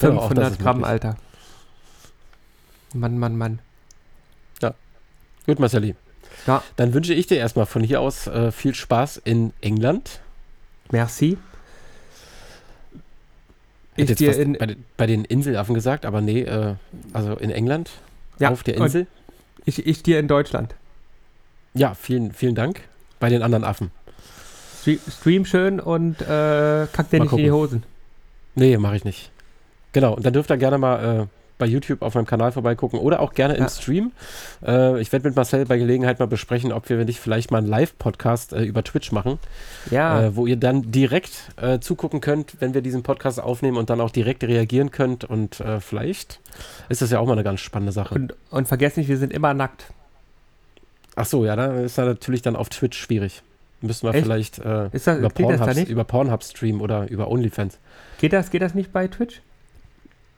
[SPEAKER 2] Ja, auch das
[SPEAKER 1] 500
[SPEAKER 2] ist
[SPEAKER 1] Gramm,
[SPEAKER 2] möglich.
[SPEAKER 1] Alter. Mann, Mann, Mann.
[SPEAKER 2] Gut, Marceli.
[SPEAKER 1] Ja.
[SPEAKER 2] Dann wünsche ich dir erstmal von hier aus äh, viel Spaß in England.
[SPEAKER 1] Merci.
[SPEAKER 2] Ich hätte jetzt
[SPEAKER 1] in,
[SPEAKER 2] bei, den- bei den Inselaffen gesagt, aber nee, äh, also in England,
[SPEAKER 1] Ja,
[SPEAKER 2] auf der Insel.
[SPEAKER 1] ich, ich dir in Deutschland.
[SPEAKER 2] Ja, vielen, vielen Dank. Bei den anderen Affen.
[SPEAKER 1] Stream, schön und äh, kack dir nicht in die
[SPEAKER 2] gucken.
[SPEAKER 1] Hosen.
[SPEAKER 2] Nee, mache ich nicht. Genau, und dann dürft ihr gerne mal äh, bei YouTube auf meinem Kanal vorbeigucken oder auch gerne im
[SPEAKER 1] Ja.
[SPEAKER 2] Stream. Äh, ich werde mit Marcel bei Gelegenheit mal besprechen, ob wir nicht vielleicht mal einen Live-Podcast äh, über Twitch machen,
[SPEAKER 1] Ja,
[SPEAKER 2] äh, wo ihr dann direkt äh, zugucken könnt, wenn wir diesen Podcast aufnehmen und dann auch direkt reagieren könnt. Und äh, vielleicht ist das ja auch mal eine ganz spannende Sache.
[SPEAKER 1] und, und vergesst nicht, wir sind immer nackt.
[SPEAKER 2] Ach so, ja, da ist natürlich dann auf Twitch schwierig. Müssen wir
[SPEAKER 1] Echt?
[SPEAKER 2] vielleicht äh,
[SPEAKER 1] das-
[SPEAKER 2] über, Pornhub, über Pornhub streamen oder über OnlyFans.
[SPEAKER 1] Geht das, geht das nicht bei Twitch?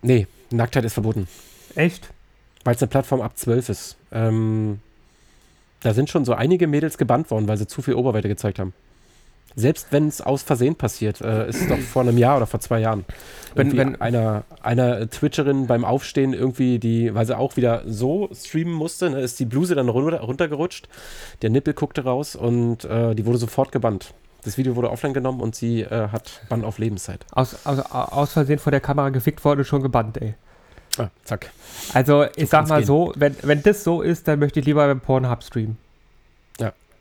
[SPEAKER 2] Nee, Nacktheit ist verboten.
[SPEAKER 1] Echt?
[SPEAKER 2] weil es eine Plattform ab 12 ist. Ähm, da sind schon so einige Mädels gebannt worden, weil sie zu viel Oberweite gezeigt haben. Selbst wenn es aus Versehen passiert, äh, ist es doch vor einem Jahr oder vor zwei Jahren.
[SPEAKER 1] Wenn- wenn-
[SPEAKER 2] einer, einer Twitcherin beim Aufstehen irgendwie die, weil sie auch wieder so streamen musste, ne, ist die Bluse dann runter, runtergerutscht, der Nippel guckte raus und äh, die wurde sofort gebannt. Das Video wurde offline genommen und sie äh, hat Bann auf Lebenszeit.
[SPEAKER 1] Aus, aus, aus Versehen vor der Kamera gefickt worden und schon gebannt, ey.
[SPEAKER 2] Ah, zack.
[SPEAKER 1] Also, ich sag mal
[SPEAKER 2] gehen.
[SPEAKER 1] so, wenn, wenn das so ist, dann möchte ich lieber beim Pornhub streamen.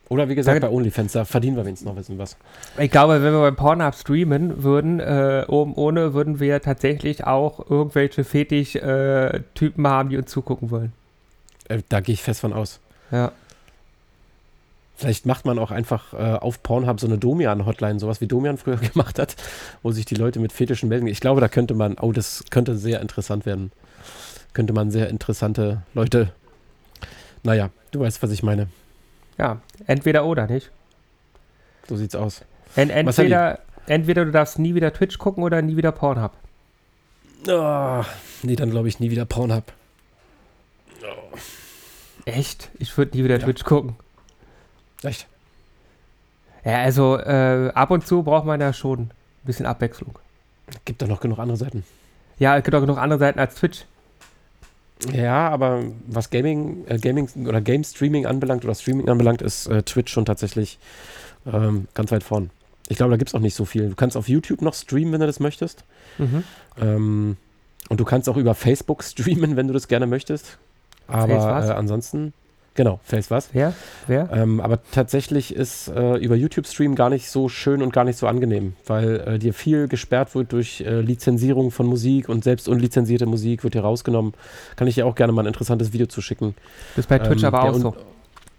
[SPEAKER 2] Oder wie gesagt,
[SPEAKER 1] Danke.
[SPEAKER 2] bei OnlyFans, da verdienen wir wenigstens noch ein bisschen was.
[SPEAKER 1] Ich glaube, wenn wir beim Pornhub streamen würden, äh, oben ohne, würden wir tatsächlich auch irgendwelche Fetisch-Typen haben, die uns zugucken wollen.
[SPEAKER 2] Äh, da gehe ich fest von aus.
[SPEAKER 1] Ja.
[SPEAKER 2] Vielleicht macht man auch einfach äh, auf Pornhub so eine Domian-Hotline, sowas wie Domian früher gemacht hat, wo sich die Leute mit Fetischen melden. Ich glaube, da könnte man, oh, das könnte sehr interessant werden. Könnte man sehr interessante Leute, naja, du weißt, was ich meine.
[SPEAKER 1] Ja, entweder oder, nicht?
[SPEAKER 2] So sieht's aus.
[SPEAKER 1] En
[SPEAKER 2] Marcelli.
[SPEAKER 1] entweder, entweder du darfst nie wieder Twitch gucken oder nie wieder Pornhub.
[SPEAKER 2] Oh, nee, dann glaube ich nie wieder Pornhub.
[SPEAKER 1] Echt? Ich würde nie wieder
[SPEAKER 2] Ja.
[SPEAKER 1] Twitch gucken.
[SPEAKER 2] Echt?
[SPEAKER 1] Ja, also äh, ab und zu braucht man ja schon ein bisschen Abwechslung.
[SPEAKER 2] Gibt doch noch genug andere Seiten.
[SPEAKER 1] Ja, es gibt auch genug andere Seiten als Twitch.
[SPEAKER 2] Ja, aber was Gaming, äh, Gaming oder Game Streaming anbelangt oder Streaming anbelangt, ist äh, Twitch schon tatsächlich ähm, ganz weit vorn. Ich glaube, da gibt es auch nicht so viel. Du kannst auf YouTube noch streamen, wenn du das möchtest.
[SPEAKER 1] Mhm.
[SPEAKER 2] Ähm, und du kannst auch über Facebook streamen, wenn du das gerne möchtest. Aber äh, ansonsten, genau, Face was.
[SPEAKER 1] Wer? Wer?
[SPEAKER 2] Ähm, aber tatsächlich ist äh, über YouTube Stream gar nicht so schön und gar nicht so angenehm, weil äh, dir viel gesperrt wird durch äh, Lizenzierung von Musik und selbst unlizenzierte Musik wird dir rausgenommen. Kann ich dir auch gerne mal ein interessantes Video zu schicken.
[SPEAKER 1] Das ist bei Twitch
[SPEAKER 2] Ähm,
[SPEAKER 1] aber auch so.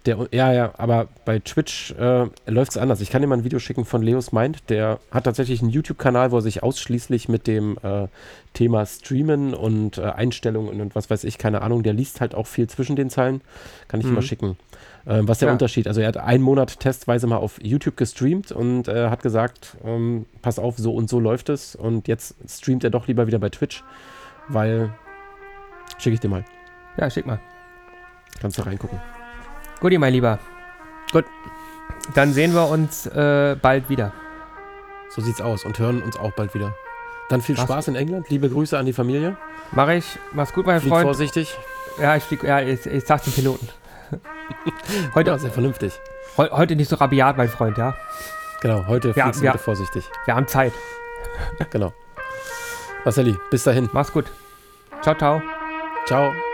[SPEAKER 2] Der, ja, ja, aber bei Twitch äh, läuft es anders. Ich kann dir mal ein Video schicken von Leos Mind. Der hat tatsächlich einen YouTube-Kanal, wo er sich ausschließlich mit dem äh, Thema Streamen und äh, Einstellungen und was weiß ich, keine Ahnung, der liest halt auch viel zwischen den Zeilen. Kann ich dir
[SPEAKER 1] Mhm.
[SPEAKER 2] mal schicken. Ähm, was ist der
[SPEAKER 1] Ja.
[SPEAKER 2] Unterschied? Also er hat einen Monat testweise mal auf YouTube gestreamt und äh, hat gesagt, ähm, pass auf, so und so läuft es. Und jetzt streamt er doch lieber wieder bei Twitch, weil schicke ich dir mal.
[SPEAKER 1] Ja, schick mal.
[SPEAKER 2] Kannst du reingucken.
[SPEAKER 1] Guti, mein Lieber.
[SPEAKER 2] Gut.
[SPEAKER 1] Dann sehen wir uns äh, bald wieder.
[SPEAKER 2] So sieht's aus und hören uns auch bald wieder. Dann viel? Spaß in England. Liebe Grüße an die Familie.
[SPEAKER 1] Mach ich. Mach's gut, mein
[SPEAKER 2] Flieg
[SPEAKER 1] Freund.
[SPEAKER 2] vorsichtig.
[SPEAKER 1] Ja, ich flieg, ja, ich, ich sag's dem Piloten. heute,
[SPEAKER 2] Ja, sehr vernünftig.
[SPEAKER 1] heu, heute nicht so rabiat, mein Freund, ja?
[SPEAKER 2] Genau, heute
[SPEAKER 1] Ja,
[SPEAKER 2] fliegst du bitte vorsichtig.
[SPEAKER 1] Wir haben Zeit.
[SPEAKER 2] Genau. Marcelli, bis dahin.
[SPEAKER 1] Mach's gut. Ciao, ciao.
[SPEAKER 2] Ciao.